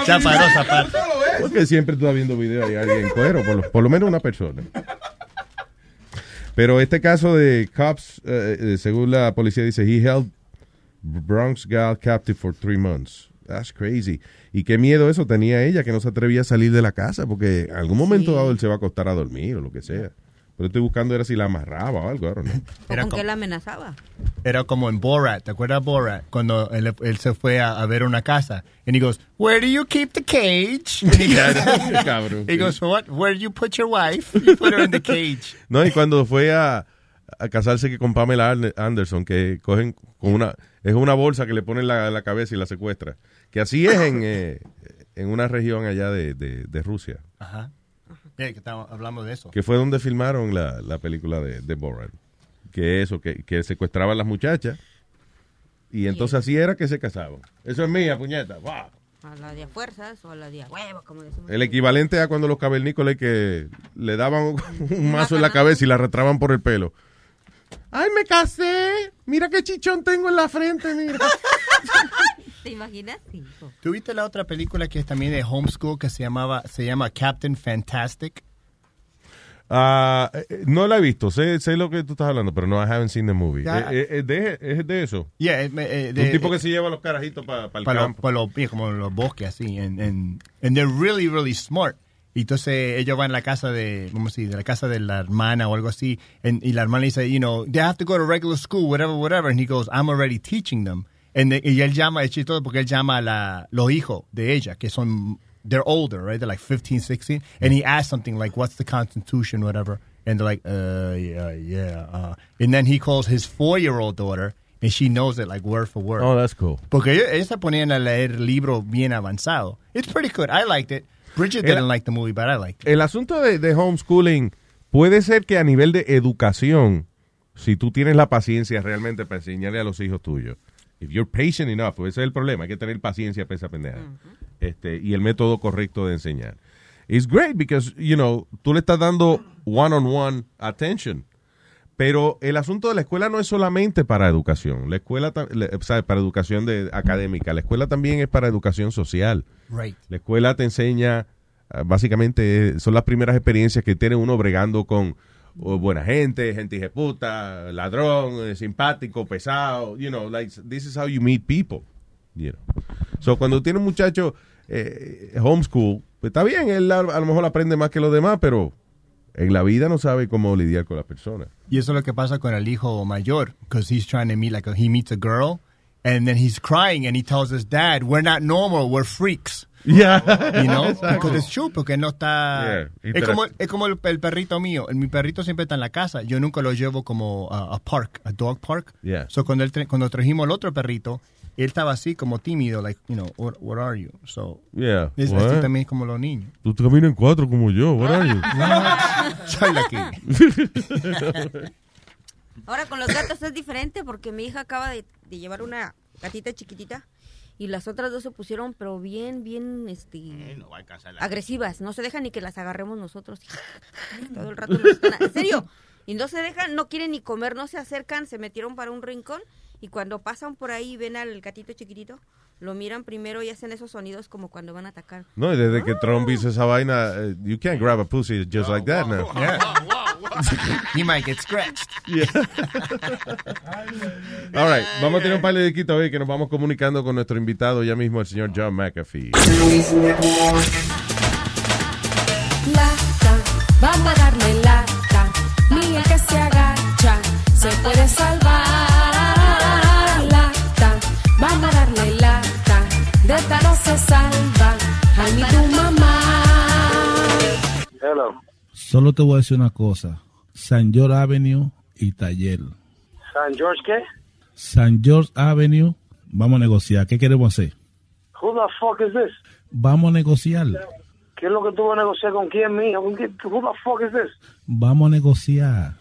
Speaker 10: Ya paró, zapato.
Speaker 1: Porque siempre tú estás viendo video y hay alguien en cuero, por lo, por lo menos una persona. Pero este caso de cops, eh, eh, según la policía dice, he held Bronx gal captive for three months. That's crazy. Y qué miedo eso tenía ella, que no se atrevía a salir de la casa, porque en algún momento dado él se va a acostar a dormir o lo que sea. Pero estoy buscando era si la amarraba o algo, I don't know.
Speaker 21: ¿O
Speaker 10: Era
Speaker 21: con
Speaker 10: co-
Speaker 21: qué la amenazaba?
Speaker 10: Era como en Borat, ¿te acuerdas Borat? Cuando él, él se fue a, a ver una casa. And he goes, where do you keep the cage? And he goes,
Speaker 1: Cabrón.
Speaker 10: he goes, what? Where do you put your wife? You put her in the cage.
Speaker 1: No, y cuando fue a, a casarse que con Pamela Anderson, que cogen con una, es una bolsa que le ponen la, la cabeza y la secuestra. Que así es en, eh, en una región allá de, de, de Rusia,
Speaker 10: Ajá. Que estamos- hablamos de eso.
Speaker 1: que fue donde filmaron la, la película de, de Borat. Que eso, que, que secuestraban las muchachas. Y entonces así era que se casaban. Eso es mía, puñeta. ¡Wow!
Speaker 21: ¿A la de a fuerzas o a la de a huevo, como decimos?
Speaker 1: El equivalente a cuando los cavernícolas que le daban un, mazo en la cabeza y la arrastraban por el pelo. ¡Ay, me casé! Mira qué chichón tengo en la frente, mira.
Speaker 21: ¿Te imaginas? Sí.
Speaker 10: ¿Tuviste la otra película que es también de homeschool que se llamaba se llama Captain Fantastic?
Speaker 1: Eh, no la he visto, sé, sé lo que tú estás hablando, pero no, I haven't seen the movie.
Speaker 10: Ya.
Speaker 1: Eh, eh, es, de, es de eso.
Speaker 10: Yeah, de-
Speaker 1: Un tipo que se lleva los carajitos para el
Speaker 10: para los,
Speaker 1: campo.
Speaker 10: para los- yeah, como los bosques así and, and, and they're really really smart y entonces ellos van a la casa de vamos a decir de la casa de la hermana o algo así and- y la hermana dice you know they have to go to regular school whatever whatever and he goes I'm already teaching them y él llama es chistoso porque él llama a la, los hijos de ella que son they're older right they're like 15 16 and he asks something like what's the constitution whatever and they're like uh yeah yeah uh. and then he calls his four year old daughter and she knows it like word for word
Speaker 1: Oh, that's cool.
Speaker 10: porque ellos, se ponían a leer libros bien avanzados. It's pretty good. I liked it. Bridget didn't like the movie, but I liked it.
Speaker 1: El asunto de, de homeschooling puede ser que a nivel de educación, si tú tienes la paciencia realmente para enseñarle a los hijos tuyos, if you're patient enough, ese es el problema, hay que tener paciencia para esa pendeja. este, y el método correcto de enseñar. It's great because, you know, tú le estás dando one-on-one attention. Pero el asunto de la escuela no es solamente para educación. La escuela, sea, para educación de, académica. La escuela también es para educación social.
Speaker 10: Right.
Speaker 1: La escuela te enseña, ah, básicamente, eh, son las primeras experiencias que tiene uno bregando con buena gente, gente puta, ladrón, eh, simpático, pesado. You know, like, this is how you meet people. You know. So, cuando tiene un muchacho eh, homeschool, pues está bien, él a lo mejor aprende más que los demás, pero en la vida no sabe cómo lidiar con las personas.
Speaker 10: Y eso es lo que pasa con el hijo mayor, because he's trying to meet, like, a, he meets a girl, and then he's crying, and he tells his dad, we're not normal, we're freaks.
Speaker 1: Yeah.
Speaker 10: You know? Because it's true, porque no está...
Speaker 1: Yeah.
Speaker 10: Es como, es como el, el perrito mío. Mi perrito siempre está en la casa. Yo nunca lo llevo como a, a park, a dog park.
Speaker 1: Yeah.
Speaker 10: So cuando, él tra- cuando trajimos el otro perrito, él estaba así como tímido, like, you know, what, what are you? So,
Speaker 1: Yeah.
Speaker 10: es así también como los niños.
Speaker 1: Tú caminas en cuatro como yo, what are you?
Speaker 10: Soy la que...
Speaker 21: Ahora con los gatos es diferente porque mi hija acaba de, de llevar una gatita chiquitita y las otras dos se pusieron pero bien, bien, este, agresivas. No se dejan ni que las agarremos nosotros. Todo el rato nos están- En serio. Y no se dejan, no quieren ni comer, no se acercan, se metieron para un rincón y cuando pasan por ahí ven al gatito chiquitito, lo miran primero y hacen esos sonidos como cuando van a atacar.
Speaker 1: No, y desde que Trump hizo esa vaina, eh, you can't grab a pussy just like that now.
Speaker 10: He might get scratched.
Speaker 1: Yeah. All right, vamos a tener un par de disquitos hoy que nos vamos comunicando con nuestro invitado ya mismo, el señor John McAfee.
Speaker 20: La,
Speaker 30: Vamos a darle lata. Ni el que se agacha se puede salvar.
Speaker 31: Solo te voy a decir una cosa. San George Avenue y Taller.
Speaker 32: San George, ¿qué?
Speaker 31: San George Avenue, vamos a negociar. ¿Qué queremos hacer?
Speaker 32: Who the fuck is this?
Speaker 31: Vamos a negociar.
Speaker 32: ¿Qué es lo que tú vas a negociar con quién, mijo? ¿Con quién? Who the fuck is this?
Speaker 31: Vamos a negociar.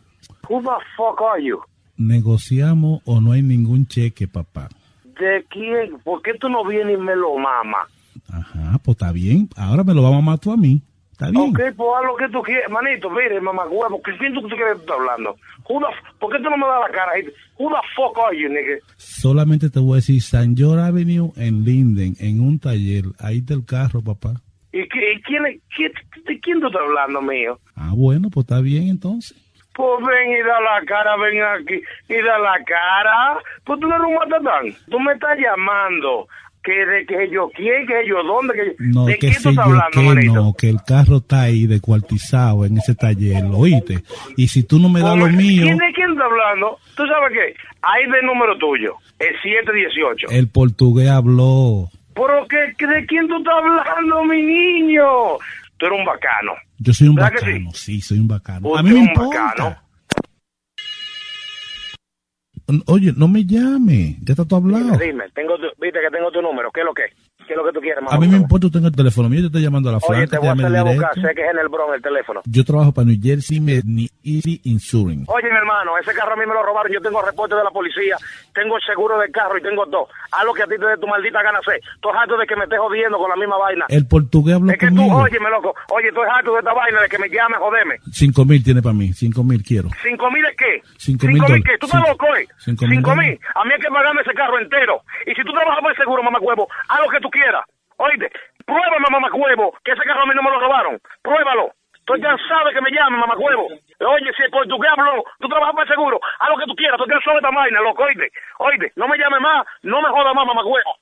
Speaker 32: Who the fuck are you?
Speaker 31: Negociamos o no hay ningún cheque, papá.
Speaker 32: ¿De quién? ¿Por qué tú no vienes y me lo mamas?
Speaker 31: Ah, pues está bien. Ahora me lo vamos a matar tú a mí. Está bien.
Speaker 32: Ok, pues haz lo que tú quieres. Manito, mire, mamá huevo, ¿qué quién tú tú quieres que estás hablando? F- ¿Por qué tú no me das la cara? the fuck are you, nigga?
Speaker 31: Solamente te voy a decir San George Avenue en Linden, en un taller. Ahí está el carro, papá.
Speaker 32: ¿Y, qué- y quién, qué- de quién tú estás hablando, mío?
Speaker 31: Ah, bueno, pues está bien entonces.
Speaker 32: Pues ven y da la cara, ven aquí y da la cara. Pues tú no eres un matatán. Tú me estás llamando. Que de que yo quién, que yo dónde, que yo...
Speaker 31: No,
Speaker 32: ¿De
Speaker 31: que
Speaker 32: tú
Speaker 31: sé
Speaker 32: estás hablando,
Speaker 31: que no, que el carro está ahí descuartizado en ese taller, ¿oíste? Y si tú no me das lo mío,
Speaker 32: ¿Quién de quién está hablando? ¿Tú sabes qué? Ahí del número tuyo, el 718.
Speaker 31: el portugués habló.
Speaker 32: ¿Pero qué, qué- de quién tú estás hablando, mi niño? Tú eres un bacano.
Speaker 31: Yo soy un
Speaker 32: ¿Verdad que
Speaker 31: bacano, sí? soy un bacano.
Speaker 32: Usted
Speaker 31: A mí me importa.
Speaker 32: bacano.
Speaker 31: Oye, no me llame, ya está todo hablado.
Speaker 32: Dime, dime, tengo tu- viste que tengo tu número. ¿Qué es lo que? ¿Qué es lo que tú quieres, mamá?
Speaker 31: A mí me importa, tú tengas el teléfono mío, yo te estoy llamando a la
Speaker 32: Oye, te voy a hacerle a buscar. Sé que es en el Bronx el teléfono.
Speaker 31: Yo trabajo para New Jersey Easy Insurance.
Speaker 32: Oye, mi hermano, ese carro a mí me lo robaron. Yo tengo reporte de la policía, tengo el seguro del carro y tengo todo. Haz lo que a ti te dé tu maldita gana hacer. Estoy harto de que me estés jodiendo con la misma vaina.
Speaker 31: El portugués habló
Speaker 32: es que tú,
Speaker 31: conmigo.
Speaker 32: óyeme, loco. Oye, estoy harto de esta vaina de que me llame, jodeme.
Speaker 31: Cinco mil tiene para mí, cinco mil quiero.
Speaker 32: ¿Cinco mil es qué?
Speaker 31: Cinco mil
Speaker 32: ¿Cinco mil qué? ¿Tú estás loco, eh?
Speaker 31: cinco mil
Speaker 32: Cinco mil. A mí hay que pagarme ese carro entero. Y si tú trabajas por el seguro, mamá huevo, haz lo que tú quieras. Oíste, pruébame, mamá huevo, que ese carro a mí no me lo robaron. Pruébalo. Estoy cansado de que me llame, mamá huevo. Oye, si el portugués habló, tú trabajas por el seguro, haz lo que tú quieras. Estoy cansado de esta vaina, loco, oíste. Oíste, no me llame más, no me joda más, mamá huevo.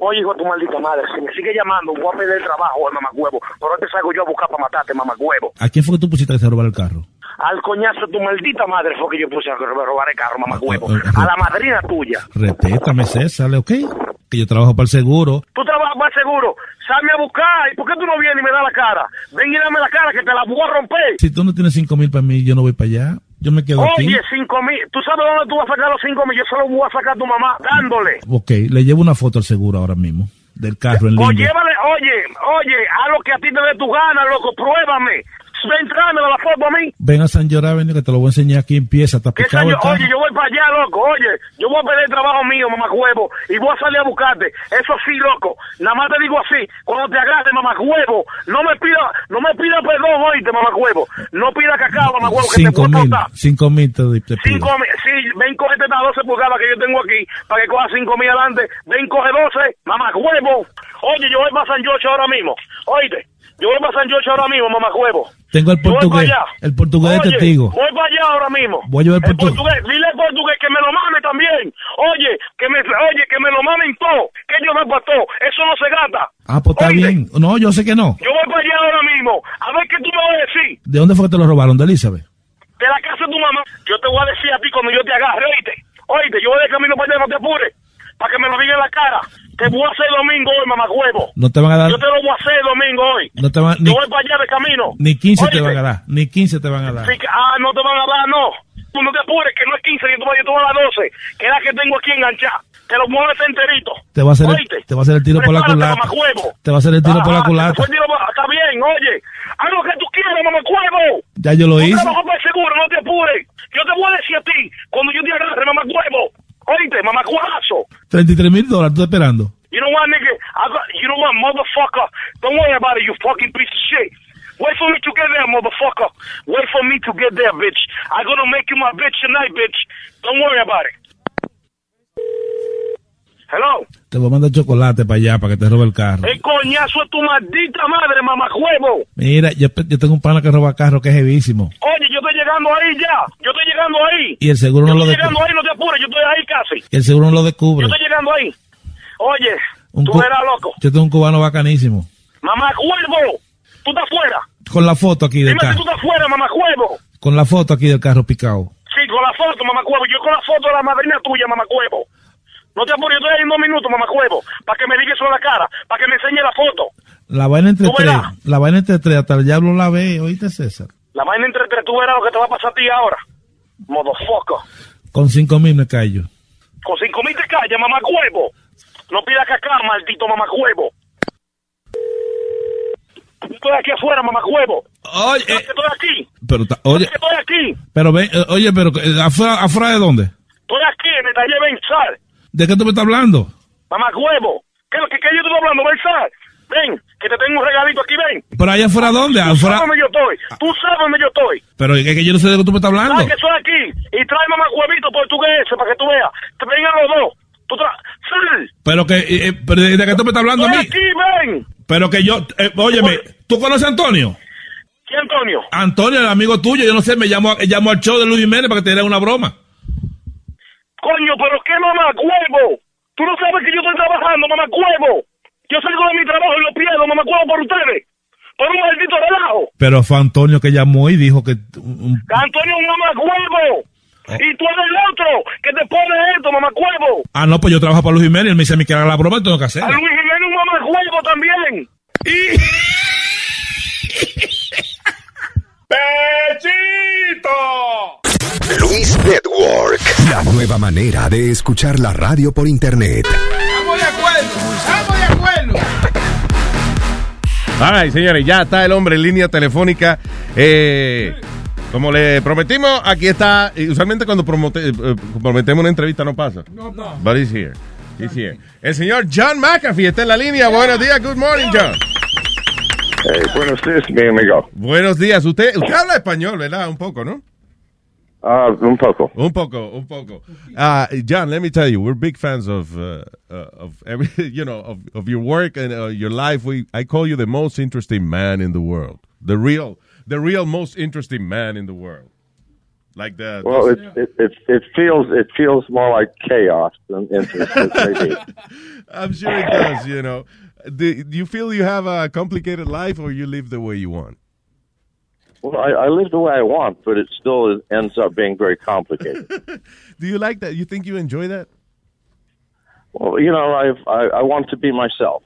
Speaker 32: Oye, hijo de tu maldita madre, si me sigue llamando, voy a pedir el trabajo, mamá huevo. Por ahora te salgo yo a buscar para matarte, mamá huevo.
Speaker 31: ¿A quién fue que tú pusiste que se robara el carro?
Speaker 32: Al coñazo tu maldita madre fue que yo puse a robar el carro, mamá huevo. A la madrina tuya.
Speaker 31: Respétame, César, ¿ok? Que yo trabajo para el seguro.
Speaker 32: Tú trabajas para el seguro. Salme a buscar. ¿Y por qué tú no vienes y me das la cara? Ven y dame la cara que te la voy a romper.
Speaker 31: Si tú no tienes cinco mil para mí, yo no voy para allá. Yo me quedo aquí.
Speaker 32: Oye, cinco mil. ¿Tú sabes dónde tú vas a sacar los cinco mil? Yo se los voy a sacar a tu mamá dándole.
Speaker 31: Ok, le llevo una foto al seguro ahora mismo. Del carro en
Speaker 32: O
Speaker 31: línea.
Speaker 32: llévale, oye, oye, haz lo que a ti te dé tu gana, loco. Pruébame. Ven, tráemela la foto a mí.
Speaker 31: Ven a San George Avenue que te lo voy a enseñar aquí. Empieza, está
Speaker 32: Que
Speaker 31: picado el
Speaker 32: oye, yo voy para allá, loco. Oye, yo voy a pedir el trabajo mío, mamá huevo, y voy a salir a buscarte. Eso sí, loco. Nada más te digo así, cuando te agarre, mamá huevo, no me pida, no me pida perdón, oíste, mamá huevo. No pida cacao, mamá huevo, que te
Speaker 31: Cinco
Speaker 32: a
Speaker 31: mil, cinco mil te, te pido.
Speaker 32: Cinco mil, sí, ven, cógete estas 12 pulgadas que yo tengo aquí para que coja cinco mil adelante. Ven, coge 12, mamá huevo. Oye, yo voy para San George ahora mismo. Oíste, yo voy para San George ahora mismo, mamá huevo.
Speaker 31: Tengo el
Speaker 32: Yo voy
Speaker 31: portugués.
Speaker 32: para allá.
Speaker 31: El portugués de
Speaker 32: Oye,
Speaker 31: testigo.
Speaker 32: Voy para allá ahora mismo.
Speaker 31: Voy a llevar el
Speaker 32: El
Speaker 31: portugués.
Speaker 32: portugués, dile al portugués que me lo mame también. Oye, que me, oye, que me lo mamen todo. Que yo me para todo. Eso no se gata.
Speaker 31: Ah, pues está bien. No, yo sé que no.
Speaker 32: Yo voy para allá ahora mismo. A ver qué tú me vas a decir.
Speaker 31: ¿De dónde fue que te lo robaron? ¿De Elizabeth?
Speaker 32: De la casa de tu mamá. Yo te voy a decir a ti cuando yo te agarre, oíste. Oíste, yo voy de camino para allá, no te apures. Para que me lo diga en la cara. Te voy a hacer domingo hoy, mamá huevo.
Speaker 31: No te van a dar.
Speaker 32: Yo te lo voy a hacer domingo hoy.
Speaker 31: No te van,
Speaker 32: Yo voy para allá de camino.
Speaker 31: ni 15 te van a dar. Ni 15 te van a dar.
Speaker 32: Que- ah, no te van a dar, no. Tú no te apures, que no es 15, yo te voy, yo te voy a dar 12. Que es la que tengo aquí enganchada. Te lo mueves enterito.
Speaker 31: Te va a hacer el, te va a hacer el tiro por la
Speaker 32: Prepárate,
Speaker 31: culata.
Speaker 32: mamacuevo.
Speaker 31: Te va a hacer el tiro por la
Speaker 32: Ah,
Speaker 31: culata.
Speaker 32: tiro Está bien, oye. Haz lo que tú quieras, mamacuevo.
Speaker 31: Ya yo lo
Speaker 32: Tú
Speaker 31: hice.
Speaker 32: trabajas para el seguro, no te apures. Yo te voy a decir a ti, cuando yo te agarre, mamacuevo. Oíste, mamacuazo.
Speaker 31: 33 mil dólares, estoy esperando.
Speaker 32: You know what, nigga? I got, you know what, motherfucker? Don't worry about it, you fucking piece of shit. Wait for me to get there, motherfucker. Wait for me to get there, bitch. I'm gonna make you my bitch tonight, bitch. Don't worry about it. Hello.
Speaker 31: Te voy a mandar chocolate para allá, para que te robe el carro.
Speaker 32: El coñazo es tu maldita madre, mamacuevo.
Speaker 31: Mira, yo, yo tengo un pana que roba carro que es heavísimo.
Speaker 32: Oye, yo estoy llegando ahí ya. Yo estoy llegando ahí.
Speaker 31: Y el seguro
Speaker 32: yo
Speaker 31: no lo
Speaker 32: estoy
Speaker 31: descubre.
Speaker 32: llegando ahí, no te apures, yo estoy ahí casi.
Speaker 31: Y el seguro no lo
Speaker 32: Yo
Speaker 31: descubre.
Speaker 32: estoy llegando ahí. Oye,
Speaker 31: Un
Speaker 32: tú verás loco.
Speaker 31: Yo tengo un cubano bacanísimo.
Speaker 32: Mamacuevo. tú estás fuera.
Speaker 31: Con la foto aquí del
Speaker 32: Dime si tú
Speaker 31: carro.
Speaker 32: estás fuera, mamacuevo.
Speaker 31: Con la foto aquí del carro picado.
Speaker 32: Sí, con la foto, mamacuevo. Yo con la foto de la madrina tuya, mamacuevo. No te apures, yo estoy ahí en dos minutos, mamacuevo. Para que me digas eso en la cara. Para que me enseñe la foto.
Speaker 31: La vaina entre tres.
Speaker 32: verás.
Speaker 31: La vaina entre tres. Hasta el diablo la ve. ¿Oíste, César?
Speaker 32: La vaina entre tres, tú verás lo que te va a pasar a ti ahora. Motherfucker.
Speaker 31: Con cinco mil me callo.
Speaker 32: Con cinco mil te callas, mamacuevo. No pidas cacá, maldito mamacuevo. Estoy aquí afuera, mamacuevo.
Speaker 31: Oye,
Speaker 32: Yo que estoy aquí.
Speaker 31: Pero, ta- oye,
Speaker 32: estoy aquí.
Speaker 31: pero ven, eh, oye, pero eh, afuera, afuera de dónde?
Speaker 32: Estoy aquí en el taller Bensal.
Speaker 31: ¿De qué tú me estás hablando?
Speaker 32: Mamacuevo. ¿Qué, qué, qué yo te estoy hablando, Bensal? Ven, que te tengo un regalito aquí, ven.
Speaker 31: Pero allá afuera dónde?
Speaker 32: Tú
Speaker 31: Afuera.
Speaker 32: sabes dónde yo estoy. Tú sabes dónde yo estoy.
Speaker 31: Pero es que yo no sé de qué tú me estás hablando.
Speaker 32: Sabes que estoy aquí. Y trae mamacuevito portugués para que tú veas. Te vengan los dos. Tú tra- Sal.
Speaker 31: Pero que, eh, pero ¿de qué tú me estás hablando a
Speaker 32: Estoy
Speaker 31: mí?
Speaker 32: aquí, ven.
Speaker 31: Pero que yo, eh, óyeme, ¿tú conoces a Antonio?
Speaker 32: ¿Quién, Antonio?
Speaker 31: Antonio, el amigo tuyo, yo no sé, me llamó, llamó al show de Luis Jiménez para que te diera una broma.
Speaker 32: Coño, pero qué mamacuevo. Tú no sabes que yo estoy trabajando, mamacuevo. Yo salgo de mi trabajo y lo pierdo, mamacuevo, por ustedes. Por un maldito relajo.
Speaker 31: Pero fue Antonio que llamó y dijo que...
Speaker 32: Antonio es un mamacuevo.
Speaker 31: Oh.
Speaker 32: Y tú eres el otro que te pone esto, mamacuevo.
Speaker 31: ah, no, pues yo trabajo para Luis Jiménez, él me dice a mí que haga la broma y tengo que
Speaker 32: A
Speaker 31: hacerla.
Speaker 32: Luis Jiménez un mamacuevo también.
Speaker 26: Luis Network. La nueva manera de escuchar la radio por internet.
Speaker 5: Estamos de acuerdo. Estamos de acuerdo.
Speaker 1: Right, señores, ya está el hombre en línea telefónica. Eh, como le prometimos, aquí está. Usualmente cuando promote- eh, prometemos una entrevista no pasa.
Speaker 5: No, no.
Speaker 1: But he's here. He's here. El señor John McAfee está en la línea. Buenos días. Good morning, John.
Speaker 33: Buenos días, mi amigo.
Speaker 1: Buenos días. Usted, usted habla español, ¿verdad? Un poco, ¿no?
Speaker 33: Ah, un poco.
Speaker 1: Un poco, un poco. Uh, John, let me tell you, we're big fans of uh, uh, of every, you know, of, of your work and uh, your life. We, I call you the most interesting man in the world, the real, the real most interesting man in the world. Like the.
Speaker 33: Well, it, it it it feels it feels more like chaos than interest.
Speaker 1: I'm sure it does. You know, do, do you feel you have a complicated life, or you live the way you want?
Speaker 33: Well, I, I live the way I want, but it still ends up being very complicated.
Speaker 1: Do you like that? You think you enjoy that?
Speaker 33: well, you know, I've, I I want to be myself,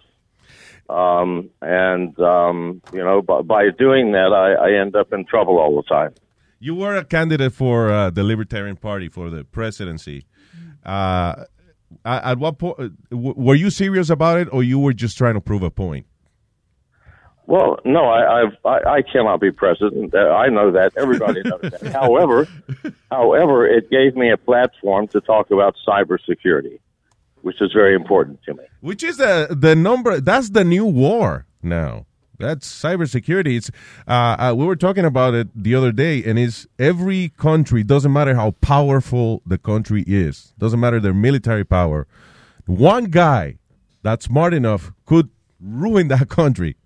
Speaker 33: um, and um, you know, by, by doing that, I, I end up in trouble all the time.
Speaker 1: You were a candidate for uh, the Libertarian Party for the presidency. Uh, at at what point were you serious about it, or you were just trying to prove a point?
Speaker 33: Well, no, I, I've, I, I cannot be president. Uh, I know that. Everybody knows that. however, however, it gave me a platform to talk about cybersecurity, which is very important to me.
Speaker 1: Which is the the number? That's the new war now. That's cybersecurity. It's uh, uh, we were talking about it the other day, and it's every country. Doesn't matter how powerful the country is. Doesn't matter their military power. One guy that's smart enough could ruin that country.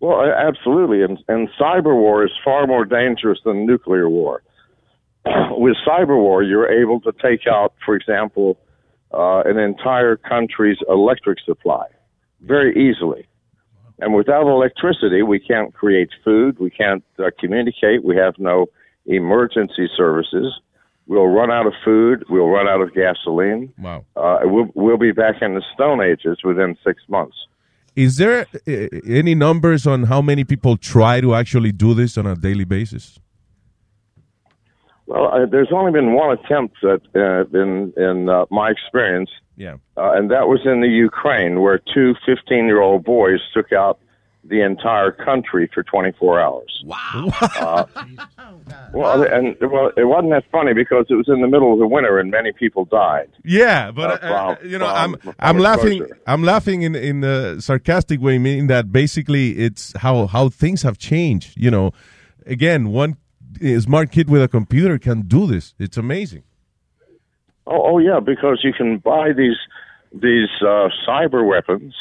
Speaker 33: Well, absolutely, and, and cyber war is far more dangerous than nuclear war. With cyber war, you're able to take out, for example, uh, an entire country's electric supply very easily. And without electricity, we can't create food, we can't uh, communicate, we have no emergency services. We'll run out of food, we'll run out of gasoline.
Speaker 1: Wow.
Speaker 33: Uh, we'll, we'll be back in the Stone Ages within six months.
Speaker 1: Is there uh, any numbers on how many people try to actually do this on a daily basis?
Speaker 33: Well, uh, there's only been one attempt that, uh, in in uh, my experience,
Speaker 1: Yeah.
Speaker 33: uh, and that was in the Ukraine, where two 15 year old boys took out the entire country for 24 hours.
Speaker 1: Wow.
Speaker 33: Uh, well, and well, it wasn't that funny because it was in the middle of the winter and many people died.
Speaker 1: Yeah, but
Speaker 33: Uh,
Speaker 1: uh, uh,
Speaker 33: from-
Speaker 1: you know, I'm
Speaker 33: from-
Speaker 1: I'm laughing.
Speaker 33: exposure.
Speaker 1: I'm laughing in in a sarcastic way, meaning that basically it's how how things have changed. You know, again, one smart kid with a computer can do this. It's amazing.
Speaker 33: Oh, oh yeah, because you can buy these these uh, cyber weapons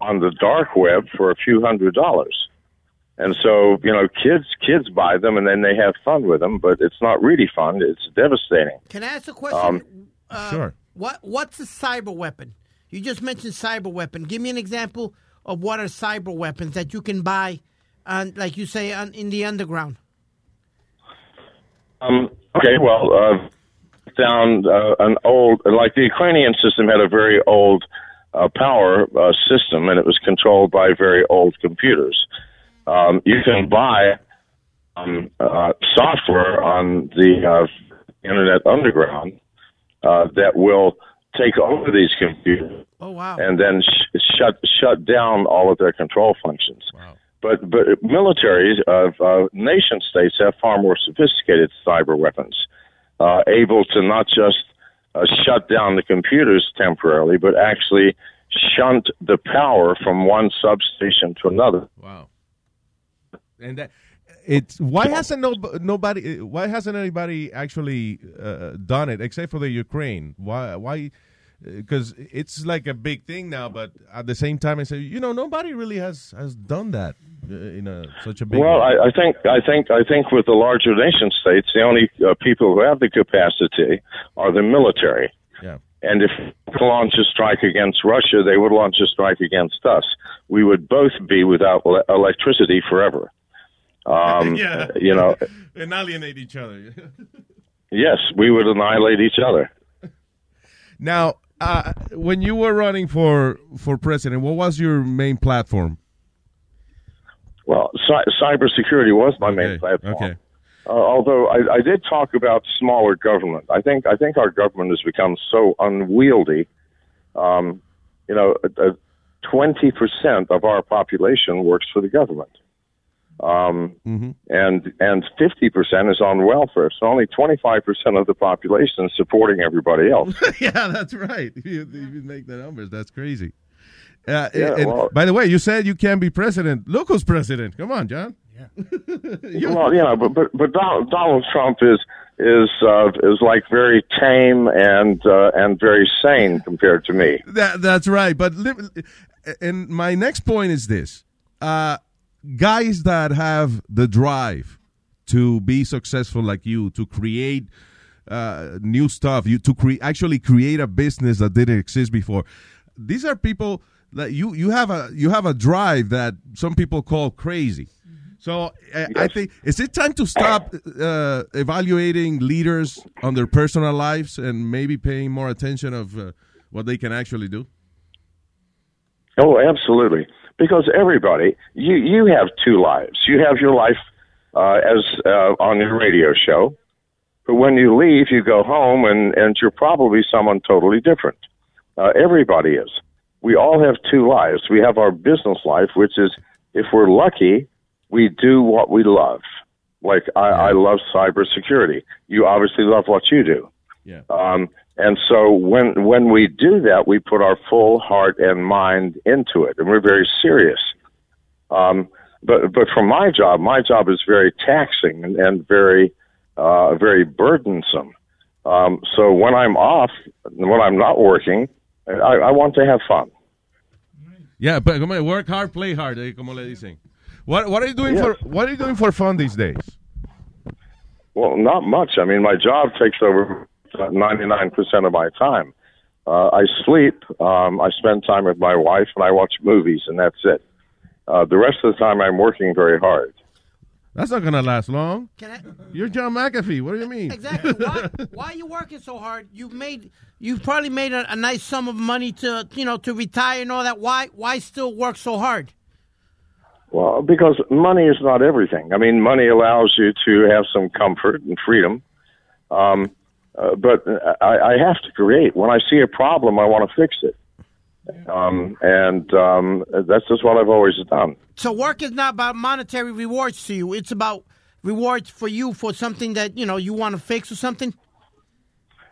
Speaker 33: on the dark web for a few hundred dollars, and so you know kids kids buy them and then they have fun with them, but it's not really fun. It's devastating.
Speaker 4: Can I ask a question?
Speaker 33: Um,
Speaker 4: Uh,
Speaker 1: sure.
Speaker 4: What What's a cyber weapon? You just mentioned cyber weapon. Give me an example of what are cyber weapons that you can buy, uh, like you say, on, in the underground?
Speaker 33: Um, okay, well, uh, down uh, an old, like the Ukrainian system had a very old uh, power uh, system, and it was controlled by very old computers. Um, you can buy um, uh, software on the uh, Internet Underground uh, that will take over these computers
Speaker 4: Oh wow!
Speaker 33: and then sh- shut shut down all of their control functions. But but militaries of uh, nation states have far more sophisticated cyber weapons, uh, able to not just uh, shut down the computers temporarily, but actually shunt the power from one substation to another.
Speaker 1: Wow. And that it's why hasn't no, nobody why hasn't anybody actually uh, done it except for the Ukraine? Why why because it's like a big thing now, but at the same time, I say you know nobody really has has done that uh, in a such a big.
Speaker 33: Well,
Speaker 1: way.
Speaker 33: I, I think I think I think with the larger nation states, the only uh, people who have the capacity are the military.
Speaker 1: Yeah.
Speaker 33: And if they launch a strike against Russia, they would launch a strike against us. We would both be without ele- electricity forever. Um,
Speaker 1: yeah,
Speaker 33: You know,
Speaker 1: and alienate each other.
Speaker 33: yes, we would annihilate each other.
Speaker 1: now, uh, when you were running for for president, what was your main platform?
Speaker 33: Well, cy- cybersecurity was my main platform.
Speaker 1: Okay.
Speaker 33: Uh, although I, I did talk about smaller government, I think I think our government has become so unwieldy. Um, you know, twenty percent of our population works for the government, um, and and fifty percent is on welfare. So only twenty five percent of the population is supporting everybody else.
Speaker 1: yeah, that's right. You, you make the numbers. That's crazy. Uh,
Speaker 33: Yeah,
Speaker 1: and
Speaker 33: well-
Speaker 1: by the way, you said you can't be president. Look who's president. Come on, John. Yeah.
Speaker 33: well, you know, but but but Donald, Donald Trump is is uh, is like very tame and uh, and very sane compared to me.
Speaker 1: That, that's right. But li- and my next point is this: uh, guys that have the drive to be successful, like you, to create uh, new stuff, you to create actually create a business that didn't exist before. These are people that you you have a you have a drive that some people call crazy. So uh, I think is it time to stop uh, evaluating leaders on their personal lives and maybe paying more attention of uh, what they can actually do?
Speaker 33: Oh, absolutely. Because everybody, you you have two lives. You have your life uh, as uh, on your radio show, but when you leave, you go home, and and you're probably someone totally different. Uh, everybody is. We all have two lives. We have our business life, which is, if we're lucky, we do what we love. Like I, I love cybersecurity. You obviously love what you do.
Speaker 1: Yeah.
Speaker 33: Um, and so when when we do that, we put our full heart and mind into it, and we're very serious. Um, but but for my job, my job is very taxing and, and very uh, very burdensome. Um, so when I'm off, when I'm not working, I, I want to have fun.
Speaker 1: Yeah, but come on, work hard, play hard, eh, como le dicen. What what are you doing for what are you doing for fun these days?
Speaker 33: Well, not much. I mean, my job takes over ninety nine percent of my time. Uh, I sleep. Um, I spend time with my wife, and I watch movies, and that's it. Uh, the rest of the time, I'm working very hard.
Speaker 1: That's not gonna last long. You're John McAfee. What do you mean?
Speaker 4: Exactly. Why, why are you working so hard? You've made, you've probably made a, a nice sum of money to, you know, to retire and all that. Why, why still work so hard?
Speaker 33: Well, because money is not everything. I mean, money allows you to have some comfort and freedom. Um, uh, but I, I have to create. When I see a problem, I want to fix it. Um, and um, that's just what I've always done.
Speaker 4: So work is not about monetary rewards to you. It's about rewards for you for something that you know you want to fix or something.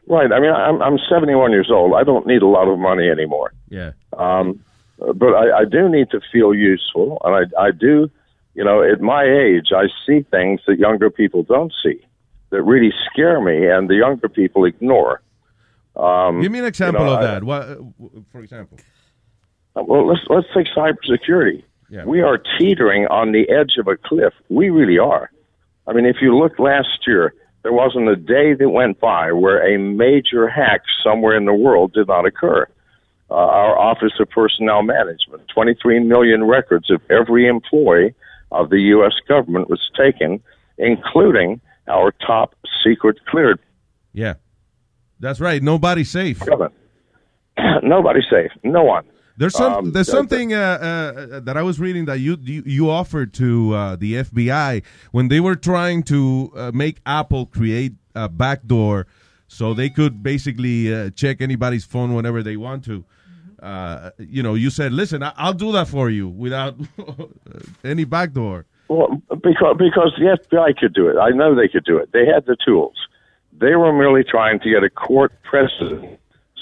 Speaker 33: Right. I mean, I'm, I'm 71 years old. I don't need a lot of money anymore.
Speaker 1: Yeah.
Speaker 33: Um, but I, I do need to feel useful, and I, I do, you know, at my age, I see things that younger people don't see that really scare me, and the younger people ignore. Um,
Speaker 1: Give me an example
Speaker 33: you know,
Speaker 1: of
Speaker 33: I-
Speaker 1: that. What, uh, for example?
Speaker 33: Well, let's let's take cybersecurity.
Speaker 1: Yeah.
Speaker 33: We are teetering on the edge of a cliff. We really are. I mean, if you look last year, there wasn't a day that went by where a major hack somewhere in the world did not occur. uh, our Office of Personnel Management. 23 million records of every employee of the U.S. government was taken, including our top secret cleared.
Speaker 1: Yeah. That's right. Nobody's safe.
Speaker 33: Nobody's safe. No one.
Speaker 1: There's some.
Speaker 33: Um,
Speaker 1: there's something uh, uh, that I was reading that you you, you offered to uh, the FBI when they were trying to uh, make Apple create a backdoor so they could basically uh, check anybody's phone whenever they want to. Uh, you know, you said, "Listen, I, I'll do that for you without any backdoor."
Speaker 33: Well, because because the FBI could do it. I know they could do it. They had the tools. They were merely trying to get a court precedent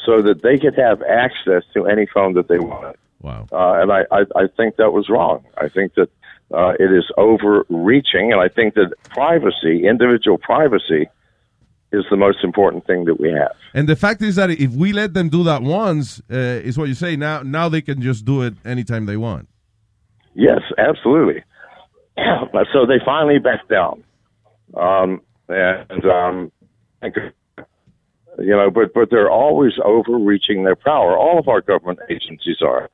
Speaker 33: so that they could have access to any phone that they wanted.
Speaker 1: Wow.
Speaker 33: Uh, and I, I, I think that was wrong. I think that uh, it is overreaching, and I think that privacy, individual privacy, is the most important thing that we have.
Speaker 1: And the fact is that if we let them do that once, uh, is what you say. Now, now they can just do it anytime they want.
Speaker 33: Yes, absolutely. But so they finally backed down, um, and um, you know, but but they're always overreaching their power. All of our government agencies are.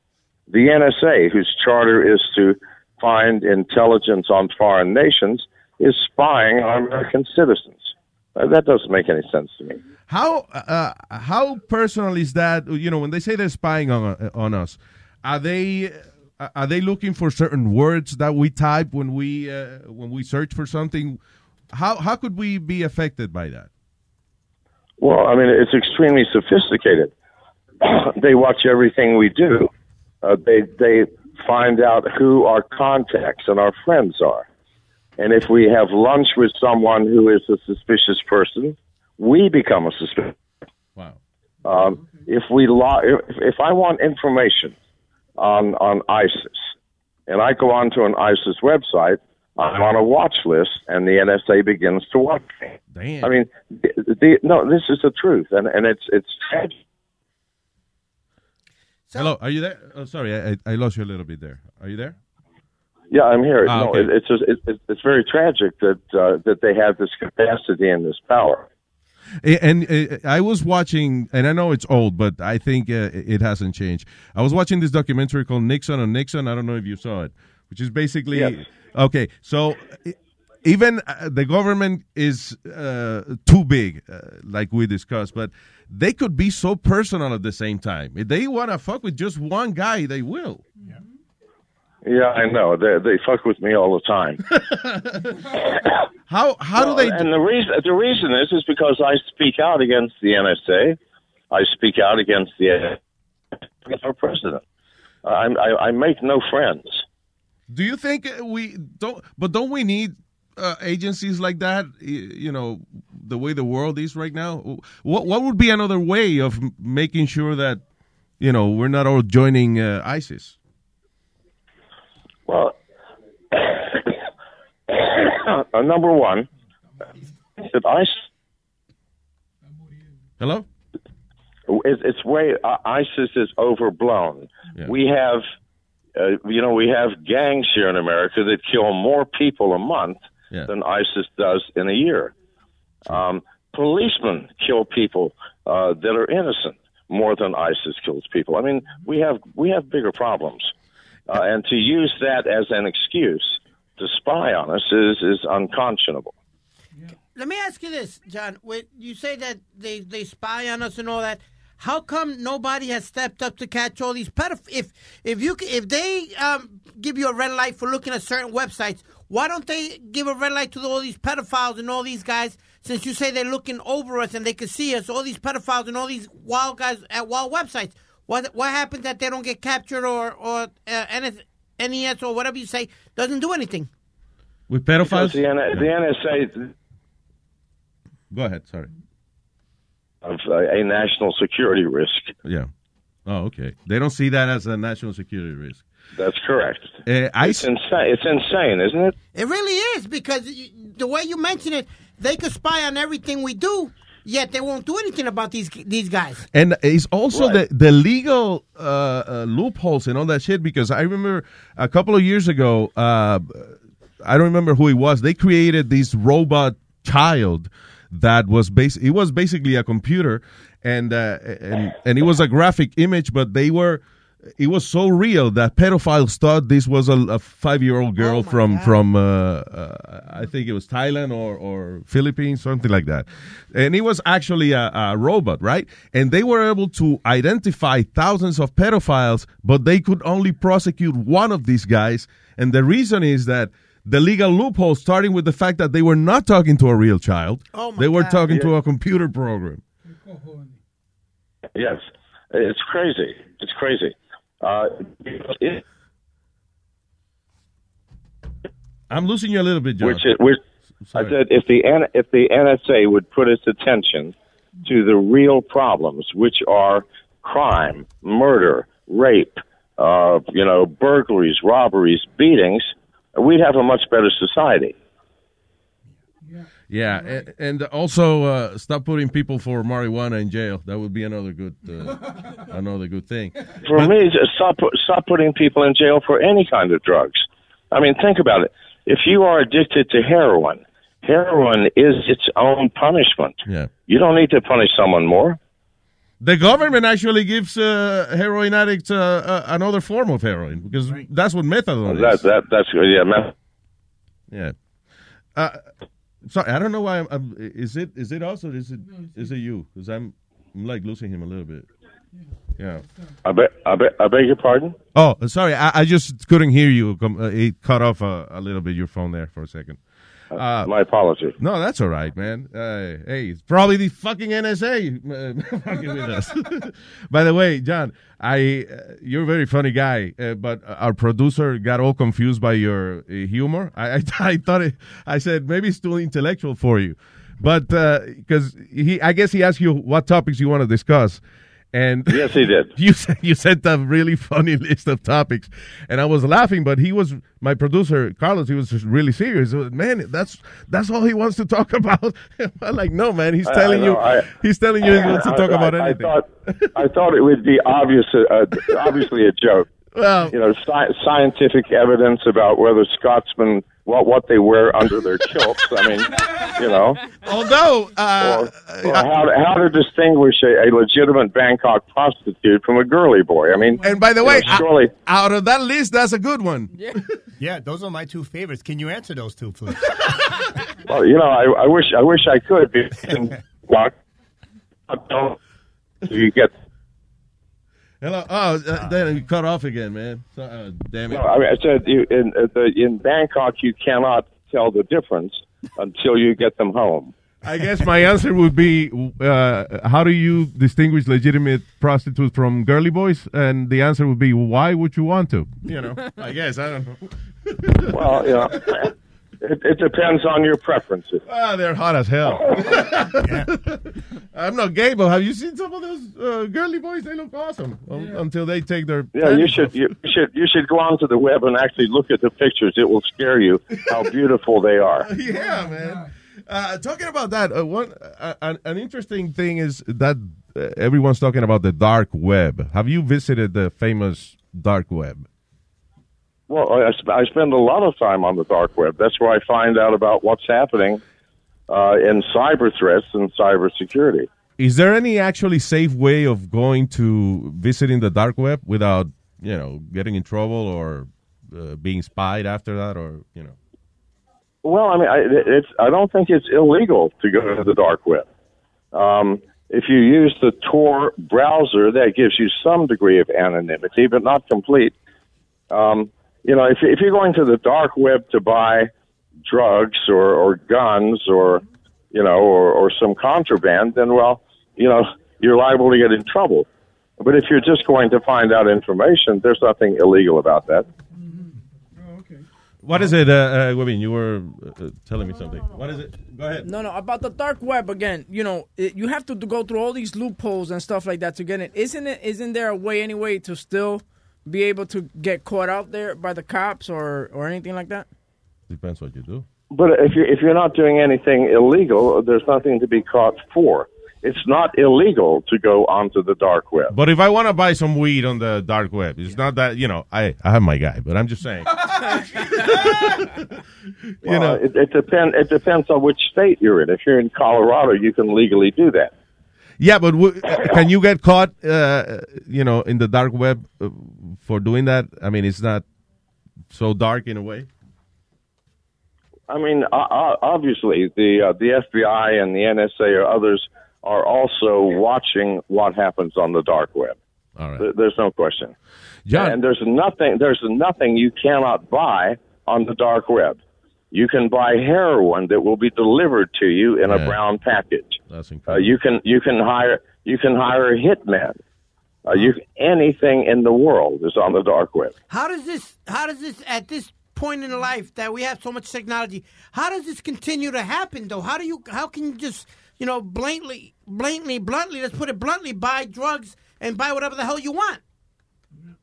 Speaker 33: The NSA, whose charter is to find intelligence on foreign nations, is spying on American citizens. Uh, that doesn't make any sense to me.
Speaker 1: How uh, how personal is that? You know, when they say they're spying on on us, are they are they looking for certain words that we type when we uh, when we search for something? How how could we be affected by that?
Speaker 33: Well, I mean, it's extremely sophisticated. they watch everything we do. Uh, they they find out who our contacts and our friends are, and if we have lunch with someone who is a suspicious person, we become a suspicious.
Speaker 1: Wow.
Speaker 33: Um, if we lo- if, if I want information on on ISIS, and I go onto an ISIS website, I'm on a watch list, and the NSA begins to watch me.
Speaker 1: Damn.
Speaker 33: I mean, the, the, no, this is the truth, and and it's it's tragic.
Speaker 1: Hello, are you there? Oh, sorry, I, I I lost you a little bit there. Are you there?
Speaker 33: Yeah, I'm here.
Speaker 1: Ah,
Speaker 33: no,
Speaker 1: okay.
Speaker 33: it, it's just, it, it, it's very tragic that uh, that they have this capacity and this power.
Speaker 1: A- And uh, I was watching, and I know it's old, but I think uh, it hasn't changed. I was watching this documentary called Nixon on Nixon. I don't know if you saw it, which is basically
Speaker 33: Yes.
Speaker 1: okay. So even uh, the government is uh, too big, uh, like we discussed, but they could be so personal at the same time. If they want to fuck with just one guy, they will.
Speaker 33: Yeah, I know. They they fuck with me all the time.
Speaker 1: how how do they?
Speaker 33: And the reason the reason is is because I speak out against the NSA. I speak out against the against our president. I, I I make no friends.
Speaker 1: Do you think we don't? But don't we need uh, agencies like that? You know, the way the world is right now. What what would be another way of making sure that you know we're not all joining uh, ISIS?
Speaker 33: Well, uh, number one, that I
Speaker 1: Hello.
Speaker 33: it, it's way uh, ISIS is overblown. We have, uh, you know, we have gangs here in America that kill more people a month than ISIS does in a year. Um, policemen kill people uh, that are innocent more than ISIS kills people. I mean, we have we have bigger problems, uh, and to use that as an excuse to spy on us is is unconscionable.
Speaker 4: Let me ask you this, John. When you say that they, they spy on us and all that, how come nobody has stepped up to catch all these pedophiles? If if you if they um, give you a red light for looking at certain websites, why don't they give a red light to all these pedophiles and all these guys? Since you say they're looking over us and they can see us, all these pedophiles and all these wild guys at wild websites. What what happens that they don't get captured or or uh, NS, NES or whatever you say doesn't do anything?
Speaker 1: With
Speaker 33: Because
Speaker 1: pedophiles?
Speaker 33: the, N- the NSA
Speaker 1: Go ahead. Sorry.
Speaker 33: of uh, a national security risk.
Speaker 1: Yeah. Oh, okay. They don't see that as a national security risk.
Speaker 33: That's correct.
Speaker 1: Uh, I
Speaker 33: It's insane. It's insane, isn't it?
Speaker 4: It really is because y- the way you mention it, they could spy on everything we do, yet they won't do anything about these these guys.
Speaker 1: And it's also the the legal uh, uh, loopholes and all that shit. Because I remember a couple of years ago, uh, I don't remember who it was. They created this robot child that was bas- It was basically a computer, and uh, and and it was a graphic image, but they were. It was so real that pedophiles thought this was a, a five-year-old girl from from uh, uh, I think it was Thailand or or Philippines, something like that, and it was actually a, a robot, right? And they were able to identify thousands of pedophiles, but they could only prosecute one of these guys, and the reason is that the legal loophole, starting with the fact that they were not talking to a real child,
Speaker 4: Oh, my
Speaker 1: they were
Speaker 4: God.
Speaker 1: talking to a computer program.
Speaker 33: Yes, it's crazy. It's crazy. Uh, it,
Speaker 1: I'm losing you a little bit, John.
Speaker 33: which, it, which I said, if the if the NSA would put its attention to the real problems, which are crime, murder, rape, uh, you know, burglaries, robberies, beatings, we'd have a much better society.
Speaker 1: Yeah, a- and also uh, stop putting people for marijuana in jail. That would be another good, uh, another good thing.
Speaker 33: For me, just stop stop putting people in jail for any kind of drugs. I mean, think about it. If you are addicted to heroin, heroin is its own punishment.
Speaker 1: Yeah.
Speaker 33: You don't need to punish someone more.
Speaker 1: The government actually gives uh, heroin addicts uh, uh, another form of heroin because that's what methadone is.
Speaker 33: That
Speaker 1: is.
Speaker 33: that that's yeah. meth-
Speaker 1: Yeah. Sorry, I don't know why. I'm, I'm. Is it is it us or is it is it you? Because I'm, I'm like losing him a little bit. Yeah.
Speaker 33: I beg I beg I beg your pardon.
Speaker 1: Oh, sorry. I, I just couldn't hear you. Com- uh, It cut off a, a little bit your phone there for a second. Uh,
Speaker 33: My apology.
Speaker 1: No, that's all right, man. Uh, hey, it's probably the fucking NSA uh, fucking with us. By the way, John, I uh, you're a very funny guy, uh, but our producer got all confused by your uh, humor. I, I I thought it, I said maybe it's too intellectual for you, but because he, I guess he asked you what topics you want to discuss. And
Speaker 33: Yes, he did.
Speaker 1: You said you sent a really funny list of topics, and I was laughing. But he was my producer, Carlos. He was just really serious. Was, Man, that's that's all he wants to talk about. I'm like, no, man. He's
Speaker 33: I- I
Speaker 1: telling you.
Speaker 33: I-
Speaker 1: he's telling you he wants to
Speaker 33: I-
Speaker 1: talk
Speaker 33: I-
Speaker 1: about
Speaker 33: I
Speaker 1: anything.
Speaker 33: thought I thought it would be obvious, uh, obviously a joke.
Speaker 1: Well,
Speaker 33: you know, sci- scientific evidence about whether Scotsmen what what they wear under their kilts. I mean, you know,
Speaker 1: although uh,
Speaker 33: or, or how to, how to distinguish a, a legitimate Bangkok prostitute from a girly boy. I mean,
Speaker 1: and by the way,
Speaker 33: know, surely.
Speaker 1: out of that list, that's a good one.
Speaker 10: Yeah, yeah, those are my two favorites. Can you answer those two, please?
Speaker 33: Well, you know, I, I wish I wish I could. Be, walk, don't you get
Speaker 1: Hello. Oh, uh, then you cut off again, man. So, uh, damn it.
Speaker 33: No, I, mean, I said you, in uh, the, in Bangkok you cannot tell the difference until you get them home.
Speaker 1: I guess my answer would be, uh, how do you distinguish legitimate prostitutes from girly boys? And the answer would be, why would you want to? You know, I guess I don't know.
Speaker 33: Well, you know, it, it depends on your preferences.
Speaker 1: Ah, they're hot as hell. I'm not gay, but have you seen some of those uh, girly boys? They look awesome um, until they take their.
Speaker 33: Yeah, you should
Speaker 1: off.
Speaker 33: you should you should go onto the web and actually look at the pictures. It will scare you how beautiful they are.
Speaker 1: yeah, man. Uh, talking about that, uh, one uh, an, an interesting thing is that uh, everyone's talking about the dark web. Have you visited the famous dark web?
Speaker 33: Well, I, I spend a lot of time on the dark web. That's where I find out about what's happening uh, in cyber threats and cyber security.
Speaker 1: Is there any actually safe way of going to visiting the dark web without, you know, getting in trouble or uh, being spied after that, or you know?
Speaker 33: Well, I mean, I, it's I don't think it's illegal to go to the dark web. Um, if you use the Tor browser, that gives you some degree of anonymity, but not complete. Um, you know, if, if you're going to the dark web to buy drugs or, or guns or you know or, or some contraband, then well, you know, you're liable to get in trouble. But if you're just going to find out information, there's nothing illegal about that.
Speaker 1: What is it, uh, uh, Webin? You were uh, telling me something. What is it? Go ahead.
Speaker 5: No, no, about the dark web again. You know, it, you have to go through all these loopholes and stuff like that to get it. Isn't it? Isn't there a way anyway to still be able to get caught out there by the cops or or anything like that?
Speaker 1: Depends what you do.
Speaker 33: But if you if you're not doing anything illegal, there's nothing to be caught for. It's not illegal to go onto the dark web.
Speaker 1: But if I want to buy some weed on the dark web, it's not that you know. I I have my guy, but I'm just saying.
Speaker 33: Well, it, it depends. It depends on which state you're in. If you're in Colorado, you can legally do that.
Speaker 1: Yeah, but w- uh, can you get caught, uh, you know, in the dark web uh, for doing that? I mean, it's not so dark in a way.
Speaker 33: I mean, obviously, the uh, the FBI and the NSA or others are also watching what happens on the dark web.
Speaker 1: All right.
Speaker 33: There's no question.
Speaker 1: John.
Speaker 33: And there's nothing. There's nothing you cannot buy on the dark web. You can buy heroin that will be delivered to you in a brown package.
Speaker 1: That's
Speaker 33: Uh,
Speaker 1: incredible.
Speaker 33: you can you can hire you can hire hitmen. Uh, you anything in the world is on the dark web.
Speaker 4: How does this? How does this at this point in life that we have so much technology? How does this continue to happen though? How do you? How can you just you know blatantly, blatantly, bluntly? Let's put it bluntly: buy drugs and buy whatever the hell you want,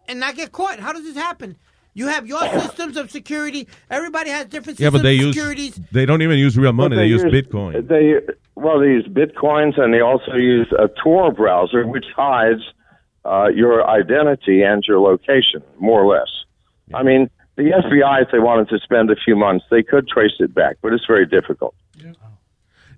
Speaker 4: and not get caught. How does this happen? You have your systems of security. Everybody has different
Speaker 1: Yeah,
Speaker 4: systems
Speaker 1: but they
Speaker 4: of
Speaker 1: use
Speaker 4: securities.
Speaker 1: they don't even use real money.
Speaker 33: But
Speaker 1: They, use Bitcoin.
Speaker 33: They well, they use bitcoins, and they also use a Tor browser, which hides uh, your identity and your location, more or less. I mean, the FBI, if they wanted to spend a few months, they could trace it back, but it's very difficult.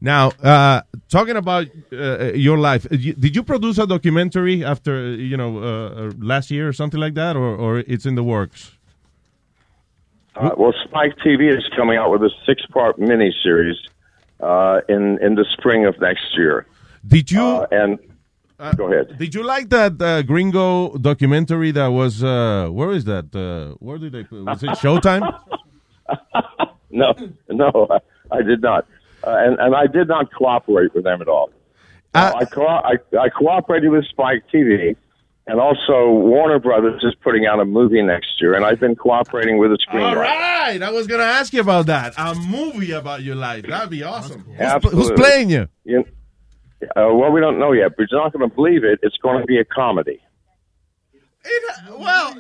Speaker 1: Now, uh, talking about uh, your life, did you produce a documentary after you know uh, uh, last year or something like that, or or it's in the works?
Speaker 33: Uh, well, Spike TV is coming out with a six-part miniseries uh, in in the spring of next year.
Speaker 1: Did you?
Speaker 33: Uh, and go ahead.
Speaker 1: Did you like that uh, Gringo documentary that was uh, where is that? Uh, where did they put? Was it Showtime?
Speaker 33: No, no, I, I did not, uh, and and I did not cooperate with them at all.
Speaker 1: Uh,
Speaker 33: I, co- I I cooperated with Spike TV, and also Warner Brothers is putting out a movie next year, and I've been cooperating with the
Speaker 1: All
Speaker 33: screenwriter.
Speaker 1: right, I was gonna ask you about that. A movie about your life. That'd be awesome. Who's,
Speaker 33: Absolutely.
Speaker 1: who's playing you?
Speaker 33: You- uh, well, we don't know yet, but you're not going to believe it. It's going to be a comedy.
Speaker 1: It, Well,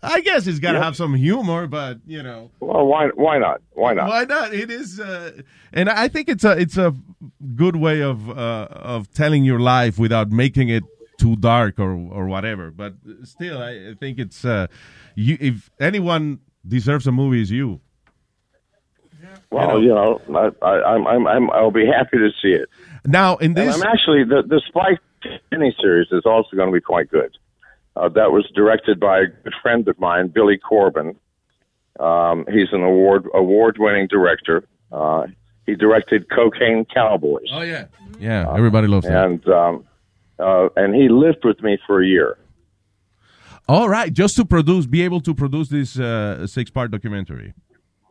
Speaker 1: I guess it's got to
Speaker 33: Yep.
Speaker 1: have some humor, but you know.
Speaker 33: Well, why why not? Why not?
Speaker 1: Why not? It is, uh, and I think it's a it's a good way of uh, of telling your life without making it too dark or or whatever. But still, I, I think it's uh, you. If anyone deserves a movie, is you.
Speaker 33: Well, you know, I, I, I'm, I'm, I'm, I'll be happy to see it.
Speaker 1: Now, in
Speaker 33: And
Speaker 1: this,
Speaker 33: I'm actually the the Spike miniseries is also going to be quite good. Uh, that was directed by a good friend of mine, Billy Corbin. Um, he's an award award winning director. Uh, he directed Cocaine Cowboys,
Speaker 1: oh yeah, yeah, everybody loves that.
Speaker 33: and um, uh, and he lived with me for a year.
Speaker 1: All right, just to produce, be able to produce this uh, six part documentary.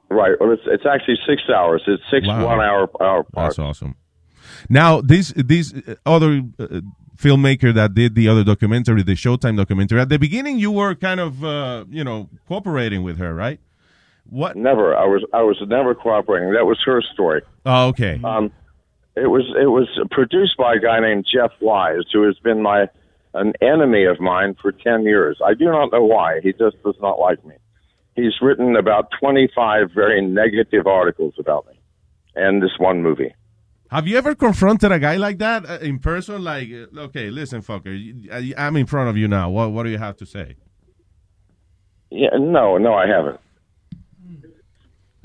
Speaker 33: Right. Well, it's it's actually six hours. It's six
Speaker 1: Wow.
Speaker 33: one hour hour parts.
Speaker 1: That's awesome. Now, this this uh, other uh, filmmaker that did the other documentary, the Showtime documentary, at the beginning you were kind of uh, you know cooperating with her, right? What?
Speaker 33: Never. I was I was never cooperating. That was her story.
Speaker 1: Oh, okay.
Speaker 33: Um, it was it was produced by a guy named Jeff Wise, who has been my an enemy of mine for ten years. I do not know why. He just does not like me. He's written about twenty five very negative articles about me, and this one movie.
Speaker 1: Have you ever confronted a guy like that uh, in person? Like, uh, okay, listen, fucker, I'm in front of you now. What what do you have to say?
Speaker 33: Yeah, no, no, I haven't.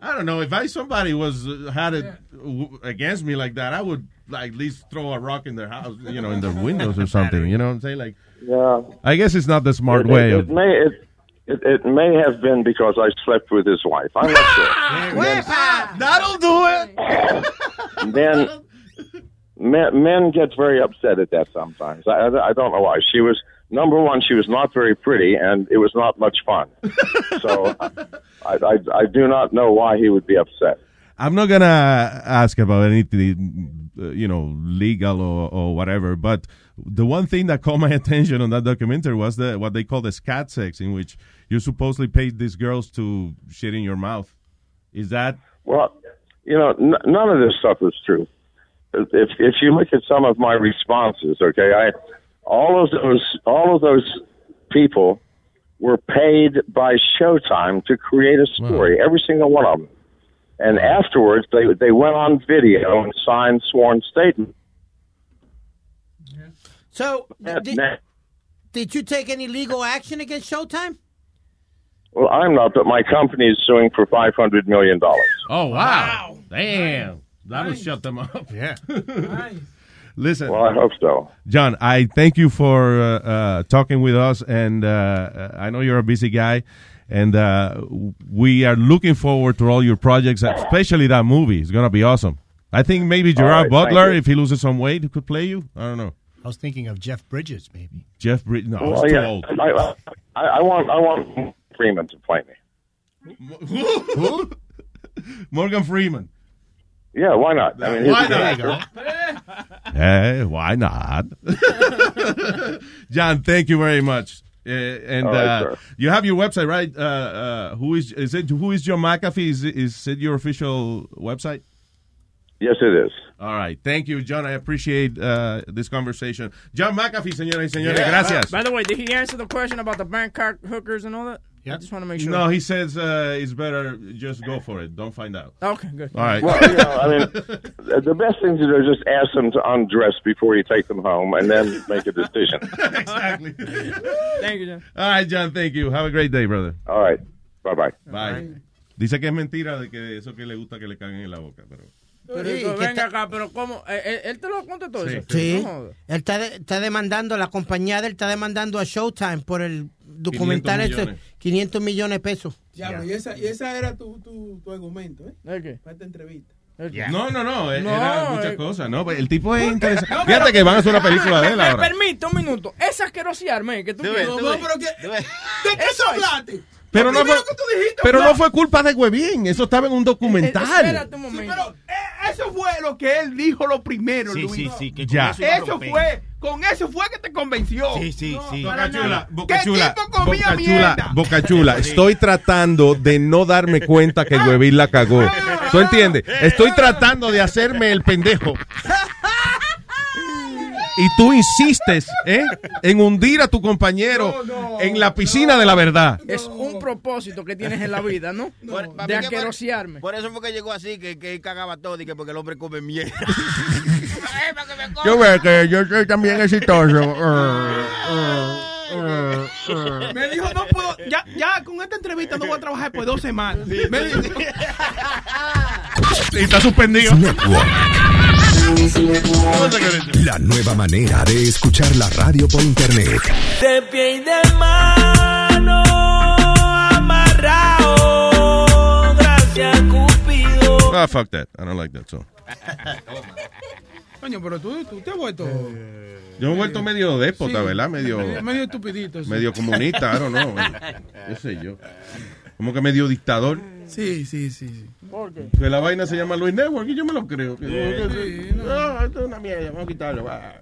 Speaker 1: I don't know. If I somebody was uh, had it w- against me like that, I would like at least throw a rock in their house, you know, in their windows or something. You know what I'm saying? Like,
Speaker 33: Yeah.
Speaker 1: I guess it's not the smart
Speaker 33: It-
Speaker 1: way
Speaker 33: it,
Speaker 1: of.
Speaker 33: may it, it it may have been because I slept with his wife. I'm not sure.
Speaker 1: That'll do it.
Speaker 33: men, men men get very upset at that sometimes. I, I I don't know why. She was number one. She was not very pretty, and it was not much fun. so I, I I do not know why he would be upset.
Speaker 1: I'm not gonna ask about anything, uh, you know, legal or, or whatever. But the one thing that caught my attention on that documentary was the what they call the scat sex, in which you supposedly paid these girls to shit in your mouth. Is that
Speaker 33: Well, you know, n- none of this stuff is true. If if you look at some of my responses, okay, I all of those all of those people were paid by Showtime to create a story, every single one of them. And afterwards, they they went on video and signed sworn statements.
Speaker 4: So, did, did you take any legal action against Showtime?
Speaker 33: well, I'm not, but my company is suing for five hundred million dollars.
Speaker 1: Oh wow! Damn, that'll shut them up. Yeah. Listen.
Speaker 33: Well, I hope so.
Speaker 1: John, I thank you for uh, uh, talking with us, and uh, I know you're a busy guy, and uh, we are looking forward to all your projects, especially that movie. It's gonna be awesome. I think maybe Gerard
Speaker 33: right,
Speaker 1: Butler, if he loses some weight, could play you. I don't know.
Speaker 10: I was thinking of Jeff Bridges, maybe.
Speaker 1: Jeff Bridges. No,
Speaker 33: Well,
Speaker 1: too
Speaker 33: yeah,
Speaker 1: old.
Speaker 33: I, I, I want I want Freeman to play me.
Speaker 1: Who? Morgan Freeman.
Speaker 33: Yeah, why not? I mean, he's
Speaker 1: Why
Speaker 33: a good
Speaker 1: not? Hey, why not? John, thank you very much. Uh, and
Speaker 33: All right,
Speaker 1: uh, you have your website, right? Uh, uh, who is is it? Who is John McAfee? Is it, is it your official website?
Speaker 33: Yes, it is.
Speaker 1: All right, thank you, John. I appreciate uh, this conversation. John McAfee, señoras y señores,
Speaker 5: Yeah.
Speaker 1: gracias.
Speaker 5: By the way, did he answer the question about the Bangkok hookers and all that? I just want to make sure.
Speaker 1: No, he says uh, it's better just go for it. Don't find out.
Speaker 5: Okay, good.
Speaker 1: All right.
Speaker 33: Well, you know, I mean, the best thing to do is just ask them to undress before you take them home, and then make a decision.
Speaker 1: exactly.
Speaker 5: Thank you, John.
Speaker 1: All right, John. Thank you. Have a great day, brother.
Speaker 33: All right. Bye bye.
Speaker 1: Bye. Dice que es mentira de que eso que le gusta que le caguen en la boca, pero.
Speaker 5: Pero,
Speaker 4: Sí,
Speaker 5: venga
Speaker 4: está-
Speaker 5: acá, pero ¿cómo? Eh, eh, ¿Él te lo contestó eso?
Speaker 4: Sí,
Speaker 5: No jodas.
Speaker 4: él está, de- está demandando, la compañía de él está demandando a Showtime por el documental
Speaker 3: 500
Speaker 4: ese,
Speaker 3: millones.
Speaker 4: 500 millones de pesos.
Speaker 3: Ya, y, esa, y esa era tu, tu, tu argumento, ¿eh?
Speaker 5: ¿El qué?
Speaker 3: Para esta entrevista.
Speaker 1: No, no, no, eh,
Speaker 5: No,
Speaker 1: era muchas
Speaker 5: eh.
Speaker 1: cosas, ¿no? Pues El tipo es interesante.
Speaker 5: No,
Speaker 1: Fíjate
Speaker 5: pero-
Speaker 1: que van a hacer una película de él
Speaker 5: Me
Speaker 1: ahora.
Speaker 5: permite un minuto. Esa asquerosiarme que tú
Speaker 3: No,
Speaker 5: quieres.
Speaker 3: no, pero que, ¿de qué
Speaker 5: Eso
Speaker 3: hablaste?
Speaker 1: Pero
Speaker 3: Lo
Speaker 1: no fue,
Speaker 3: que tú dijiste,
Speaker 1: pero no fue culpa de Huevín, eso estaba en un documental.
Speaker 5: Espérate un momento.
Speaker 3: Pero eh, eso fue lo que él dijo lo primero,
Speaker 22: Sí,
Speaker 3: Luis.
Speaker 22: sí, sí, que
Speaker 1: Ya.
Speaker 22: eso
Speaker 3: fue, con eso fue que te convenció.
Speaker 22: Sí, sí, sí.
Speaker 3: para
Speaker 1: Boca Chula,
Speaker 3: nada.
Speaker 1: Boca
Speaker 3: ¿Qué
Speaker 1: Chula,
Speaker 3: tipo comía
Speaker 1: Boca
Speaker 3: mierda?
Speaker 1: Chula, Boca Chula. Estoy tratando de no darme cuenta que Huevín la cagó. ¿Tú entiendes? Estoy tratando de hacerme el pendejo. Y tú insistes ¿eh? en hundir a tu compañero en la piscina de la verdad.
Speaker 5: Es un propósito que tienes en la vida, ¿no?
Speaker 22: Por-
Speaker 5: de
Speaker 22: que por- eso fue que llegó así, que, que él cagaba todo y que porque el hombre come mierda.
Speaker 1: Yo veo que yo soy también exitoso.
Speaker 3: Me dijo, no puedo, ya, ya con esta entrevista no voy a trabajar por dos semanas. Me dijo,
Speaker 1: Y está suspendido.
Speaker 26: La nueva manera de escuchar la radio por internet.
Speaker 34: De pie y de mano amarrado, gracias Cupido.
Speaker 1: Ah, fuck that. I don't like that song.
Speaker 3: Coño, pero tú, tú te has vuelto
Speaker 1: Yo me he vuelto medio déspota,
Speaker 3: Sí.
Speaker 1: ¿verdad? Medio,
Speaker 3: medio, estupidito. sí.
Speaker 1: medio comunista, I don't know. ¿Qué sé yo? Como que medio dictador.
Speaker 3: Sí, sí, sí. sí.
Speaker 1: Que la vaina se llama Luis Network y yo me lo creo. Que-
Speaker 3: Sí,
Speaker 1: Ah, esto es una mierda, vamos a quitarlo. va.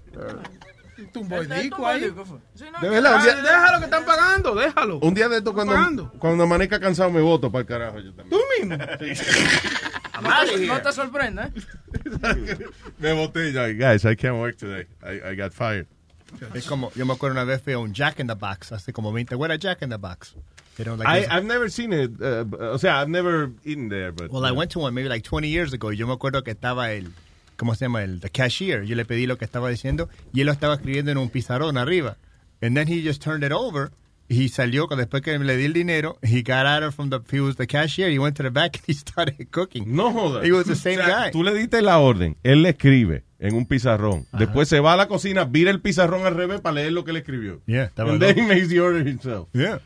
Speaker 3: Tumbo el disco ahí.
Speaker 1: De verdad,
Speaker 3: Ah,
Speaker 1: día,
Speaker 3: Déjalo que están pagando, déjalo.
Speaker 1: un día de esto cuando,
Speaker 3: pagando.
Speaker 1: cuando amanezca cansado me voto para el carajo. Yo también.
Speaker 3: Tú mismo.
Speaker 5: No te, no te sorprenda, ¿eh?
Speaker 1: Me voté ya. Guys, I can't work today. I, I got fired.
Speaker 10: Es como, yo me acuerdo una vez fui a un Jack in the Box, hace como 20. What a Jack in the Box? You know, like
Speaker 1: I, I've never seen it. uh, o sea, I've never eaten there, but.
Speaker 10: Well, I went to one maybe like 20 years ago yo me acuerdo que estaba el, ¿cómo se llama? El the cashier. Yo le pedí lo que estaba diciendo y él lo estaba escribiendo en un pizarrón arriba. And then he just turned it over. He salió después que le di el dinero. He got out of from the he was the cashier. He went to the back and he started cooking.
Speaker 1: No jodas.
Speaker 10: He was the same
Speaker 1: O sea,
Speaker 10: guy.
Speaker 1: Tú le diste la orden, él le escribe en un pizarrón. Después se va a la cocina, vira el pizarrón al revés para leer lo que él escribió.
Speaker 10: Yeah,
Speaker 1: And then he makes the order himself.
Speaker 10: Yeah.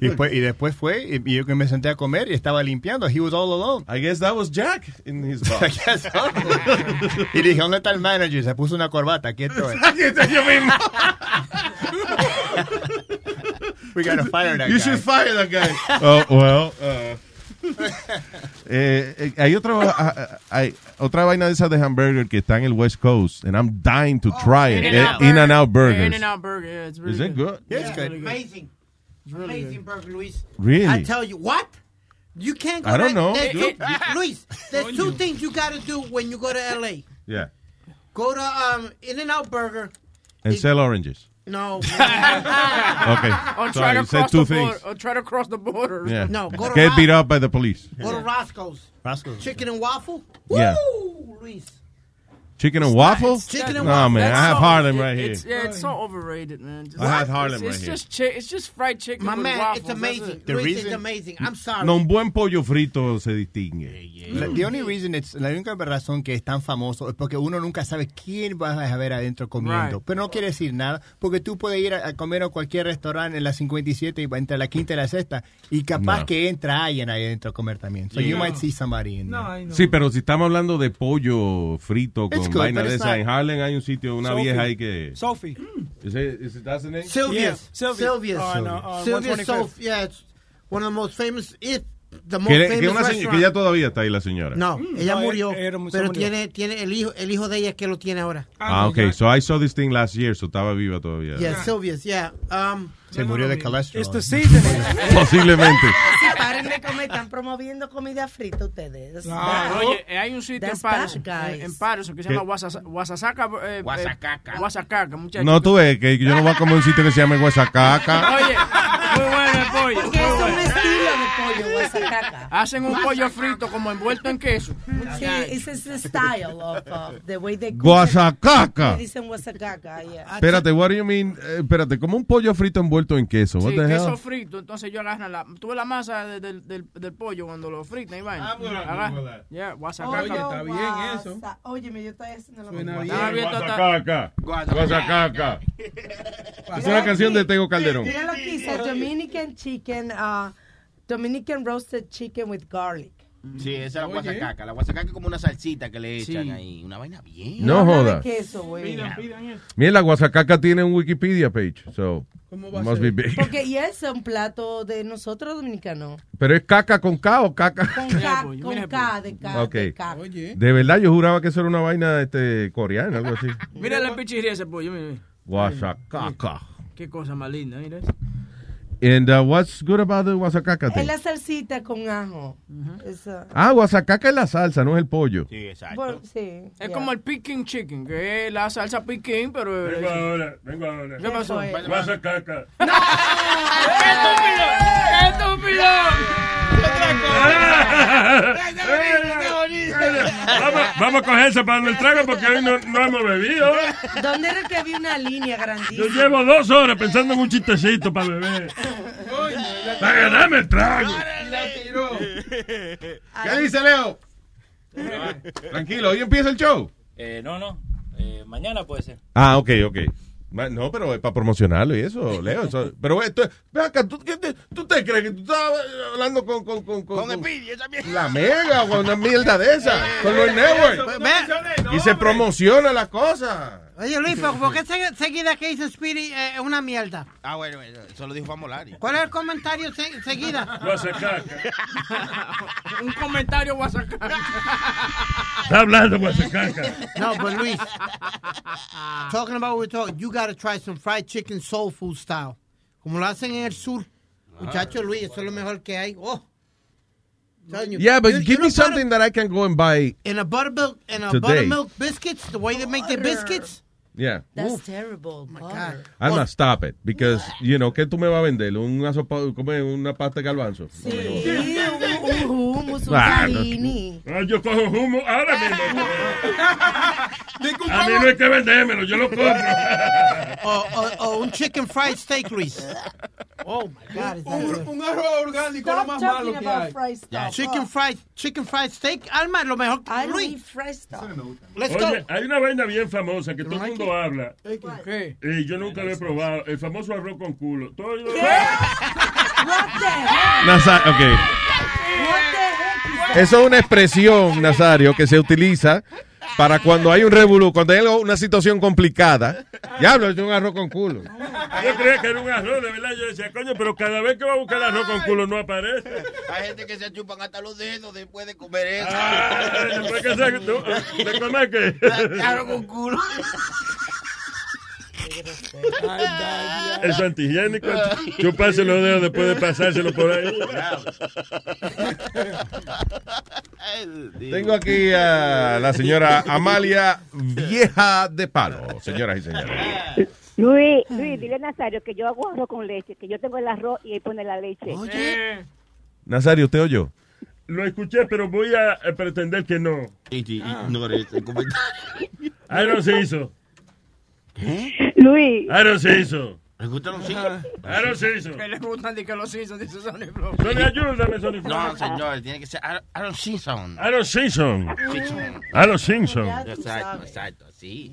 Speaker 10: Y, después, y después fue y, y yo que me senté a comer y estaba limpiando. He was all alone.
Speaker 1: I guess that was Jack in his
Speaker 10: I
Speaker 1: box.
Speaker 10: guess so. y dije, ¿dónde está el manager? Se puso una corbata. Aquí estoy.
Speaker 1: Aquí estoy yo mismo.
Speaker 10: We gotta fire that
Speaker 1: You
Speaker 10: guy.
Speaker 1: should fire that guy. oh, well. uh, eh, eh, hay otra ah, hay otra vaina de esas de hamburger que está en el West Coast and I'm dying to try it.
Speaker 5: In-N-Out
Speaker 1: Eh, In-N-Out
Speaker 5: Burger.
Speaker 1: Burgers.
Speaker 5: In-N-Out Burger, yeah, it's really
Speaker 1: Is it good?
Speaker 10: Yeah, it's good.
Speaker 4: Amazing. Amazing burger, Luis.
Speaker 1: Really?
Speaker 4: I tell you, what? You can't go
Speaker 1: I don't
Speaker 4: there-
Speaker 1: know.
Speaker 4: there-
Speaker 1: Dude.
Speaker 4: you- Luis, there's two things you got to do when you go to L.A.
Speaker 1: Yeah.
Speaker 4: Go to um, In-N-Out Burger.
Speaker 1: And sell oranges.
Speaker 4: No.
Speaker 1: Okay.
Speaker 5: Or try
Speaker 1: Sorry,
Speaker 5: to
Speaker 1: you said
Speaker 5: cross
Speaker 1: two
Speaker 5: the border.
Speaker 1: things.
Speaker 5: Or try to cross the border.
Speaker 1: Yeah.
Speaker 4: No, go to
Speaker 1: Get
Speaker 4: Ro-
Speaker 1: beat up by the police.
Speaker 4: Go to Roscoe's.
Speaker 10: Roscoe's.
Speaker 4: Chicken and waffle.
Speaker 1: Yeah.
Speaker 4: Woo, Luis.
Speaker 1: Chicken and waffle?
Speaker 5: Chicken and
Speaker 1: no, man,
Speaker 5: That's
Speaker 1: I have
Speaker 5: so-
Speaker 1: Harlem right here.
Speaker 5: It's, yeah, it's so overrated, man. Just-
Speaker 1: I have Harlem
Speaker 5: it's,
Speaker 1: right here.
Speaker 5: Just chi- it's just fried chicken
Speaker 4: My
Speaker 5: with
Speaker 4: man,
Speaker 5: waffles.
Speaker 4: it's
Speaker 5: that's
Speaker 4: amazing.
Speaker 5: it.
Speaker 10: The
Speaker 4: Luis,
Speaker 10: reason-
Speaker 4: it's amazing. I'm sorry.
Speaker 1: No, un buen pollo frito se distingue.
Speaker 10: La, the only reason it's, la única razón que es tan famoso es porque uno nunca sabe quién vas a ver adentro comiendo.
Speaker 5: Right.
Speaker 10: Pero no quiere decir nada, porque tú puedes ir a, a comer a cualquier restaurante en la 57 y entre la quinta y la sexta y capaz
Speaker 1: No.
Speaker 10: que entra alguien ahí adentro a comer también. So you
Speaker 1: No.
Speaker 10: might see somebody in there.
Speaker 1: Sí, pero si estamos hablando de pollo frito con
Speaker 10: It's good,
Speaker 1: vaina
Speaker 10: but
Speaker 1: de
Speaker 10: it's
Speaker 1: esa,
Speaker 10: not-
Speaker 1: en Harlem hay un sitio, una
Speaker 23: Sophie.
Speaker 1: vieja ahí que...
Speaker 23: Sophie.
Speaker 1: Is it, is it that's the name?
Speaker 4: Sylvia's.
Speaker 23: Sylvia.
Speaker 4: Sylvia's.
Speaker 23: Oh, no, uh,
Speaker 4: Sylvia's
Speaker 23: 125th.
Speaker 4: Sof- yeah, it's one of the most famous, if the most
Speaker 1: Que,
Speaker 4: famous
Speaker 1: que, una señora- que ya todavía está ahí la señora.
Speaker 4: No, ella
Speaker 23: No,
Speaker 4: murió,
Speaker 23: era- era
Speaker 4: pero
Speaker 23: murió.
Speaker 4: tiene, tiene el hijo, el hijo de ella es que lo tiene ahora.
Speaker 1: Ah, ok. So I saw this thing last year, so estaba viva todavía.
Speaker 4: Yeah, Sylvia's, yeah. Um,
Speaker 10: Se murió de cholesterol.
Speaker 23: It's the seasoning.
Speaker 1: Posiblemente.
Speaker 35: Paren de comer, están promoviendo comida frita ustedes.
Speaker 5: Ah, Oye, eh, hay un sitio en Patterson,
Speaker 35: guys.
Speaker 5: en, Patterson que se llama Wasasa- Wasasaca. Eh,
Speaker 22: Guasacaca.
Speaker 5: Muchachos.
Speaker 1: No, tú ves que yo no voy a comer un sitio que se llame Huesacaca.
Speaker 5: Oye, muy bueno el pollo.
Speaker 35: Porque es un estilo de pollo, guasacaca.
Speaker 5: Hacen un pollo frito como envuelto en queso.
Speaker 35: Sí, ese es the style of uh, the way they cook.
Speaker 1: Guasacaca.
Speaker 35: Dicen guasacaca, yeah.
Speaker 1: Espérate, what do you mean? Eh, espérate, como un pollo frito envuelto en queso. What
Speaker 5: Sí,
Speaker 1: the
Speaker 5: queso frito. Entonces yo agarro la. Tuve la masa de- del, del, del pollo cuando lo fritan y vaina.
Speaker 23: Ah.
Speaker 5: Yeah, guasacaca.
Speaker 23: Oye, está bien eso.
Speaker 35: guasa- Óyeme, yo estoy haciendo lo mismo.
Speaker 1: Guasacaca. Guasacaca. Es una canción de Tego Calderón.
Speaker 35: Mira lo que dice, Dominican chicken, uh, Dominican roasted chicken with garlic.
Speaker 22: Sí, esa es la guasacaca. La guasacaca es como una salsita que le echan
Speaker 5: Sí.
Speaker 22: ahí. Una vaina bien.
Speaker 1: No joda.
Speaker 35: queso, güey.
Speaker 23: Pidan, pidan eso.
Speaker 1: Mira, la Guasacaca tiene un Wikipedia page, so
Speaker 23: ¿Cómo va a
Speaker 1: must
Speaker 23: ser?
Speaker 1: be big.
Speaker 35: Porque y es un plato de nosotros dominicanos.
Speaker 1: Pero es caca con K o caca.
Speaker 35: Con K, con
Speaker 5: mira,
Speaker 35: K, de K,
Speaker 1: Ok.
Speaker 35: de K.
Speaker 23: Oye.
Speaker 1: De verdad, yo juraba que eso era una vaina este, coreana, algo así.
Speaker 5: Mira la pichirría ese pollo. Mira, mira.
Speaker 1: Guasacaca.
Speaker 5: Qué cosa más linda, mira eso.
Speaker 1: And uh, what's good about the guasacaca
Speaker 35: Es la salsita con ajo. Esa-
Speaker 1: Ah, guasacaca es la salsa, no es el pollo.
Speaker 22: Sí, exacto.
Speaker 35: Bueno, sí.
Speaker 5: Es
Speaker 35: yeah.
Speaker 5: como el Peking Chicken, que es la salsa Peking, pero.
Speaker 11: Vengo ahora, vengo ahora.
Speaker 5: ¿Qué pasó?
Speaker 11: Guasacaca.
Speaker 5: ¡Qué estúpido! ¡Qué estúpido!
Speaker 11: Vamos, vamos a cogerse para el trago porque hoy no, no hemos bebido.
Speaker 35: ¿Dónde era que había una línea
Speaker 11: Yo
Speaker 35: grandísima?
Speaker 11: llevo dos horas pensando en un chistecito para beber. Para ganarme el trago.
Speaker 1: ¿Qué dice Leo? Tranquilo, hoy empieza el show.
Speaker 36: Eh, no, no. Eh, mañana puede ser.
Speaker 1: Ah, ok, ok. No, pero es para promocionarlo y eso, Leo. eso- pero esto, ve acá, ¿tú, te, ¿tú te crees que tú estás hablando con, con, con, con,
Speaker 22: Con mierda.
Speaker 1: la mega con una mierda de esa? Con los networks. Y se promociona la cosa.
Speaker 4: Oye, Luis, ¿por por qué segui- seguida que dice Speedy eh, es una mierda?
Speaker 22: Ah, bueno, eso lo dijo Famolari.
Speaker 4: ¿Cuál es el comentario se- seguida?
Speaker 11: Guasacaca.
Speaker 5: Un comentario guasacaca.
Speaker 11: Está hablando guasacaca.
Speaker 4: No, but Luis, talking about what we're talking, you gotta try some fried chicken soul food style. Como lo hacen en el sur. Muchacho Luis, eso es lo mejor que hay. Oh. You.
Speaker 1: Yeah, but
Speaker 4: You- you
Speaker 1: give
Speaker 4: know
Speaker 1: me something that I can go and buy.
Speaker 4: In a buttermilk, in a
Speaker 1: Today.
Speaker 4: buttermilk biscuits, the way they make their biscuits.
Speaker 1: Yeah.
Speaker 35: That's terrible. butter.
Speaker 1: I'm not stop it because, you know, ¿qué tú me vas a vender? ¿Una sopa, come una pasta de garbanzo?
Speaker 35: Sí, un, un hummus, un
Speaker 1: Ah, no.
Speaker 11: yo cojo humo ahora mismo. A mí no hay que vendérmelo, yo lo compro.
Speaker 4: o, o- o un chicken fried steak, Luis. Oh my God,
Speaker 23: Un, un arroz orgánico es lo
Speaker 35: Stop
Speaker 23: más malo que hay.
Speaker 35: fried stuff.
Speaker 4: Chicken fried, chicken fried steak. Alma, lo mejor.
Speaker 35: I don't
Speaker 4: Luis,
Speaker 35: fried
Speaker 4: let's go.
Speaker 11: Oye, hay una vaina bien famosa que todo el
Speaker 4: like
Speaker 11: mundo habla.
Speaker 5: ¿Qué?
Speaker 11: Y yo nunca lo he probado. El famoso arroz con culo. Todo
Speaker 35: What the heck?
Speaker 1: Nasa- ok.
Speaker 35: What the heck is that?
Speaker 1: Eso es una expresión, Nazario, que se utiliza para cuando hay un revolú, cuando hay una situación complicada. Diablo, es un arroz con culo.
Speaker 11: Yo creía que era un arroz, de verdad. Yo decía, coño, pero cada vez que va a buscar el arroz con culo no aparece.
Speaker 22: Hay gente que se chupan hasta los dedos después de comer eso.
Speaker 11: Ah, después que se, ¿tú- ¿De comer qué?
Speaker 22: Claro, con culo.
Speaker 11: Es antihigiénico. Chuparse los dedos después de pasárselo por ahí.
Speaker 1: Tengo aquí a la señora Amalia Vieja de Palo, señoras y señores.
Speaker 37: Luis, Luis, dile a Nazario que yo hago arroz con leche, que yo tengo el arroz y él pone la leche.
Speaker 5: Eh,
Speaker 1: Nazario, ¿usted oyó?
Speaker 11: lo escuché, pero voy a eh, pretender que no.
Speaker 22: Ignore ese comentario.
Speaker 11: I don't say so.
Speaker 37: Luis.
Speaker 11: I don't say so.
Speaker 22: ¿Le gustan los hijos?
Speaker 11: Don't say so.
Speaker 5: Que le gustan de que los hizo, dice Sonny Flow.
Speaker 11: Sonny, ayúdame, Sonny Flow.
Speaker 22: No, señor, tiene que ser Aaron Simpson.
Speaker 11: Aaron Simpson.
Speaker 22: Simpson.
Speaker 11: Aaron Simpson.
Speaker 22: Exacto, exacto, sí.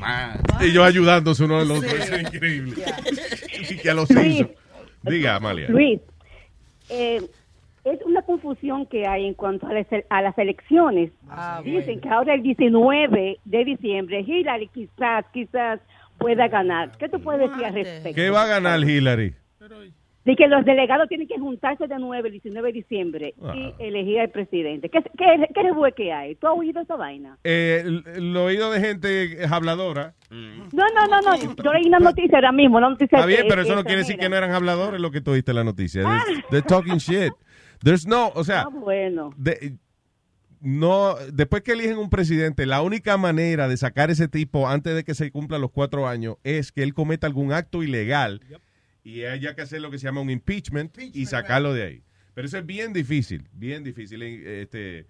Speaker 22: Más.
Speaker 1: Y yo ayudándose uno al otro. Eso es increíble. Y que a los
Speaker 37: Luis.
Speaker 1: hizo. Diga, Amalia.
Speaker 37: Luis, eh, es una confusión que hay en cuanto a las, a las elecciones. Dicen que ahora el 19 de diciembre Hillary quizás, quizás pueda ganar. ¿Qué tú puedes decir al respecto?
Speaker 1: ¿Qué va a ganar Hillary?
Speaker 37: De que los delegados tienen que juntarse de nuevo el 19 de diciembre
Speaker 1: Ah.
Speaker 37: y elegir al presidente. ¿Qué, qué, qué revuelo que hay? ¿Tú has oído esa vaina?
Speaker 1: Eh, lo oído de gente habladora.
Speaker 37: No, no, no, no. Yo leí una noticia ahora mismo, una noticia
Speaker 1: Está bien,
Speaker 37: que-
Speaker 1: pero eso no quiere decir que no eran habladores lo que tú oíste en la noticia. They're, they're talking shit. There's no, o sea,
Speaker 37: Ah, bueno.
Speaker 1: de- no, después que eligen un presidente, la única manera de sacar ese tipo antes de que se cumplan los cuatro años es que él cometa algún acto ilegal y haya que hacer lo que se llama un impeachment, y sacarlo de ahí. Pero eso es bien difícil, bien difícil. Este,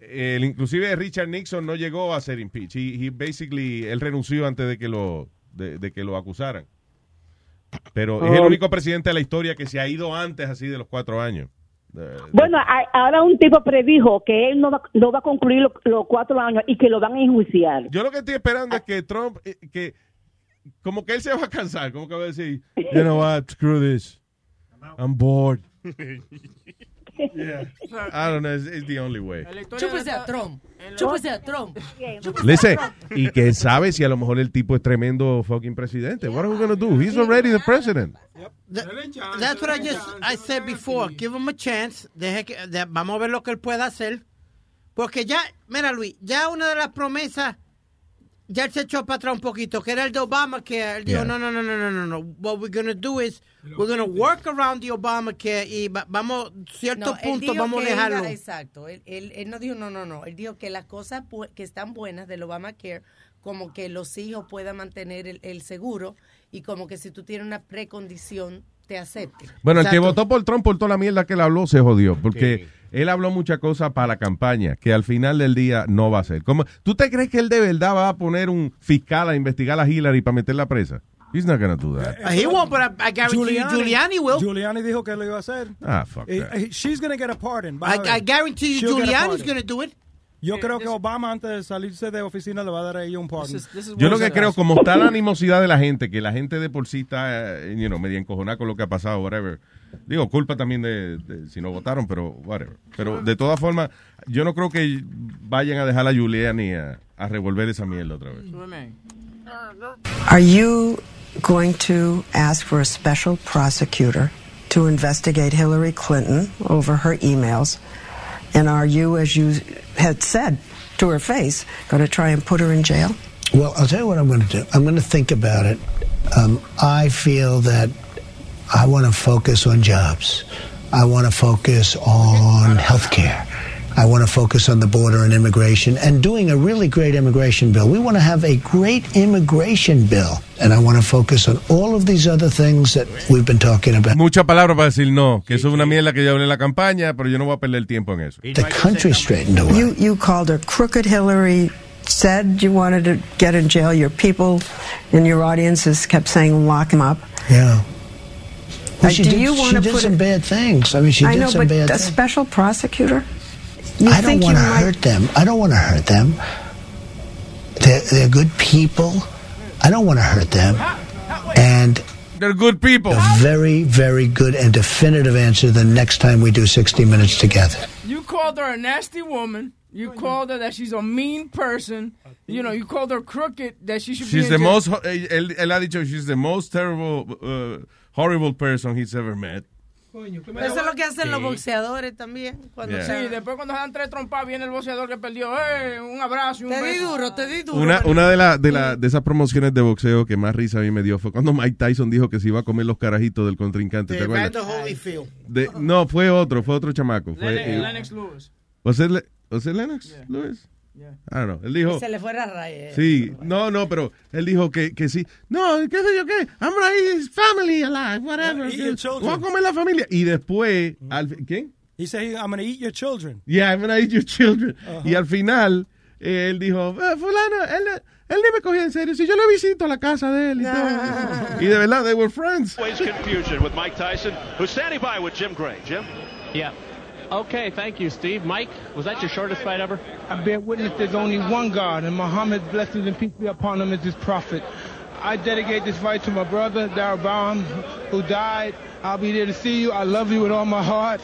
Speaker 1: el, inclusive Richard Nixon no llegó a ser impeached. He, he basically, él renunció antes de que lo, de, de que lo acusaran. Pero es el
Speaker 37: Oh.
Speaker 1: único presidente de la historia que se ha ido antes así de los cuatro años. Eh,
Speaker 37: Bueno, a- ahora un tipo predijo que él no va, no va a concluir los, los cuatro años y que lo van a enjuiciar.
Speaker 1: Yo lo que estoy esperando es que Trump, eh, que como que él se va a cansar, como que va a decir, you know what, screw this, I'm bored. I don't know, it's, it's the only way.
Speaker 35: Chúpese a Trump. Chúpese a Trump.
Speaker 1: Listen, y que sabe si a lo mejor el tipo es tremendo fucking presidente. What are we gonna do? He's already the president.
Speaker 4: Th- That's what I just I said before. Give him a chance. Deje que, de- vamos a ver lo que él pueda hacer. Porque ya, mira Luis, ya una de las promesas, ya él se echó para atrás un poquito, que era el de Obama, que él dijo,
Speaker 1: Yeah.
Speaker 4: no, no, no, no, no, no, no. What we're going to do is, we're going to work around the Obamacare y va- vamos, ciertos
Speaker 35: No, dijo
Speaker 4: vamos a dejarlo.
Speaker 35: exacto. Él, él- él no dijo no, no, no. Él dijo que las cosas que están buenas del Obamacare, como que los hijos puedan mantener el, el seguro y como que si tú tienes una precondición, te acepte.
Speaker 1: Bueno, el que votó por Trump por toda la mierda que él habló se jodió, porque él habló muchas cosas para la campaña que al final del día no va a ser. ¿Cómo- ¿Tú te crees que él de verdad va a poner un fiscal a investigar a Hillary para meterla presa? He's not gonna do that.
Speaker 4: Uh, he won't, but I, I guarantee you, Giuliani will.
Speaker 38: Giuliani dijo que lo iba a hacer.
Speaker 1: Ah, fuck
Speaker 38: Eh,
Speaker 1: that.
Speaker 38: eh, she's going to get a pardon.
Speaker 4: I, I guarantee you, Giuliani's to do it.
Speaker 38: Yo creo que Obama antes de salirse de oficina le va a dar a ella un pardon.
Speaker 1: Yo lo que creo, como está la animosidad de la gente, que la gente de por sí está, eh, you know, media encojonada con lo que ha pasado, whatever. Digo, culpa también de, de si no votaron, pero whatever. Pero de todas formas, yo no creo que vayan a dejar a Giuliani a, a revolver esa mierda otra vez.
Speaker 39: Are you going to ask for a special prosecutor to investigate Hillary Clinton over her emails? And are you, as you had said to her face, going to try and put her in jail?
Speaker 40: Well, I'll tell you what I'm going to do. I'm going to think about it. Um, I feel that I want to focus on jobs. I want to focus on health care. I want to focus on the border and immigration and doing a really great immigration bill. We want to have a great immigration bill. And I want to focus on all of these other things that we've been talking about.
Speaker 1: Mucha palabra para decir no, que eso es una mierda que yo hablé en la campaña, pero yo no voy a perder el tiempo en eso.
Speaker 40: The country straightened away.
Speaker 39: You, you called her crooked Hillary, said you wanted to get in jail. Your people in your audiences kept saying lock him up.
Speaker 40: Yeah. Well, she
Speaker 39: do
Speaker 40: did,
Speaker 39: you
Speaker 40: she
Speaker 39: wanna
Speaker 40: did
Speaker 39: put
Speaker 40: some
Speaker 39: it-
Speaker 40: bad things. I mean, she
Speaker 39: I
Speaker 40: did
Speaker 39: know,
Speaker 40: some
Speaker 39: but
Speaker 40: bad
Speaker 39: a
Speaker 40: things.
Speaker 39: special prosecutor? You
Speaker 40: I don't want to
Speaker 39: might-
Speaker 40: hurt them. I don't want to hurt them. They're, they're good people. I don't want to hurt them. And
Speaker 1: they're good people.
Speaker 40: A very, very good and definitive answer the next time we do 60 Minutes together.
Speaker 5: You called her a nasty woman. You called her that she's a mean person. You know, you called her crooked, that she should be
Speaker 1: She's
Speaker 5: in
Speaker 1: the most, él, él ha dicho, she's the most terrible, uh, horrible person he's ever met.
Speaker 35: Eso es lo que hacen los boxeadores también. Cuando
Speaker 1: Yeah.
Speaker 35: se-
Speaker 5: Sí, después cuando se dan tres trompas viene el boxeador que perdió. ¡Eh! Un abrazo y un
Speaker 35: Te di duro, te di duro.
Speaker 1: Una, una de, la, de, la, de esas promociones de boxeo que más risa a mí me dio fue cuando Mike Tyson dijo que se iba a comer los carajitos del contrincante. ¿Te acuerdas? De- no, fue otro, fue otro chamaco. Fue,
Speaker 5: Lennox,
Speaker 1: eh,
Speaker 5: Lennox Lewis.
Speaker 1: ¿Was it, Le- was it Lennox Lewis? I don't know. Él dijo.
Speaker 35: Se le fue la raya.
Speaker 1: Sí, no, no, pero él dijo que, que sí. No, qué sé yo qué. I'm gonna eat his family alive, whatever.
Speaker 38: Yeah.
Speaker 1: Voy a comer la familia. Y después, al fi- ¿quién?
Speaker 38: He said, I'm going to eat your children.
Speaker 1: Yeah, I'm gonna eat your children.
Speaker 38: Ajá.
Speaker 1: Y al final, eh, él dijo, "Eh, fulano, él, él ni me cogía en serio. Si yo le visito a la casa de él y todo. y de verdad, they were friends.
Speaker 41: Always confusion with Mike Tyson, who's standing by with Jim Gray. Jim?
Speaker 42: Yeah. Okay, thank you, Steve. Mike, was that your shortest fight ever?
Speaker 23: I bear witness there's only one God, and Muhammad's blessings and peace be upon him as his prophet. I dedicate this fight to my brother, Darabam, who died. I'll be there to see you. I love you with all my heart.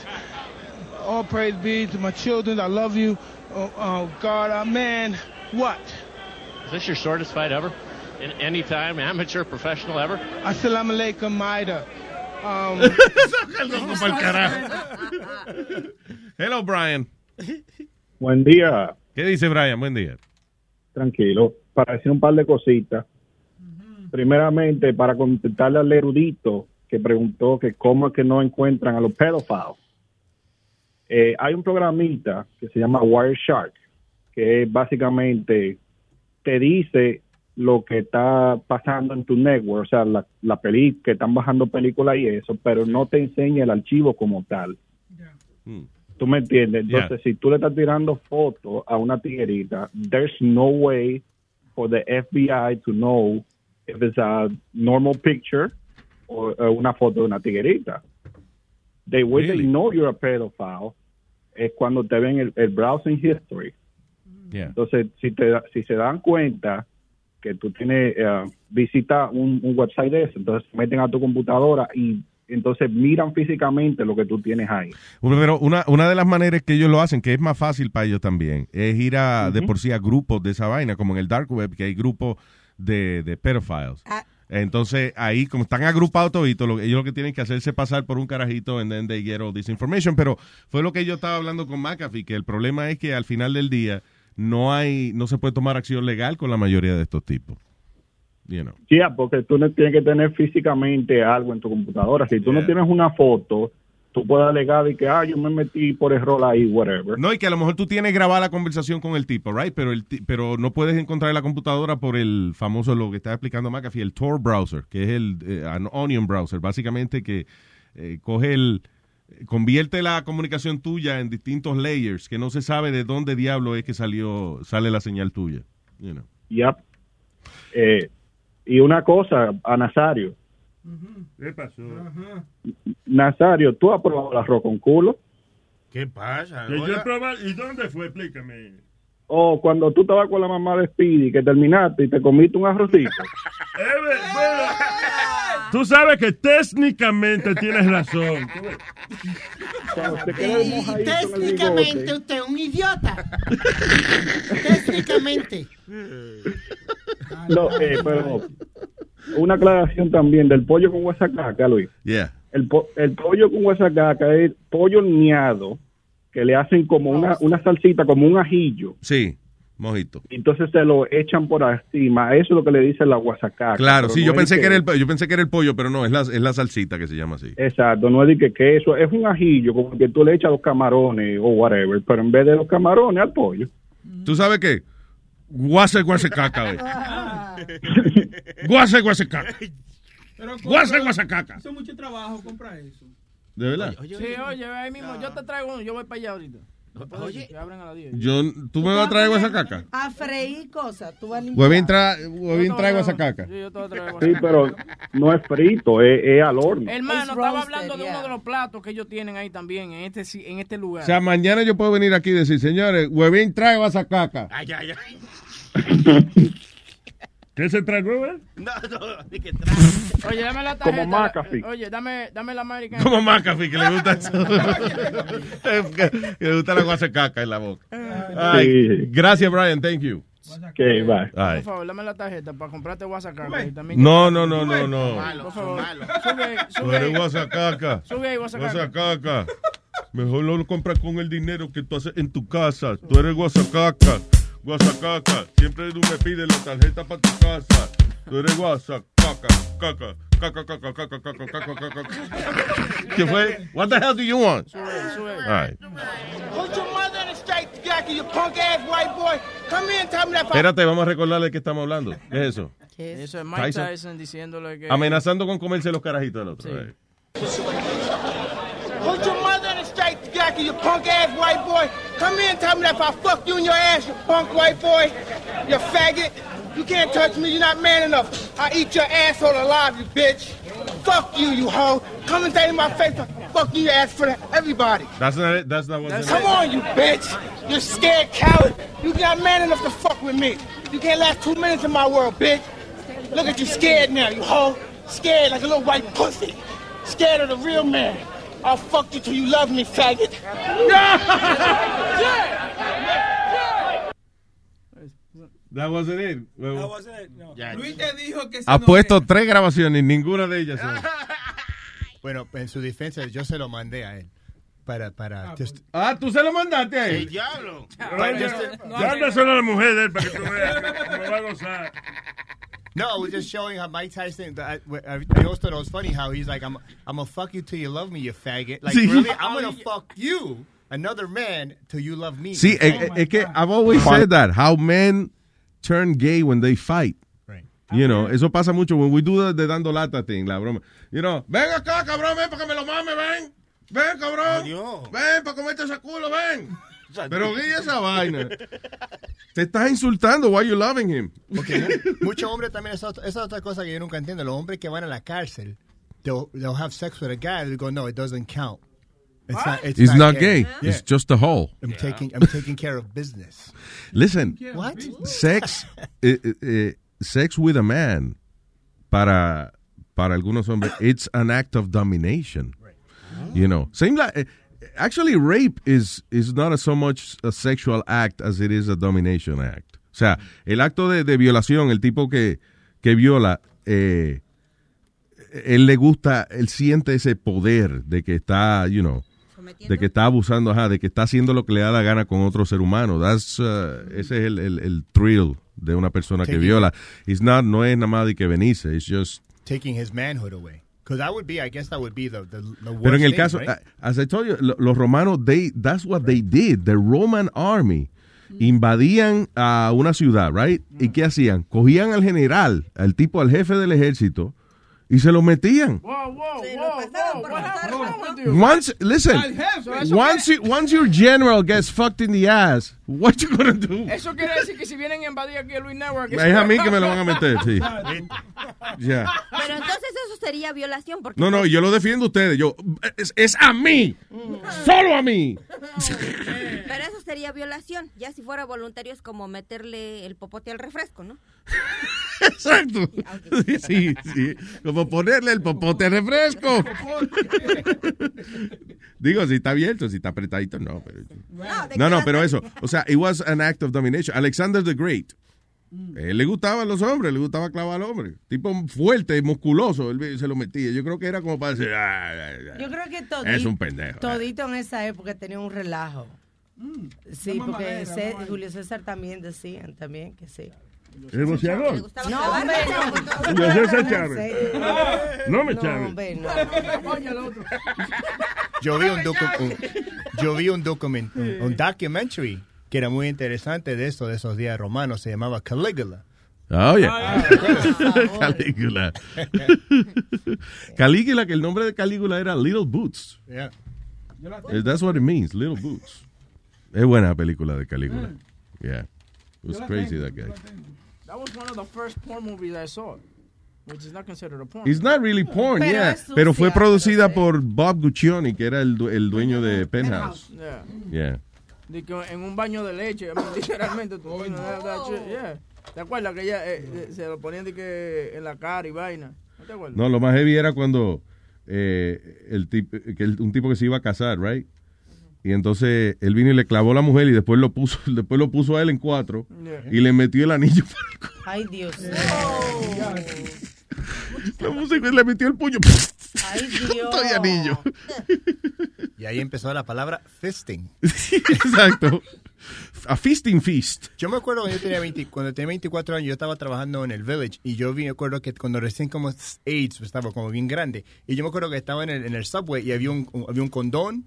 Speaker 23: All praise be to my children. I love you. Oh, oh God, uh, man, what?
Speaker 42: Is this your shortest fight ever? In any time, amateur, professional ever?
Speaker 23: Assalamu alaikum, Maida. Um,
Speaker 1: Hello, Brian.
Speaker 43: Buen día.
Speaker 1: ¿Qué dice Brian? Buen día.
Speaker 43: Tranquilo. Para decir un par de cositas. Primeramente, para contestarle al erudito que preguntó que cómo es que no encuentran a los pedófilos. Eh, hay un programita que se llama Wireshark, que básicamente te dice lo que está pasando en tu network, o sea, la, la peli que están bajando películas y eso, pero no te enseña el archivo como tal. ¿Tú me entiendes?
Speaker 1: Yeah.
Speaker 43: Entonces, si tú le estás tirando fotos a una tiguerita, there's no way for the FBI to know if it's a normal picture o una foto de una tiguerita. The way they know you're a pedophile es cuando te ven el, el browsing history.
Speaker 1: Yeah.
Speaker 43: Entonces, si, te, si se dan cuenta que tú tienes, eh, visita un, un website de eso, entonces meten a tu computadora y entonces miran físicamente lo que tú tienes ahí.
Speaker 1: Pero una, una de las maneras que ellos lo hacen, que es más fácil para ellos también, es ir a, de por sí a grupos de esa vaina, como en el Dark Web, que hay grupos de, de pedophiles. Entonces, ahí, como están agrupados toditos, lo- ellos lo que tienen que hacerse pasar por un carajito and then they get all this information. Pero fue lo que yo estaba hablando con McAfee, que el problema es que al final del día no hay, no se puede tomar acción legal con la mayoría de estos tipos. You know.
Speaker 43: Sí, ah, porque tú no tienes que tener físicamente algo en tu computadora. Si tú no tienes una foto, tú puedes alegar de que, ah, yo me metí por error ahí, whatever.
Speaker 1: No, y que a lo mejor tú tienes grabada la conversación con el tipo, right? Pero el pero no puedes encontrar la computadora por el famoso, lo que está explicando McAfee, el Tor browser, que es el eh, an Onion browser, básicamente que eh, coge el convierte la comunicación tuya en distintos layers que no se sabe de dónde diablo es que salió sale la señal tuya. You know.
Speaker 43: Yep. Eh, y una cosa, a Nazario.
Speaker 11: ¿Qué pasó?
Speaker 43: Nazario, ¿tú has probado el arroz con culo?
Speaker 22: ¿Qué pasa?
Speaker 11: Que yo he probado- ¿Y dónde fue? Explícame.
Speaker 43: O cuando tú estabas con la mamá de Speedy, que terminaste y te comiste un arrocito.
Speaker 11: Tú sabes que técnicamente tienes razón.
Speaker 4: Y técnicamente usted es un idiota. técnicamente.
Speaker 43: No, eh, pero una aclaración también del pollo con guasacaca, Luis.
Speaker 1: Yeah.
Speaker 43: El, po- el pollo con guasacaca es pollo horneado que le hacen como una, una salsita, como un ajillo.
Speaker 1: Sí, mojito.
Speaker 43: Entonces se lo echan por encima. Eso es lo que le dice la guasacaca.
Speaker 1: Claro, sí,
Speaker 43: no
Speaker 1: yo pensé que era el yo pensé que era el pollo, pero no, es la, es la salsita que se llama así.
Speaker 43: Exacto, no es de que queso, es un ajillo, como que tú le echas los camarones o whatever, pero en vez de los camarones al pollo.
Speaker 1: ¿Tú sabes qué? Guase, guase, caca, ve. Guase, guase, caca.
Speaker 23: Pero
Speaker 1: Guasa, guasacaca.
Speaker 23: Hizo mucho trabajo comprar eso.
Speaker 1: ¿De verdad?
Speaker 5: Sí, oye, ahí mismo, yo te traigo uno, yo voy para allá ahorita. Oye, que abren a las 10.
Speaker 1: Yo, ¿Tú me vas a traer guasacaca?
Speaker 35: A freír cosas. Tú vas a limpiar.
Speaker 1: Huevín, tra, huevín trae guasacaca.
Speaker 43: Sí, pero no es frito, es, es al horno.
Speaker 5: Hermano,
Speaker 35: It's
Speaker 5: estaba hablando de uno de los platos que ellos tienen ahí también, en este, si- en este lugar.
Speaker 1: O sea, mañana yo puedo venir aquí y decir, señores, huevín trae guasacaca.
Speaker 22: Ay, ay, ay.
Speaker 11: ¿Qué se trae, güey?
Speaker 22: No, no, ni que
Speaker 5: Oye, dame la
Speaker 43: Como
Speaker 5: tarjeta.
Speaker 43: McAfee.
Speaker 5: Oye, dame, dame la American.
Speaker 1: Como McAfee, que le gusta eso. que, que le gusta la guasacaca en la boca. Ay,
Speaker 43: Sí.
Speaker 1: Gracias, Brian. Thank you.
Speaker 43: Okay, bye.
Speaker 5: Por favor, dame la tarjeta para comprarte también-
Speaker 1: No, no, no, no, no.
Speaker 5: Por favor, sube, ahí,
Speaker 1: Tú
Speaker 5: sube.
Speaker 1: guasacaca.
Speaker 5: Sube ahí, guasacaca.
Speaker 1: Guasacaca. Mejor lo compras con el dinero que tú haces en tu casa. Tú eres guasacaca. Guasacaca. Siempre tú me pides la tarjeta para tu casa. Tú eres guasacaca. Caca. Caca, caca, caca, caca, caca, caca, caca. ¿Qué fue? What the hell do you want?
Speaker 5: Sube, ahí, sube. ahí.
Speaker 1: All right.
Speaker 23: Put your mother in a straight jacket, you punk ass white boy. Come here and tell me that.
Speaker 1: Espérate, vamos a recordarle de qué estamos hablando. ¿Qué es eso?
Speaker 5: Eso es Mike
Speaker 1: Tyson.
Speaker 5: Tyson, diciéndole que.
Speaker 1: Amenazando con comerse los carajitos del otro.
Speaker 5: Sí.
Speaker 1: Right.
Speaker 23: Put your mother in a straight jacket,
Speaker 34: back, you punk ass white boy. Come here and tell me that if I fuck you in your ass, you punk white boy, you faggot. You can't touch me, you're not man enough. I eat your asshole alive, you bitch. Fuck you, you hoe. Come and say in my face, fuck you, you ass for everybody.
Speaker 1: That's not it. That's not what.
Speaker 34: Come on, you bitch. You scared coward. You not man enough to fuck with me. You can't last two minutes in my world, bitch. Look at you scared now, you hoe. Scared like a little white pussy. Scared of the real man. I'll fuck you till you love me, faggot.
Speaker 1: That wasn't it.
Speaker 34: That wasn't it, no. Luis te dijo que
Speaker 1: Ha puesto tres grabaciones, ninguna de ellas.
Speaker 10: Bueno, en su defensa, yo se lo mandé a él. Para, para. just-
Speaker 1: Ah, tú se lo mandaste a él.
Speaker 22: El diablo.
Speaker 11: Dándoselo a la mujer de él para que tú veas cómo va a gozar.
Speaker 10: No, I was just showing how Mike Tyson. I, I, I thought it was funny how he's like, "I'm, I'm gonna fuck you till you love me, you faggot." Like,
Speaker 1: Sí.
Speaker 10: really, I'm gonna fuck you, another man, till you love me.
Speaker 1: Sí, es, es- es que I've always said that. How men turn gay when they fight. Right. You know, eso pasa mucho when we do the, the dando lata thing, la broma. You know, ven acá, cabrón, ven para que me lo mame, ven. Ven, cabrón. Ven para comerte ese culo, ven. Pero guía esa vaina. Te estás insultando. Why you loving him?
Speaker 10: Porque muchos hombres también, esa, esa es otra cosa que yo nunca entiendo. Los hombres que van a la cárcel, they'll, they'll have sex with a guy, they go, no, it doesn't count. It's not, it's
Speaker 1: It's not gay.
Speaker 10: Yeah.
Speaker 1: It's just a hole.
Speaker 10: I'm taking, I'm taking care of business.
Speaker 1: Listen,
Speaker 10: What?
Speaker 1: sex, eh, eh, eh, sex with a man, para, para algunos hombres, it's an act of domination. You know, same like, eh, actually, rape is is not a, so much a sexual act as it is a domination act. O sea, el acto de, de violación, el tipo que, que viola, eh, él le gusta, él siente ese poder de que está, you know, de que está abusando, ajá, de que está haciendo lo que le da la gana con otro ser humano. That's, uh, ese es el, el, el thrill de una persona que viola. It's not, no es nada más de que venirse, it's just...
Speaker 10: Taking his manhood away. Because that would be, I guess that would be the, the, the worst
Speaker 1: Pero en el
Speaker 10: thing,
Speaker 1: caso,
Speaker 10: right?
Speaker 1: uh, as I told you, lo- los romanos, they, that's what they did. The Roman army invadían a una ciudad, right? ¿Y qué hacían? Cogían al general, al tipo, al jefe del ejército, y se lo metían.
Speaker 5: Whoa, whoa, whoa, whoa. What's wrong with you?
Speaker 1: Once, listen, once, you, once your general gets fucked in the ass, what you gonna do?
Speaker 5: Eso quiere decir que si vienen a invadir aquí el Luis Network...
Speaker 1: Es a mí que me lo van a meter, sí. Ya.
Speaker 21: Pero entonces eso sería violación porque
Speaker 1: No, no, yo lo defiendo a ustedes. Yo, es, es a mí. Solo a mí.
Speaker 21: Pero eso sería violación. Ya si fuera voluntario es como meterle el popote al refresco, ¿no?
Speaker 1: Exacto. Sí, sí. Como ponerle el popote al refresco. Digo, si está abierto, si está apretadito, no. Pero, no, no, pero eso. O sea, it was an act of domination. Alexander the Great. Él le gustaban los hombres, le gustaba clavar al hombre. Tipo fuerte, musculoso, él se lo metía. Yo creo que era como para decir, "Ah, ah, ah".
Speaker 2: Yo creo que todito,
Speaker 1: es un pendejo.
Speaker 2: todito en esa época tenía un relajo. Sí,
Speaker 34: una
Speaker 2: porque. Julio César también decían también que sí.
Speaker 11: ¿El boxeador?
Speaker 2: No, hombre,
Speaker 11: César
Speaker 2: No,
Speaker 11: Chávez. No me
Speaker 2: No,
Speaker 11: Chávez.
Speaker 2: hombre, no.
Speaker 10: Yo vi un, yo vi un, document, un, documentary que era muy interesante de eso, de esos días romanos, se llamaba Caligula.
Speaker 1: Oh, yeah. Calígula. Calígula, que el nombre de Calígula era Little Boots.
Speaker 10: Yeah.
Speaker 1: Eh, That's what it means, Little Boots. Es buena película de Calígula. Yeah. It was crazy, that guy.
Speaker 5: That was one of the first porn movies I saw, which is not considered a porn.
Speaker 1: It's not really porn,
Speaker 5: Pero
Speaker 1: yeah.
Speaker 5: sucia,
Speaker 1: Pero fue producida por Bob Guccione, que era el, du- el dueño de Penthouse.
Speaker 5: Yeah.
Speaker 1: Yeah.
Speaker 5: De que en un baño de leche, literalmente. Tú, that shit, yeah. ¿Te acuerdas que ella eh, eh, se lo ponían de que en la cara y vaina? ¿No te acuerdas?
Speaker 1: No, lo más heavy era cuando eh, el tipo, que el- un tipo que se iba a casar, right? Y entonces él vino y le clavó a la mujer y después lo puso, después lo puso a él en cuatro
Speaker 2: Yeah.
Speaker 1: y le metió el anillo.
Speaker 2: Ay, Dios.
Speaker 1: La música y le metió el puño.
Speaker 2: Ay, Dios.
Speaker 1: Todo anillo.
Speaker 10: Y ahí empezó la palabra fisting.
Speaker 1: Exacto. A feasting feast.
Speaker 10: Yo me acuerdo cuando yo tenía 20 cuando tenía 24 años, yo estaba trabajando en el Village y yo vi, me acuerdo que cuando recién como AIDS estaba como bien grande y yo me acuerdo que estaba en el, en el subway y había un, un- había un condón,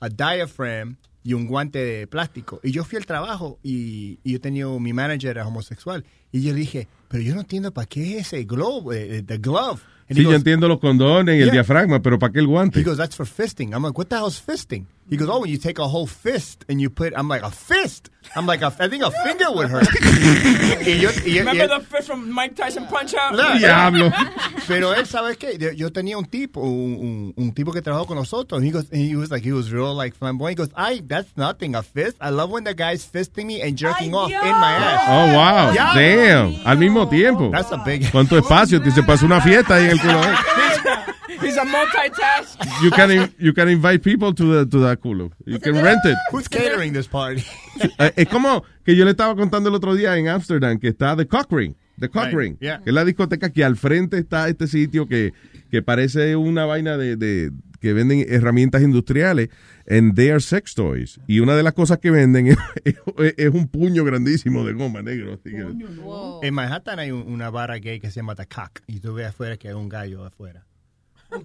Speaker 10: a diaphragm y un guante de plástico. Y yo fui al trabajo y, yo tenía mi manager homosexual y yo dije, pero yo no entiendo para qué es ese glove, eh, eh, the glove. And
Speaker 1: Sí,
Speaker 10: he
Speaker 1: yo
Speaker 10: goes,
Speaker 1: entiendo los condones y el diafragma, pero ¿para qué el guante?
Speaker 10: He goes, that's for fisting. I'm like, what the hell's fisting? He goes, oh, when you take a whole fist and you put, I'm like, a fist? I'm like, a, I think a finger would hurt. y yo, y yo- y
Speaker 5: Remember the fish from Mike Tyson Punch Out?
Speaker 10: No,
Speaker 1: Diablo.
Speaker 10: Pero él, ¿sabes qué? Yo- tenía un tipo, un, un, un tipo que trabajó con nosotros. He goes, and he was like, he was real like flamboyant. He goes, I, that's nothing, a fist. I love when the guy's fisting me and jerking off in my ass.
Speaker 1: Oh, wow.
Speaker 10: Yeah.
Speaker 1: Damn. Al mismo tiempo.
Speaker 10: That's a big-
Speaker 1: ¿Cuánto espacio? Te se pasó una fiesta ahí en el culo.
Speaker 5: He's a multitask.
Speaker 1: You can, you can invite people to, the, to that culo. You can rent it.
Speaker 10: Who's catering this party?
Speaker 1: Eh, Es como que yo le estaba contando el otro día en Amsterdam que está The Cock Ring. The Cock
Speaker 10: Right,
Speaker 1: Ring.
Speaker 10: yeah.
Speaker 1: Que es la discoteca que al frente está este sitio que, que parece una vaina de, de- que venden herramientas industriales and they are sex toys. Y una de las cosas que venden es, es- es un puño grandísimo de goma negro. así que-
Speaker 10: En Manhattan hay un- una barra gay que se llama The Cock. Y tú ves afuera que hay un gallo afuera.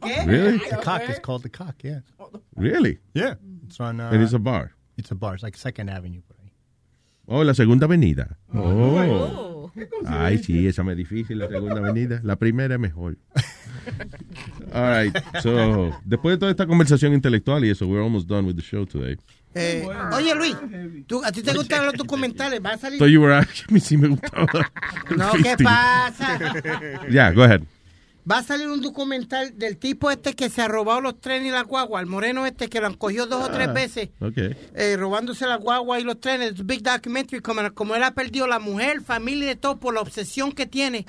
Speaker 4: ¿Qué?
Speaker 1: Really?
Speaker 10: The Cock is called The Cock, yeah.
Speaker 1: Really?
Speaker 10: Yeah. It's on, uh,
Speaker 1: And it's a bar.
Speaker 10: It's a bar. It's like Second Avenue. por ahí.
Speaker 1: Oh, la segunda avenida. Oh. Ay, sí, esa me es difícil, la segunda avenida. La primera es mejor. All right. So, después de toda esta conversación intelectual y eso, we're almost done with the show today.
Speaker 4: Eh, oye, Luis, ¿tú, ¿a ti te gustan los documentales? ¿Va a salir?
Speaker 1: So you were asking me si me gustaba.
Speaker 4: No, ¿qué pasa?
Speaker 1: Yeah, go ahead.
Speaker 4: Va a salir un documental del tipo este que se ha robado los trenes y la guagua, el moreno este que lo han cogido dos o tres
Speaker 1: Ah,
Speaker 4: veces,
Speaker 1: Okay.
Speaker 4: eh, robándose la guagua y los trenes. It's a big documentary, como, como él ha perdido la mujer, familia y todo por la obsesión que tiene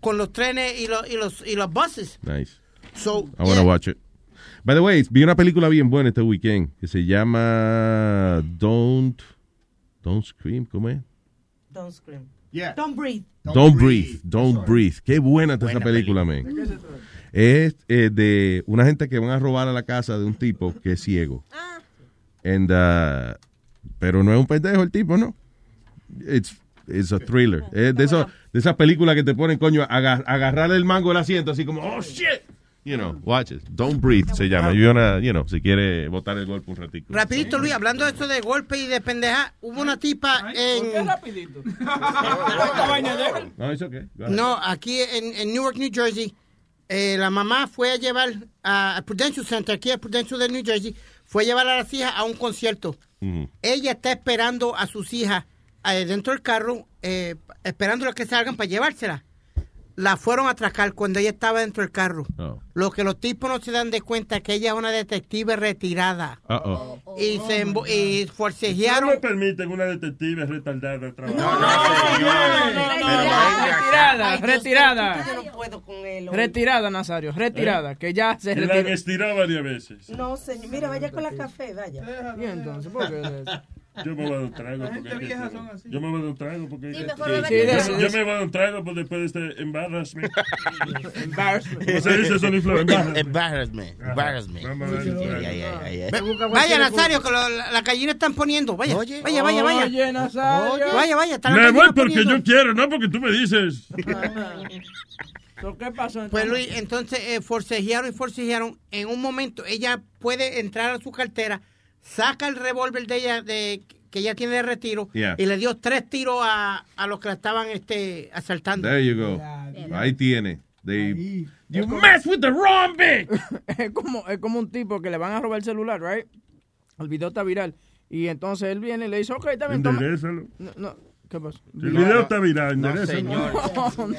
Speaker 4: con los trenes y los, y los, y los buses.
Speaker 1: Nice.
Speaker 4: So,
Speaker 1: I want to watch it. By the way, vi una película bien buena este weekend que se llama Don't Don't Scream, ¿cómo es?
Speaker 35: Don't scream.
Speaker 10: Yeah.
Speaker 35: Don't breathe.
Speaker 1: Don't, breathe, Don't Breathe. Qué buena está esa película, man. Es eh, de una gente que van a robar a la casa de un tipo que es ciego. And, uh, pero no es un pendejo el tipo, ¿no? It's, it's a thriller. Es de, eso, de esas películas que te ponen, coño, agar, agarrar el mango del asiento, así como, oh, shit. You know, watch it. Don't Breathe se llama. You wanna, you know, si quiere botar el golpe un ratito.
Speaker 4: rapidito Luis, hablando de esto de golpe y de pendeja, hubo una tipa en...
Speaker 5: rapidito? Esta vaina de-
Speaker 1: No, it's okay.
Speaker 4: No, aquí en, en Newark, New Jersey, eh, la mamá fue a llevar a, Prudential Center, aquí a Prudential de New Jersey, fue a llevar a las hijas a un concierto.
Speaker 1: Ujú.
Speaker 4: Ella está esperando a sus hijas dentro del carro, eh, esperando a que salgan para llevárselas. La fueron a atracar cuando ella estaba dentro del carro.
Speaker 1: Oh.
Speaker 4: Lo que los tipos no se dan de cuenta que ella es una detective retirada.
Speaker 1: Uh-oh.
Speaker 4: Y se y
Speaker 11: No
Speaker 4: forcejearon.
Speaker 11: me permiten una detective retardada trabajar.
Speaker 5: Retirada, retirada.
Speaker 35: Yo no puedo con él. hoy.
Speaker 5: Retirada, Nazario, retirada, que ya se
Speaker 11: Y la
Speaker 5: retiró.
Speaker 11: estirado varias veces.
Speaker 35: No, señor. Mira, vaya con la café, vaya.
Speaker 5: Y entonces, ¿por qué?
Speaker 11: Yo me voy a dar un trago. Porque yo me voy a dar un trago porque...
Speaker 44: Sí, mejor
Speaker 5: Sí,
Speaker 11: yo, me voy a dar un trago por después de este embarrassment.
Speaker 5: Embarrassment.
Speaker 11: ¿Cómo se dice, Sony Flow? Embarrassment.
Speaker 22: Embarrassment.
Speaker 4: Vaya, Nazario, que lo- la, la gallina están poniendo. Vaya, vaya, vaya, vaya.
Speaker 5: Oye, Nazario.
Speaker 4: Vaya, vaya,
Speaker 11: Me voy porque
Speaker 4: poniendo.
Speaker 11: yo quiero, no porque tú me dices.
Speaker 5: ¿Qué pasó?
Speaker 4: Pues
Speaker 5: entonces?
Speaker 4: Luis, entonces eh, forcejearon y forcejearon. En un momento ella puede entrar a su cartera, saca el revólver de ella de que ella tiene de retiro
Speaker 1: Yeah.
Speaker 4: y le dio tres tiros a, a los que la estaban este, asaltando.
Speaker 1: There you go. Ahí tiene. They,
Speaker 5: You
Speaker 1: mess with the wrong bitch.
Speaker 5: es como es como un tipo que le van a robar el celular, right? El video está viral y entonces él viene y le dice, ok, está bien, toma.
Speaker 11: Enderezalo.
Speaker 5: No, no, ¿qué pasó?
Speaker 11: El video está viral,
Speaker 22: No, señor.
Speaker 5: No, no.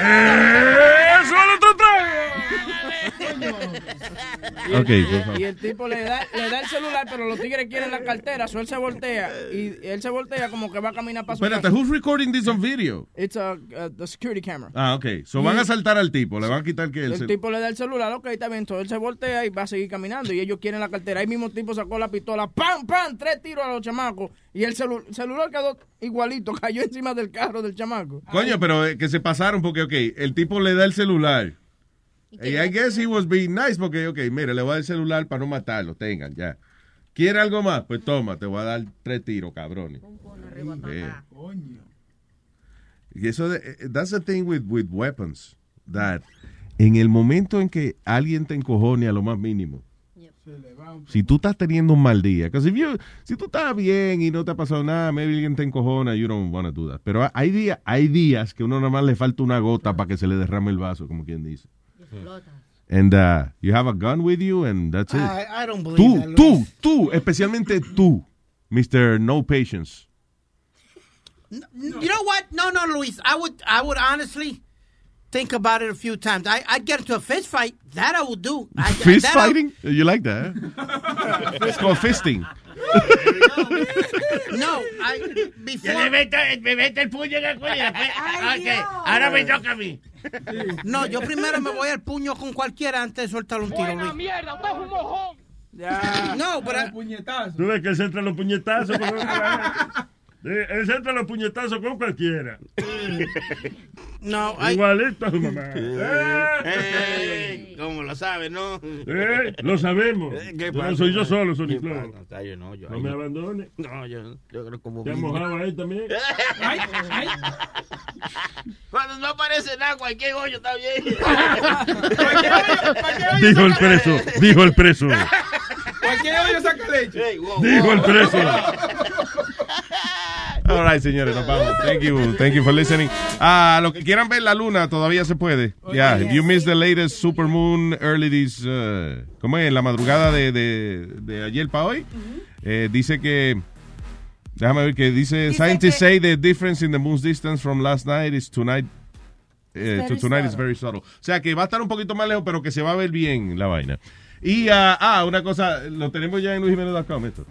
Speaker 11: ¡Eh, ¡Solo otro trago!
Speaker 5: Y el,
Speaker 1: Ok,
Speaker 5: y-
Speaker 1: por favor.
Speaker 5: y el tipo le da, le da el celular, pero los tigres quieren la cartera, so él se voltea y él se voltea como que va a caminar para su
Speaker 1: Espérate,
Speaker 5: casa.
Speaker 1: who's recording this on video?
Speaker 5: It's a, uh, the security camera.
Speaker 1: Ah, ok. So van a saltar al tipo, le van a quitar que
Speaker 5: El
Speaker 1: el...
Speaker 5: tipo le da el celular, ok, está bien, entonces él se voltea y va a seguir caminando y ellos quieren la cartera. Ahí mismo el tipo sacó la pistola, ¡pam, pam! Tres tiros a los chamacos y el celu- celular quedó igualito, cayó encima del carro del chamaco.
Speaker 1: Coño, pero eh, que se pasaron porque, ok, el tipo le da el celular. Y I guess he was being nice porque, ok, mire, le voy a dar el celular para no matarlo, tengan, ya. ¿Quiere algo más? Pues toma, te voy a dar tres tiros, cabrones. Y eso, de, eh, that's the thing with, with weapons, that en el momento en que alguien te encojone a lo más mínimo, Si tú estás teniendo un mal día, if you- si tú estás bien y no te ha pasado nada, maybe alguien te encojona, you don't want to do that. Pero hay días, hay días que uno nada más le falta una gota para que se le derrame el vaso, como quien dice. And uh, you have a gun with you and that's it.
Speaker 4: I, I don't believe
Speaker 1: tú,
Speaker 4: that,
Speaker 1: tú, tú, especialmente tú, Mr. No Patience.
Speaker 4: You know what? No, no, Luis. I would, I would honestly think about it a few times. I, I'd get into a fist fight. That I would do. I,
Speaker 1: Fist
Speaker 4: that I-
Speaker 1: fighting? You like that? eh? It's called fisting.
Speaker 4: No, I, before.
Speaker 22: me meto, me meto el puño en el cuello. después- ok, ahora me toca a mí.
Speaker 4: No, yo primero me voy al puño con cualquiera antes de soltar un tiro, Luis.
Speaker 5: mierda! ¡Usted es un mojón!
Speaker 4: No, pero...
Speaker 5: puñetazo.
Speaker 11: Tú ves que él se entra los puñetazos Sí, Él se entra los puñetazos con cualquiera.
Speaker 4: No,
Speaker 11: Igualito a su mamá.
Speaker 22: Eh, ¿Cómo lo sabes, no?
Speaker 11: Eh, lo sabemos.
Speaker 22: ¿Qué
Speaker 11: No
Speaker 22: pasa?
Speaker 11: soy yo solo,
Speaker 22: ¿Qué
Speaker 11: Sonic? Flow.
Speaker 22: No, yo no, yo-
Speaker 11: No
Speaker 22: ay,
Speaker 11: me
Speaker 22: no.
Speaker 11: abandones.
Speaker 22: No, yo, yo creo como
Speaker 11: ¿Te has mojado ahí también?
Speaker 22: Cuando no aparece nada, cualquier hoyo está bien.
Speaker 11: Dijo el preso. Dijo el preso.
Speaker 5: Cualquier hoyo saca leche.
Speaker 11: Dijo el preso.
Speaker 1: All right, señores, nos vamos. Thank you, thank you for listening. Ah, lo que quieran ver la luna todavía se puede. Yeah, if you missed the latest supermoon early this, uh, ¿cómo es? La madrugada de, de, de ayer para hoy. Eh, dice que, déjame ver que dice, scientists say the difference in the moon's distance from last night is tonight. eh, to tonight is very subtle. O sea que va a estar un poquito más lejos, pero que se va a ver bien la vaina. Y, ah, ah, una cosa, lo tenemos ya en luisjimenez.com esto.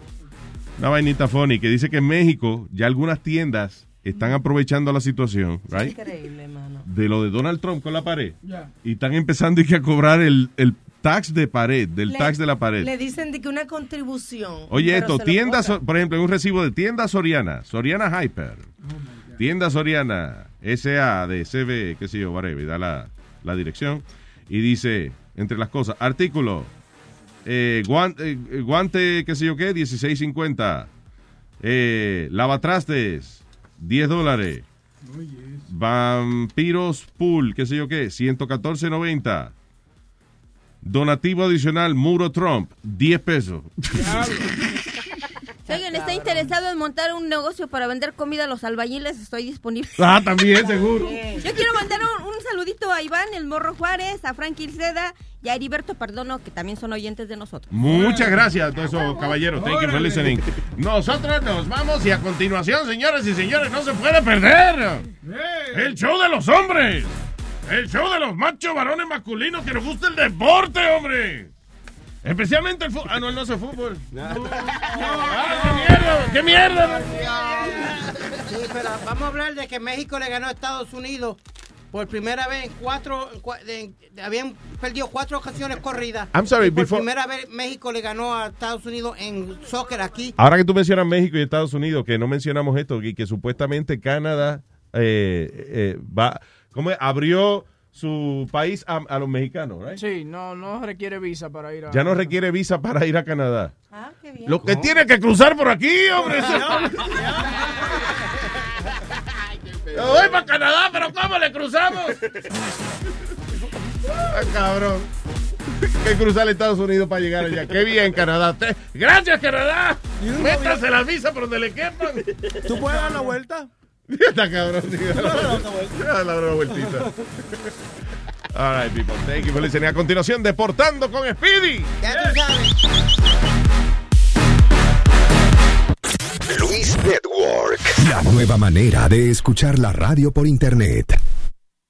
Speaker 1: Una vainita funny que dice que en México ya algunas tiendas están aprovechando la situación, right?
Speaker 35: Increíble, mano.
Speaker 1: De lo de Donald Trump con la pared. Y están empezando y que a cobrar el, el tax de pared, del
Speaker 35: Le-
Speaker 1: tax de la pared.
Speaker 35: Le dicen de que una contribución.
Speaker 1: Oye, esto, tiendas, por ejemplo, en un recibo de tienda Soriana, Soriana Hyper, tienda Soriana, SA de CB, qué sé yo, whatever, y da la, la dirección, y dice, entre las cosas, artículo, eh, guante, eh, guante, qué sé yo qué, 16.50, eh, lavatrastes, 10 dólares, vampiros pool, qué sé yo qué, 114.90, donativo adicional, muro Trump, 10 pesos.
Speaker 44: Si alguien está interesado en montar un negocio para vender comida a los albañiles, estoy disponible.
Speaker 1: Ah, también, seguro.
Speaker 44: Yo quiero mandar un, un saludito a Iván, el Morro Juárez, a Frankie Ilceda y a Heriberto Perdono, que también son oyentes de nosotros.
Speaker 1: Muchas gracias a todos esos caballeros. Thank you for listening. Nosotros nos vamos y a continuación, señores y señores, no se puede perder el show de los hombres. El show de los machos varones masculinos que nos gusta el deporte, hombre. Especialmente el fútbol. Ah, no, él no hace fútbol. Ah, ¡Qué mierda!
Speaker 4: Sí, pero vamos a hablar de que México le ganó a Estados Unidos por primera vez en cuatro. en cua- en- habían perdido cuatro ocasiones corridas.
Speaker 1: I'm sorry,
Speaker 4: por
Speaker 1: before-
Speaker 4: primera vez México le ganó a Estados Unidos en soccer aquí.
Speaker 1: Ahora que tú mencionas México y Estados Unidos, que no mencionamos esto, y que supuestamente Canadá eh, eh, va, ¿cómo es? abrió su país a, a los mexicanos, right?
Speaker 5: Sí, no, no requiere visa para ir a...
Speaker 1: Ya no requiere visa para ir a Canadá.
Speaker 35: Ah, qué bien.
Speaker 1: Lo que tiene que cruzar por aquí, hombre. Yo voy para Canadá, pero ¿cómo le cruzamos? Ah, cabrón. Que cruzar Estados Unidos para llegar allá. Qué bien, Canadá. Te- Gracias, Canadá. Métase la visa por donde le quepan.
Speaker 38: ¿Tú puedes dar la vuelta?
Speaker 1: Está cabrón. sí, dale dale una vueltita. All right, people. Thank you for listening. A continuación, Deportando con Speedy.
Speaker 4: Ya tú sabes.
Speaker 26: Luis Network. La nueva manera de escuchar la radio por internet.